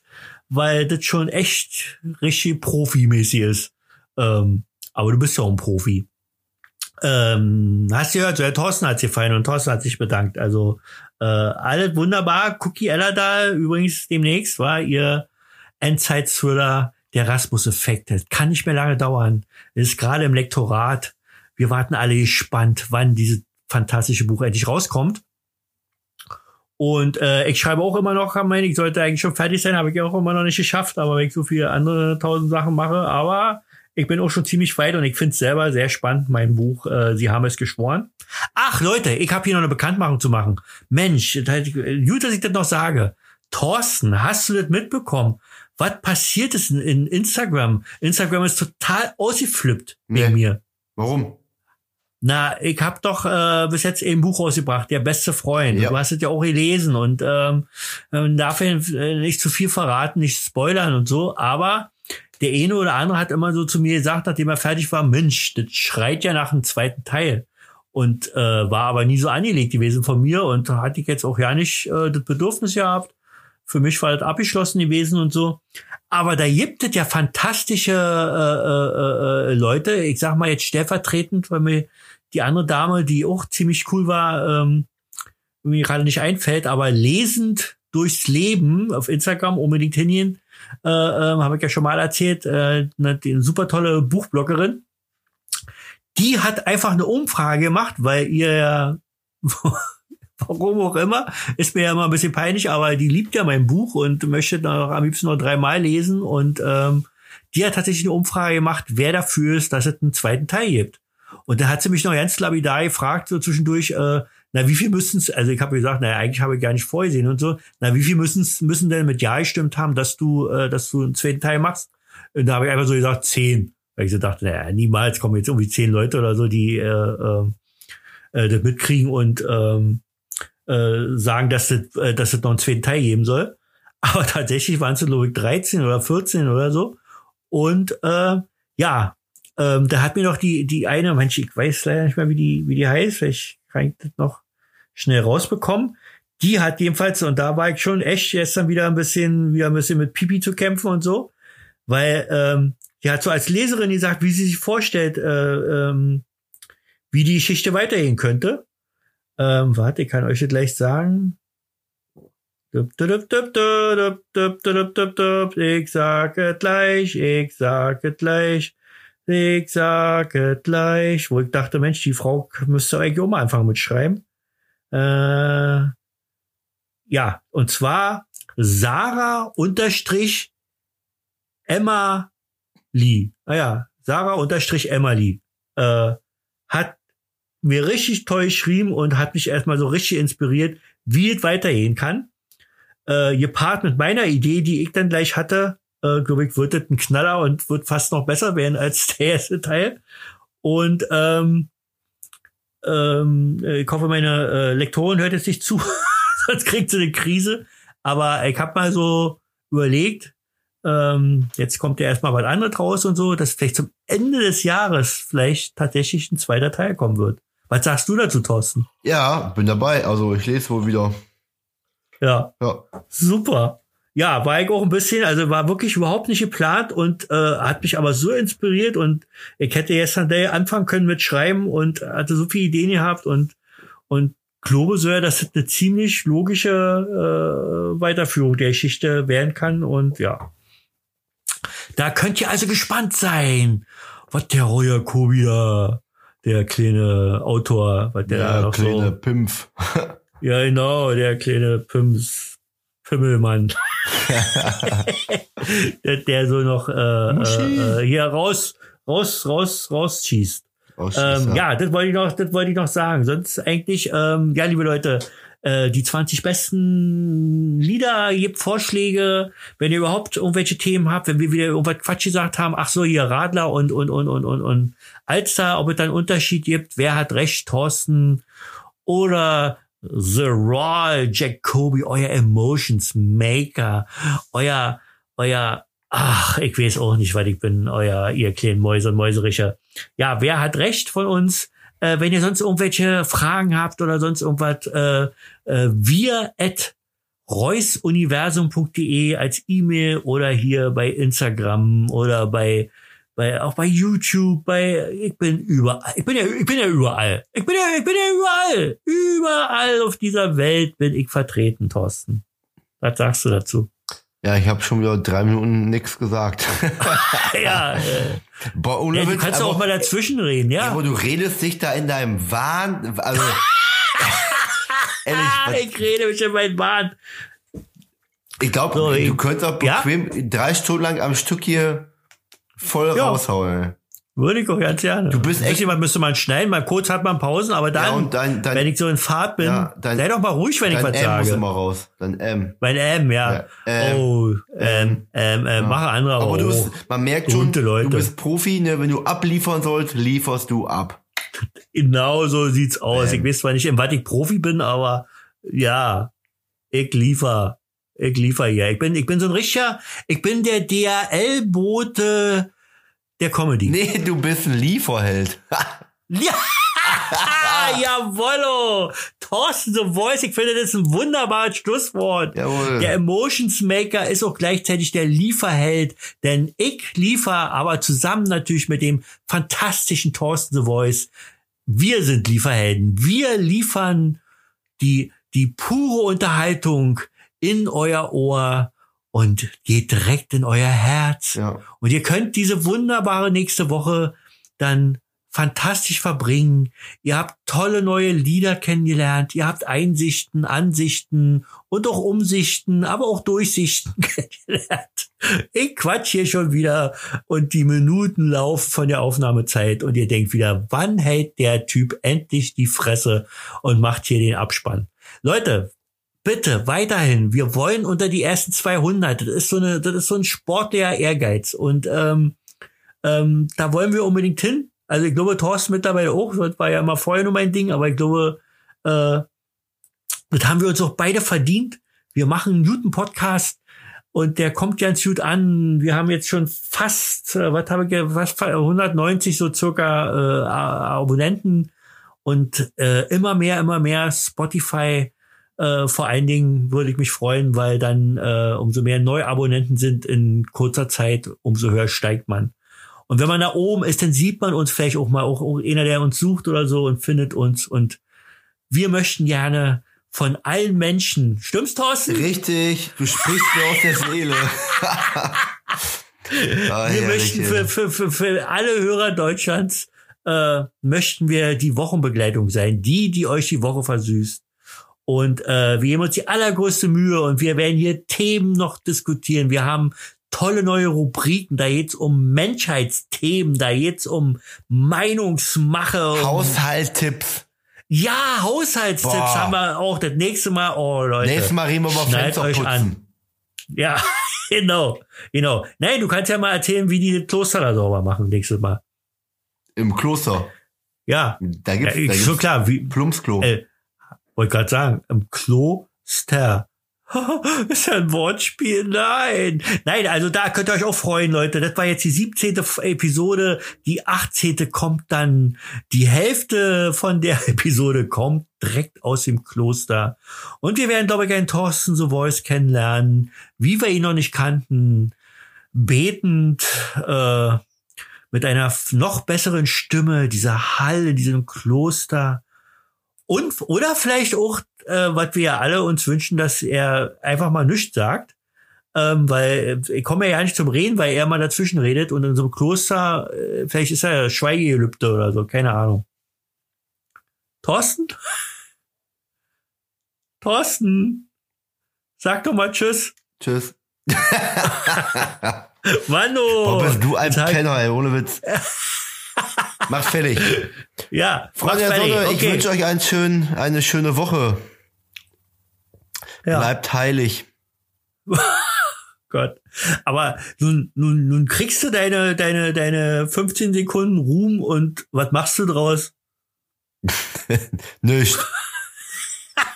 Speaker 3: weil das schon echt richtig profimäßig ist. Ähm, aber du bist ja auch ein Profi. Ähm, hast du gehört, der Thorsten hat sich gefallen und Thorsten hat sich bedankt. Also äh, alles wunderbar. Cookie Ella da übrigens demnächst war ihr Endzeit-Thriller Der Rasmus-Effekt. Das kann nicht mehr lange dauern. Ist gerade im Lektorat. Wir warten alle gespannt, wann dieses fantastische Buch endlich rauskommt. Und äh, ich schreibe auch immer noch, ich sollte eigentlich schon fertig sein, habe ich auch immer noch nicht geschafft, aber wenn ich so viele andere tausend Sachen mache, aber ich bin auch schon ziemlich weit und ich finde es selber sehr spannend, mein Buch, äh, Sie haben es geschworen. Ach Leute, ich habe hier noch eine Bekanntmachung zu machen. Mensch, ich- gut, dass ich das noch sage. Thorsten, hast du das mitbekommen? Was passiert ist in, in Instagram? Instagram ist total ausgeflippt wegen
Speaker 4: Nee.
Speaker 3: mir.
Speaker 4: Warum?
Speaker 3: Na, ich habe doch äh, bis jetzt eben ein Buch rausgebracht, Der beste Freund.
Speaker 4: Ja.
Speaker 3: Du hast es ja auch gelesen und ähm, ähm, darf äh, nicht zu viel verraten, nicht spoilern und so, aber der eine oder andere hat immer so zu mir gesagt, nachdem er fertig war, Mensch, das schreit ja nach einem zweiten Teil. Und äh, war aber nie so angelegt gewesen von mir und hatte ich jetzt auch ja nicht äh, das Bedürfnis gehabt. Für mich war das abgeschlossen gewesen und so. Aber da gibt es ja fantastische äh, äh, äh, Leute. Ich sag mal jetzt stellvertretend, weil mir die andere Dame, die auch ziemlich cool war, ähm, mir gerade nicht einfällt, aber lesend durchs Leben auf Instagram, unbedingt hingehen, äh, äh, habe ich ja schon mal erzählt, äh, eine, eine super tolle Buchbloggerin. Die hat einfach eine Umfrage gemacht, weil ihr warum auch immer, ist mir ja immer ein bisschen peinlich, aber die liebt ja mein Buch und möchte noch am liebsten noch dreimal lesen und ähm, die hat tatsächlich eine Umfrage gemacht, wer dafür ist, dass es einen zweiten Teil gibt. Und da hat sie mich noch ganz lapidar gefragt, so zwischendurch, äh, na, wie viel müssen es, also ich habe gesagt, naja, eigentlich habe ich gar nicht vorgesehen und so, na, wie viel müssen müssen denn mit Ja gestimmt haben, dass du, äh, dass du einen zweiten Teil machst? Und da habe ich einfach so gesagt, zehn. Weil ich so dachte, naja, niemals kommen jetzt irgendwie zehn Leute oder so, die äh, äh, äh, das mitkriegen und ähm, äh, sagen, dass es, äh, dass es noch einen zweiten Teil geben soll. Aber tatsächlich waren es, glaube ich, 13 oder 14 oder so. Und äh, ja, ähm, da hat mir noch die, die eine, Mensch, ich weiß leider nicht mehr, wie die, wie die heißt, vielleicht kann ich das noch schnell rausbekommen. Die hat jedenfalls, und da war ich schon echt gestern wieder ein bisschen, wieder ein bisschen mit Pipi zu kämpfen und so, weil ähm, die hat so als Leserin gesagt, wie sie sich vorstellt, äh, ähm, wie die Geschichte weitergehen könnte. Ähm, warte, ich kann euch das gleich sagen. Ich sage gleich, ich sage gleich, ich sage gleich. Wo ich dachte, Mensch, die Frau müsste eigentlich mal anfangen mit schreiben. Äh, ja, und zwar Sarah unterstrich Emma Lee. Naja, Sarah unterstrich Emma Lee. Äh, hat mir richtig toll geschrieben und hat mich erstmal so richtig inspiriert, wie es weitergehen kann. Äh, gepaart mit meiner Idee, die ich dann gleich hatte, äh, glaube ich, wird das ein Knaller und wird fast noch besser werden als der erste Teil. Und ähm, ähm, ich hoffe, meine äh, Lektorin hört jetzt nicht zu, sonst kriegt sie eine Krise. Aber ich habe mal so überlegt, ähm, jetzt kommt ja erstmal was anderes raus und so, dass vielleicht zum Ende des Jahres vielleicht tatsächlich ein zweiter Teil kommen wird. Was sagst du dazu, Thorsten?
Speaker 4: Ja, bin dabei. Also ich lese wohl wieder.
Speaker 3: Ja,
Speaker 4: Ja.
Speaker 3: super. Ja, war ich auch ein bisschen, also war wirklich überhaupt nicht geplant und äh, hat mich aber so inspiriert und ich hätte gestern Day anfangen können mit Schreiben und hatte so viele Ideen gehabt und und glaube so, dass es eine ziemlich logische äh, Weiterführung der Geschichte werden kann und ja. Da könnt ihr also gespannt sein, was der Royer Kobi da, der kleine Autor, was der da
Speaker 4: Der
Speaker 3: noch
Speaker 4: kleine
Speaker 3: so
Speaker 4: Pimpf.
Speaker 3: ja, genau, der kleine Pims, Pimmelmann. der, der so noch äh, äh, äh, hier raus, raus, raus, rausschießt. Ähm, ja, das wollte ich noch, das wollte ich noch sagen. Sonst eigentlich, ähm, ja, liebe Leute, äh, die 20 besten Lieder, gebt Vorschläge, wenn ihr überhaupt irgendwelche Themen habt, wenn wir wieder irgendwas Quatsch gesagt haben, ach so, hier Radler und, und, und, und, und, und Alster, ob es dann einen Unterschied gibt, wer hat recht, Thorsten oder The Raw Jacoby, euer Emotions Maker, euer, euer, ach, ich weiß auch nicht, weil ich bin, euer, ihr kleinen Mäuse und Mäusericher. Ja, wer hat recht von uns? Äh, wenn ihr sonst irgendwelche Fragen habt oder sonst irgendwas, äh, äh, wir at reusuniversum.de als E-Mail oder hier bei Instagram oder bei bei auch bei YouTube, bei ich bin überall. Ich bin ja ich bin ja überall. Ich bin ja ich bin ja überall. Überall auf dieser Welt bin ich vertreten, Thorsten. Was sagst du dazu?
Speaker 4: Ja, ich habe schon wieder drei Minuten nix gesagt.
Speaker 3: ja, äh,
Speaker 4: Boah, ohne
Speaker 3: ja, du kannst ja
Speaker 4: aber-
Speaker 3: auch mal dazwischen reden, ja.
Speaker 4: Aber du redest dich da in deinem Wahn, also ehrlich, was-
Speaker 3: ich rede mich in meinen Bahn.
Speaker 4: ich glaube,
Speaker 3: So,
Speaker 4: du könntest auch
Speaker 3: Ja?
Speaker 4: bequem drei Stunden lang am Stück hier voll
Speaker 3: Ja.
Speaker 4: raushauen.
Speaker 3: Würde ich auch ganz gerne.
Speaker 4: Du bist echt-
Speaker 3: Man müsste man schneiden, mal kurz hat man Pausen, aber dann,
Speaker 4: Ja, dein- dein-
Speaker 3: wenn ich so in Fahrt bin,
Speaker 4: Ja, dein-
Speaker 3: sei doch mal ruhig, wenn ich was
Speaker 4: M muss
Speaker 3: sage.
Speaker 4: immer raus. Dein M.
Speaker 3: Mein M, ja.
Speaker 4: Ja, ähm,
Speaker 3: oh, ähm, ähm, ähm, mache andere aber
Speaker 4: Aber du bist, man merkt schon,
Speaker 3: Leute.
Speaker 4: du bist Profi, ne? wenn du abliefern sollst, lieferst du ab.
Speaker 3: Genau so sieht's aus.
Speaker 4: Ähm.
Speaker 3: Ich weiß zwar nicht, in was ich Profi bin, aber ja, ich liefer. Ich liefer hier. Ich bin, ich bin so ein richtiger, ich bin der DRL-Bote der Comedy.
Speaker 4: Nee, du bist ein Lieferheld.
Speaker 3: Ja, jawollo. Thorsten The Voice, ich finde, das ist ein wunderbares Schlusswort.
Speaker 4: Jawohl.
Speaker 3: Der Emotions Maker ist auch gleichzeitig der Lieferheld, denn ich liefer aber zusammen natürlich mit dem fantastischen Thorsten The Voice. Wir sind Lieferhelden. Wir liefern die, die pure Unterhaltung, in euer Ohr und geht direkt in euer Herz.
Speaker 4: Ja.
Speaker 3: Und ihr könnt diese wunderbare nächste Woche dann fantastisch verbringen. Ihr habt tolle neue Lieder kennengelernt. Ihr habt Einsichten, Ansichten und auch Umsichten, aber auch Durchsichten kennengelernt. Ich quatsch hier schon wieder und die Minuten laufen von der Aufnahmezeit und ihr denkt wieder, wann hält der Typ endlich die Fresse und macht hier den Abspann? Leute, bitte weiterhin. Wir wollen unter die ersten 200. Das ist so eine, das ist so ein sportlicher Ehrgeiz und ähm, ähm, da wollen wir unbedingt hin. Also ich glaube, Thorsten mittlerweile auch. Das war ja immer vorher nur mein Ding, aber ich glaube, äh, das haben wir uns auch beide verdient. Wir machen einen guten Podcast und der kommt ganz gut an. Wir haben jetzt schon fast, äh, was habe ich, was 190 so circa äh, Abonnenten und äh, immer mehr, immer mehr Spotify. Äh, vor allen Dingen würde ich mich freuen, weil dann äh, umso mehr Neuabonnenten sind in kurzer Zeit, umso höher steigt man. Und wenn man da oben ist, dann sieht man uns vielleicht auch mal, auch, auch einer, der uns sucht oder so und findet uns. Und wir möchten gerne von allen Menschen, stimmt's, Thorsten?
Speaker 4: Richtig, du sprichst mir aus der Seele. ah,
Speaker 3: Wir möchten für, für, für, für alle Hörer Deutschlands, äh, möchten wir die Wochenbegleitung sein, die, die euch die Woche versüßt. Und äh, wir geben uns die allergrößte Mühe und wir werden hier Themen noch diskutieren. Wir haben tolle neue Rubriken. Da geht's um Menschheitsthemen, da geht's um Meinungsmache. Um,
Speaker 4: Haushalttipps.
Speaker 3: ja, Haushaltstipps
Speaker 4: Boah.
Speaker 3: haben wir auch das nächste Mal. Oh, Leute.
Speaker 4: Nächstes Mal reden wir über Fenster
Speaker 3: euch
Speaker 4: putzen.
Speaker 3: an. Ja, genau, genau. Nein, du kannst ja mal erzählen, wie die das Kloster da sauber machen nächstes Mal.
Speaker 4: Im Kloster.
Speaker 3: Ja,
Speaker 4: Da
Speaker 3: ja
Speaker 4: gibt's, da
Speaker 3: ich,
Speaker 4: gibt's
Speaker 3: schon klar, wie,
Speaker 4: Plumpsklo.
Speaker 3: äh, wollte gerade sagen, im Kloster. ist ja ein Wortspiel? Nein. Nein, also da könnt ihr euch auch freuen, Leute. Das war jetzt die 17. F- Episode. Die 18. kommt dann. Die Hälfte von der Episode kommt direkt aus dem Kloster. Und wir werden, glaube ich, einen Thorsten The Voice kennenlernen, wie wir ihn noch nicht kannten. Betend, äh, mit einer noch besseren Stimme, dieser Hall in diesem Kloster. Und, oder vielleicht auch, äh, was wir ja alle uns wünschen, dass er einfach mal nichts sagt. Ähm, weil äh, ich komme ja nicht zum Reden, weil er mal dazwischen redet und in so einem Kloster, äh, vielleicht ist er Schweigegelübde oder so, keine Ahnung. Thorsten? Thorsten? Sag doch mal Tschüss.
Speaker 4: Tschüss.
Speaker 3: Mano!
Speaker 4: Boah, bist du ein Penner, ey, ohne Witz. Mach fertig.
Speaker 3: Ja,
Speaker 4: Freunde der
Speaker 3: fertig.
Speaker 4: Sonne, ich
Speaker 3: okay.
Speaker 4: wünsche euch einen schönen, eine schöne Woche.
Speaker 3: ja.
Speaker 4: Bleibt heilig.
Speaker 3: Gott. Aber nun, nun, nun kriegst du deine, deine, deine 15 Sekunden Ruhm und was machst du draus?
Speaker 4: Nicht.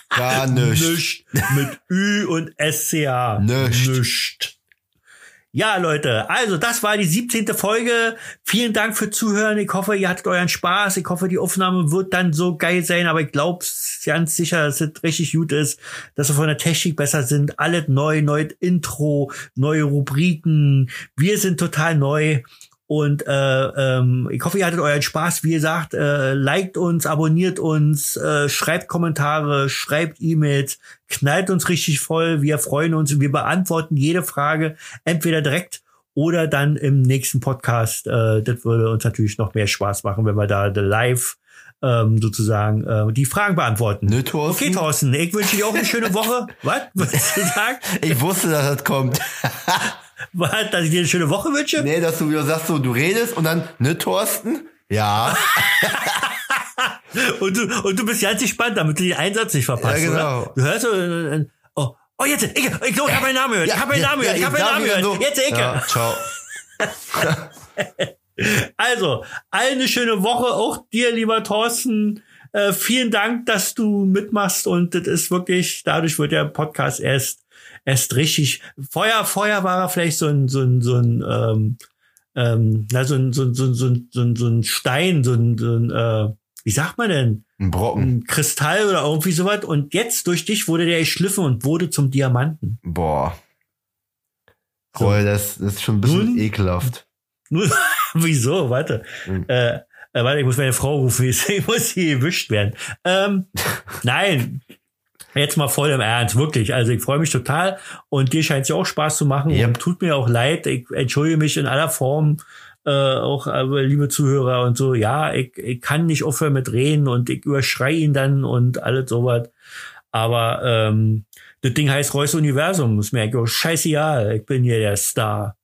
Speaker 4: Gar nicht.
Speaker 3: Nischt. Mit Ü und SCH.
Speaker 4: Nischt.
Speaker 3: Nischt. Ja, Leute, also das war die 17. Folge. Vielen Dank für Zuhören. Ich hoffe, ihr hattet euren Spaß. Ich hoffe, die Aufnahme wird dann so geil sein, aber ich glaube ganz sicher, dass es richtig gut ist, dass wir von der Technik besser sind. Alles neu, neues Intro, neue Rubriken. Wir sind total neu. Und äh, ähm, ich hoffe, ihr hattet euren Spaß. Wie gesagt, äh, liked uns, abonniert uns, äh, schreibt Kommentare, schreibt E-Mails, knallt uns richtig voll. Wir freuen uns und wir beantworten jede Frage entweder direkt oder dann im nächsten Podcast. Äh, das würde uns natürlich noch mehr Spaß machen, wenn wir da live ähm, sozusagen äh, die Fragen beantworten.
Speaker 4: Ne, Thorsten?
Speaker 3: Okay, Thorsten, ich wünsche dir auch eine schöne Woche. Was? Was du sagst?
Speaker 4: Ich wusste, dass das kommt.
Speaker 3: Was? Dass ich dir eine schöne Woche wünsche?
Speaker 4: Nee, dass du wieder sagst, so, du redest und dann, ne, Thorsten? Ja.
Speaker 3: Und du, und du bist ganz gespannt, damit du den Einsatz nicht verpasst,
Speaker 4: Ja, genau.
Speaker 3: oder? Du hörst so, äh, äh, oh, oh, jetzt, ich, ich, ich, ich habe meinen Namen gehört, ich habe meinen Namen gehört, ich habe meinen Namen gehört,
Speaker 4: so.
Speaker 3: jetzt, ich.
Speaker 4: Ja, ciao.
Speaker 3: Also, allen eine schöne Woche, auch dir, lieber Thorsten. Äh, vielen Dank, dass du mitmachst und das ist wirklich, dadurch wird der Podcast erst, erst richtig. Vorher, vorher war er vielleicht so ein, so ein, so ein, ähm, ähm, na, so ein, so ein, so ein, so ein, so ein, so ein Stein, so ein, so ein äh, wie sagt man denn?
Speaker 4: Ein Brocken.
Speaker 3: Ein Kristall oder irgendwie sowas. Und jetzt durch dich wurde der geschliffen und wurde zum Diamanten.
Speaker 4: Boah.
Speaker 3: So.
Speaker 4: Boah, das, das ist schon ein bisschen
Speaker 3: Nun?
Speaker 4: ekelhaft.
Speaker 3: Nur, wieso? Warte.
Speaker 4: Mhm.
Speaker 3: Äh, äh, warte, ich muss meine Frau rufen, ich muss hier gewischt werden. Ähm, nein. Jetzt mal voll im Ernst, wirklich. Also ich freue mich total und dir scheint es ja auch Spaß zu machen
Speaker 4: Ja.
Speaker 3: und tut mir auch leid. Ich entschuldige mich in aller Form, äh, auch äh, liebe Zuhörer und so. Ja, ich, ich kann nicht aufhören mit reden und ich überschrei ihn dann und alles sowas. Aber ähm, das Ding heißt Reus Universum. Ist mir eigentlich auch scheißegal. Ich bin hier der Star.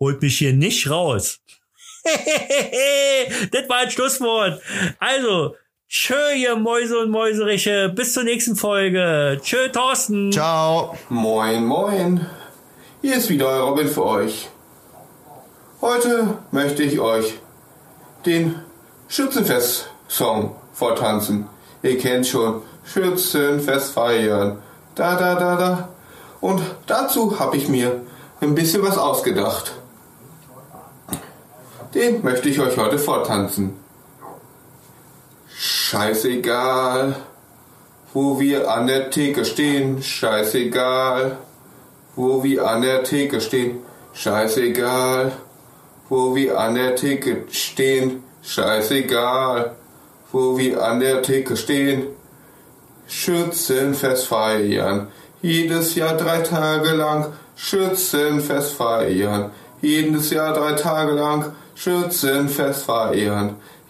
Speaker 3: Holt mich hier nicht raus. das war ein Schlusswort. Also, tschö, ihr Mäuse und Mäuseriche. Bis zur nächsten Folge. Tschö, Thorsten.
Speaker 4: Ciao.
Speaker 7: Moin, moin. Hier ist wieder euer Robin für euch. Heute möchte ich euch den Schützenfest-Song vortanzen. Ihr kennt schon Schützenfest feiern. Da, da, da, da. Und dazu habe ich mir ein bisschen was ausgedacht. Den möchte ich euch heute vortanzen. Scheißegal, wo wir an der Theke stehen, scheißegal, wo wir an der Theke stehen, scheißegal, wo wir an der Theke stehen, scheißegal, wo wir an der Theke stehen, Schützenfest feiern, jedes Jahr drei Tage lang, Schützenfest feiern, jedes Jahr drei Tage lang, Schützenfest feiern,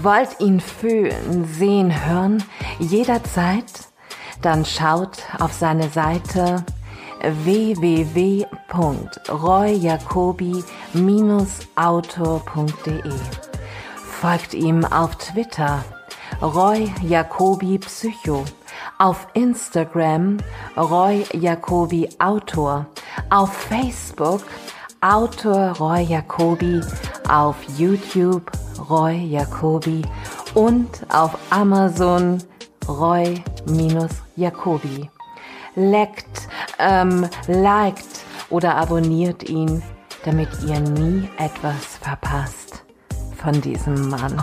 Speaker 2: Wollt ihn fühlen, sehen, hören, jederzeit? Dann schaut auf seine Seite www.royjacobi-autor.de. Folgt ihm auf Twitter Roy Jacobi Psycho, auf Instagram Roy Jacobi Autor, auf Facebook Autor Roy Jacobi, auf YouTube Roy Jacobi und auf Amazon Roy-Jacobi. Leckt, ähm, liked oder abonniert ihn, damit ihr nie etwas verpasst von diesem Mann.